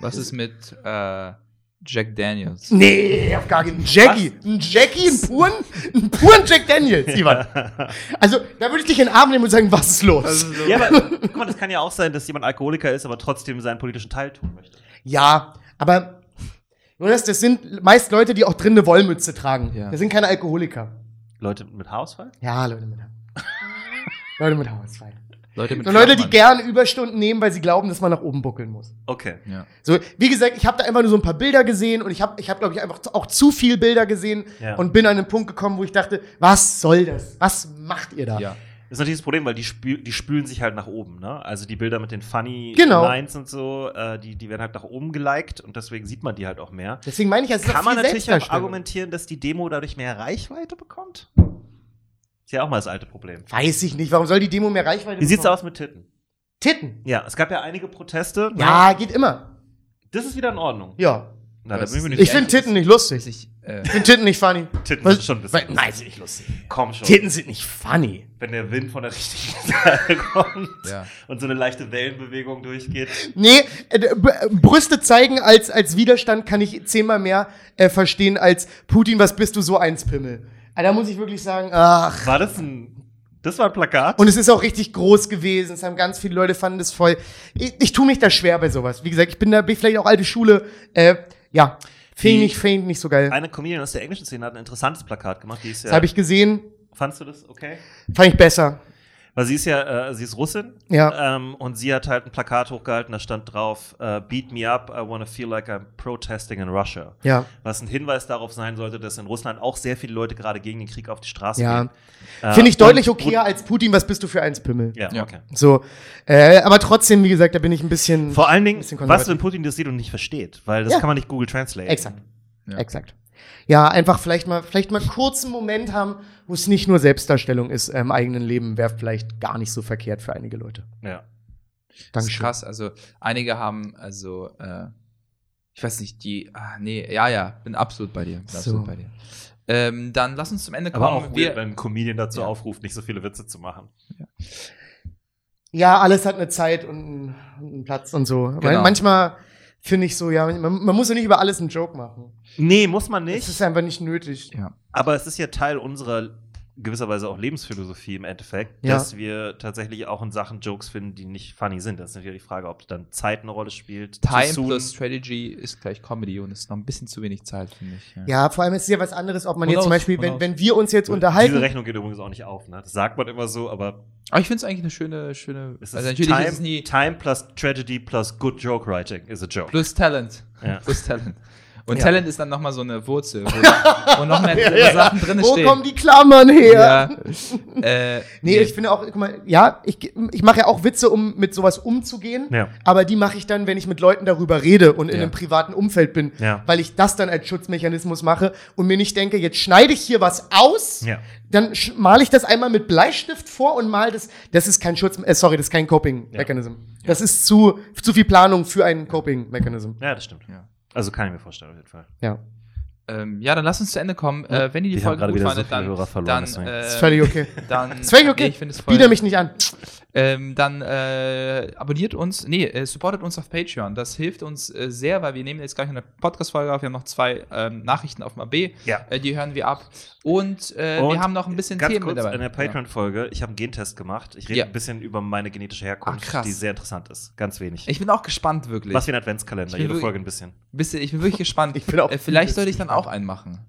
Was ist mit äh, Jack Daniels? Nee, auf gar keinen Jackie. Ein Jackie, einen puren, einen puren Jack Daniels, Ivan. Also, da würde ich dich in den Arm nehmen und sagen, was ist los? Ja, aber guck mal, das kann ja auch sein, dass jemand Alkoholiker ist, aber trotzdem seinen politischen Teil tun möchte. Ja, aber Jonas, das sind meist Leute, die auch drin eine Wollmütze tragen. Ja. Das sind keine Alkoholiker. Leute mit Haarausfall? Ja, Leute mit Leute mit Haarausfall. Leute mit So Leute, die gerne Überstunden nehmen, weil sie glauben, dass man nach oben buckeln muss. Okay. Ja. So, wie gesagt, ich habe da einfach nur so ein paar Bilder gesehen und ich habe, ich hab, glaube ich, einfach auch zu viel Bilder gesehen Ja. und bin an einen Punkt gekommen, wo ich dachte, was soll das? Was macht ihr da? ja. Das ist natürlich das Problem, weil die, spül die spülen sich halt nach oben, ne? Also die Bilder mit den funny Genau. Lines und so, äh, die, die werden halt nach oben geliked und deswegen sieht man die halt auch mehr. Deswegen meine ich, es ist auch Kann man natürlich auch argumentieren, dass die Demo dadurch mehr Reichweite bekommt? Ist ja auch mal das alte Problem. Weiß ich nicht. Warum soll die Demo mehr Reichweite Wie sieht's bekommen? aus mit Titten? Titten. Ja, es gab ja einige Proteste. ne? Ja, geht immer. Das ist wieder in Ordnung. Ja. Na, da Das bin ich mir ist nicht Ich finde Titten nicht lustig. Ich, äh, Ich finde Titten nicht funny. Titten Was- sind schon ein bisschen Weil- lustig. Nein, sind nicht lustig. Komm schon. Titten sind nicht funny. Wenn der Wind von der richtigen Seite kommt Ja. und so eine leichte Wellenbewegung durchgeht. Nee, äh, B Brüste zeigen als, als Widerstand kann ich zehnmal mehr äh, verstehen als Putin, was bist du so eins Pimmel. Ah, Da muss ich wirklich sagen, ach. War das ein. Das war ein Plakat? Und es ist auch richtig groß gewesen. Es haben ganz viele Leute fanden das voll. Ich, ich tue mich da schwer bei sowas. Wie gesagt, ich bin da bin ich vielleicht auch alte Schule. Äh, ja. Finde ich Faint nicht so geil. Eine Comedian aus der englischen Szene hat ein interessantes Plakat gemacht. Die ist ja, Das habe ich gesehen, fandst du das okay? fand ich besser. Weil sie ist ja, äh, sie ist Russin. Ja. Ähm, und sie hat halt ein Plakat hochgehalten, da stand drauf, äh, Beat me up, I wanna feel like I'm protesting in Russia. Ja. Was ein Hinweis darauf sein sollte, dass in Russland auch sehr viele Leute gerade gegen den Krieg auf die Straße Ja. gehen. Äh, Finde ich deutlich okayer als Putin, was bist du für eins Pimmel? Ja, Ja. okay. So, äh, aber trotzdem, wie gesagt, da bin ich ein bisschen. Vor allen Dingen, was, wenn Putin das sieht und nicht versteht? Weil das Ja. kann man nicht Google Translate. Exakt. Ja. Exakt. Ja, einfach vielleicht mal, vielleicht mal kurz einen Moment haben, wo es nicht nur Selbstdarstellung ist äh, im eigenen Leben, wäre vielleicht gar nicht so verkehrt für einige Leute. Ja. Das ist Dankeschön. krass. Also, einige haben, also, äh, ich weiß nicht, die, ah, nee, ja, ja, bin absolut bei dir. Bin So. absolut bei dir. Ähm, dann lass uns zum Ende kommen. Aber auch wir, wenn ein Comedian dazu Ja. aufruft, nicht so viele Witze zu machen. Ja, alles hat eine Zeit und einen, Platz und so. Weil Genau. manchmal finde ich so, ja, man, man muss ja nicht über alles einen Joke machen. Nee, muss man Es nicht. ist einfach nicht nötig. ja. Aber es ist ja Teil unserer gewisserweise auch Lebensphilosophie im Endeffekt, Ja. dass wir tatsächlich auch in Sachen Jokes finden, die nicht funny sind. Das ist natürlich die Frage, ob dann Zeit eine Rolle spielt. Time plus Strategy ist gleich Comedy und es ist noch ein bisschen zu wenig Zeit, finde ich. Ja. Ja, vor allem ist es ja was anderes, ob man Who jetzt zum knows? Beispiel, wenn, wenn wir uns jetzt Diese unterhalten. Rechnung geht übrigens auch nicht auf. Ne? Das sagt man immer so, aber Aber ich finde es eigentlich eine schöne, schöne. es ist Also natürlich time, ist es nie time plus Tragedy plus good joke writing is a joke. plus Talent. Ja. Plus Talent. Und Ja. Talent ist dann nochmal so eine Wurzel, wo, wo noch mehr Sachen drin Wo stehen. kommen die Klammern her? ja. äh, Nee, ich finde auch, guck mal, ja, ich, ich mache ja auch Witze, um mit sowas umzugehen, Ja. aber die mache ich dann, wenn ich mit Leuten darüber rede und in Ja. einem privaten Umfeld bin, Ja. weil ich das dann als Schutzmechanismus mache und mir nicht denke, jetzt schneide ich hier was aus, Ja. dann male ich das einmal mit Bleistift vor und mal das, das ist kein Schutz, äh, sorry, das ist kein Coping-Mechanism. Das ist zu, zu viel Planung für einen Coping-Mechanism. ja, das stimmt. Ja. Also kann ich mir vorstellen, auf jeden Fall. Ja. ähm, ja, dann lass uns zu Ende kommen. Äh, wenn ihr die haben Folge gerade gut wieder so fandet, viele dann, Hörer verloren, dann, äh, Ist völlig okay. dann Ist völlig okay. Nee, ich finde es voll. Biete mich nicht an. Ähm, dann äh, abonniert uns, nee, äh, supportet uns auf Patreon. Das hilft uns äh, sehr, weil wir nehmen jetzt gleich eine Podcast-Folge auf. Wir haben noch zwei ähm, Nachrichten auf dem AB. Ja. Äh, die hören wir ab. Und, äh, Und wir haben noch ein bisschen Ganz Themen kurz, mit dabei. in der Patreon-Folge, ich habe einen Gentest gemacht. Ich rede Ja. ein bisschen über meine genetische Herkunft, Ach, die sehr interessant ist. Ganz wenig. Ich bin auch gespannt, wirklich. Was wie ein Adventskalender, jede Folge ein bisschen. Bisschen, ich bin wirklich gespannt. Ich bin auch vielleicht sollte ich dann auch einen machen.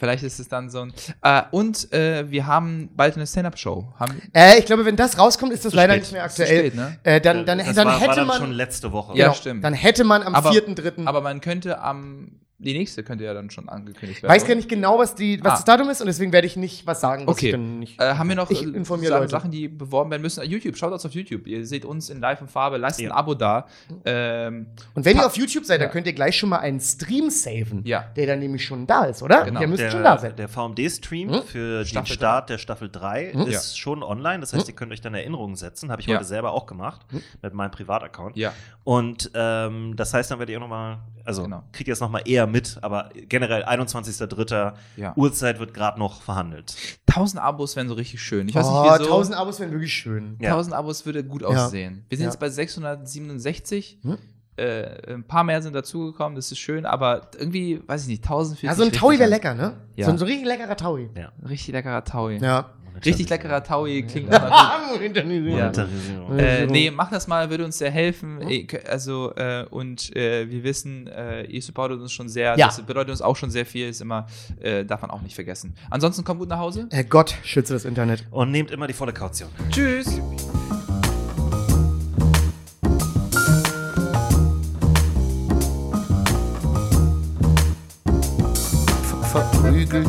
Vielleicht ist es dann so ein. Äh, und äh, wir haben bald eine Stand-Up-Show. Haben, Äh, ich glaube, wenn das rauskommt, ist das leider spät. nicht mehr aktuell. spät, ne? äh, dann dann, das dann war, hätte war dann man. schon letzte Woche. Ja, genau, stimmt. Dann hätte man am Aber- 4.3. aber man könnte am. Die nächste könnte ja dann schon angekündigt werden. weiß gar nicht genau, was, die, was Ah. das Datum ist und deswegen werde ich nicht was sagen, was Okay. ich dann nicht. Äh, haben wir noch Ich äh, informiere Sachen. Sachen, die beworben werden müssen? YouTube, schaut uns auf YouTube. Ihr seht uns in Live und Farbe. Lasst Ja. ein Abo da. Ähm, und wenn ihr auf YouTube seid, dann Ja. könnt ihr gleich schon mal einen Stream saven, Ja. der dann nämlich schon da ist, oder? Genau. Der müsste der, schon da sein. der VMD-Stream Hm? für Staffel den Start der Staffel 3 Hm? ist schon online. Das heißt, ihr könnt euch dann Erinnerungen setzen. Habe ich Ja. heute selber auch gemacht mit meinem Privataccount. ja. Und ähm, das heißt, dann werdet ihr auch nochmal, also Genau. kriegt ihr es nochmal eher mit, aber generell 21.03. Ja. Uhrzeit wird gerade noch verhandelt. 1000 Abos wären so richtig schön. Ich weiß oh, nicht, wieso. 1000 Abos wären wirklich schön. Ja. 1000 Abos würde gut Ja. aussehen. Wir sind Ja. jetzt bei 667. Hm? Äh, ein paar mehr sind dazugekommen, das ist schön, aber irgendwie, weiß ich nicht, 1000 fühlt Ja, so ein Taui wäre lecker, ne? Ja. So ein so richtig leckerer Taui. Ja. Richtig leckerer Taui. Ja. Richtig leckerer Taui klingt auch nach Ja. Monetarisierung. Äh, nee, mach das mal, würde uns sehr helfen. Eh, k- Also, äh, und äh, wir wissen, äh, ihr supportet uns schon sehr. Ja. Das bedeutet uns auch schon sehr viel, ist immer, äh, darf man auch nicht vergessen. Ansonsten kommt gut nach Hause. Äh, Gott schütze das Internet. Und nehmt immer die volle Kaution. Tschüss. verprügelt,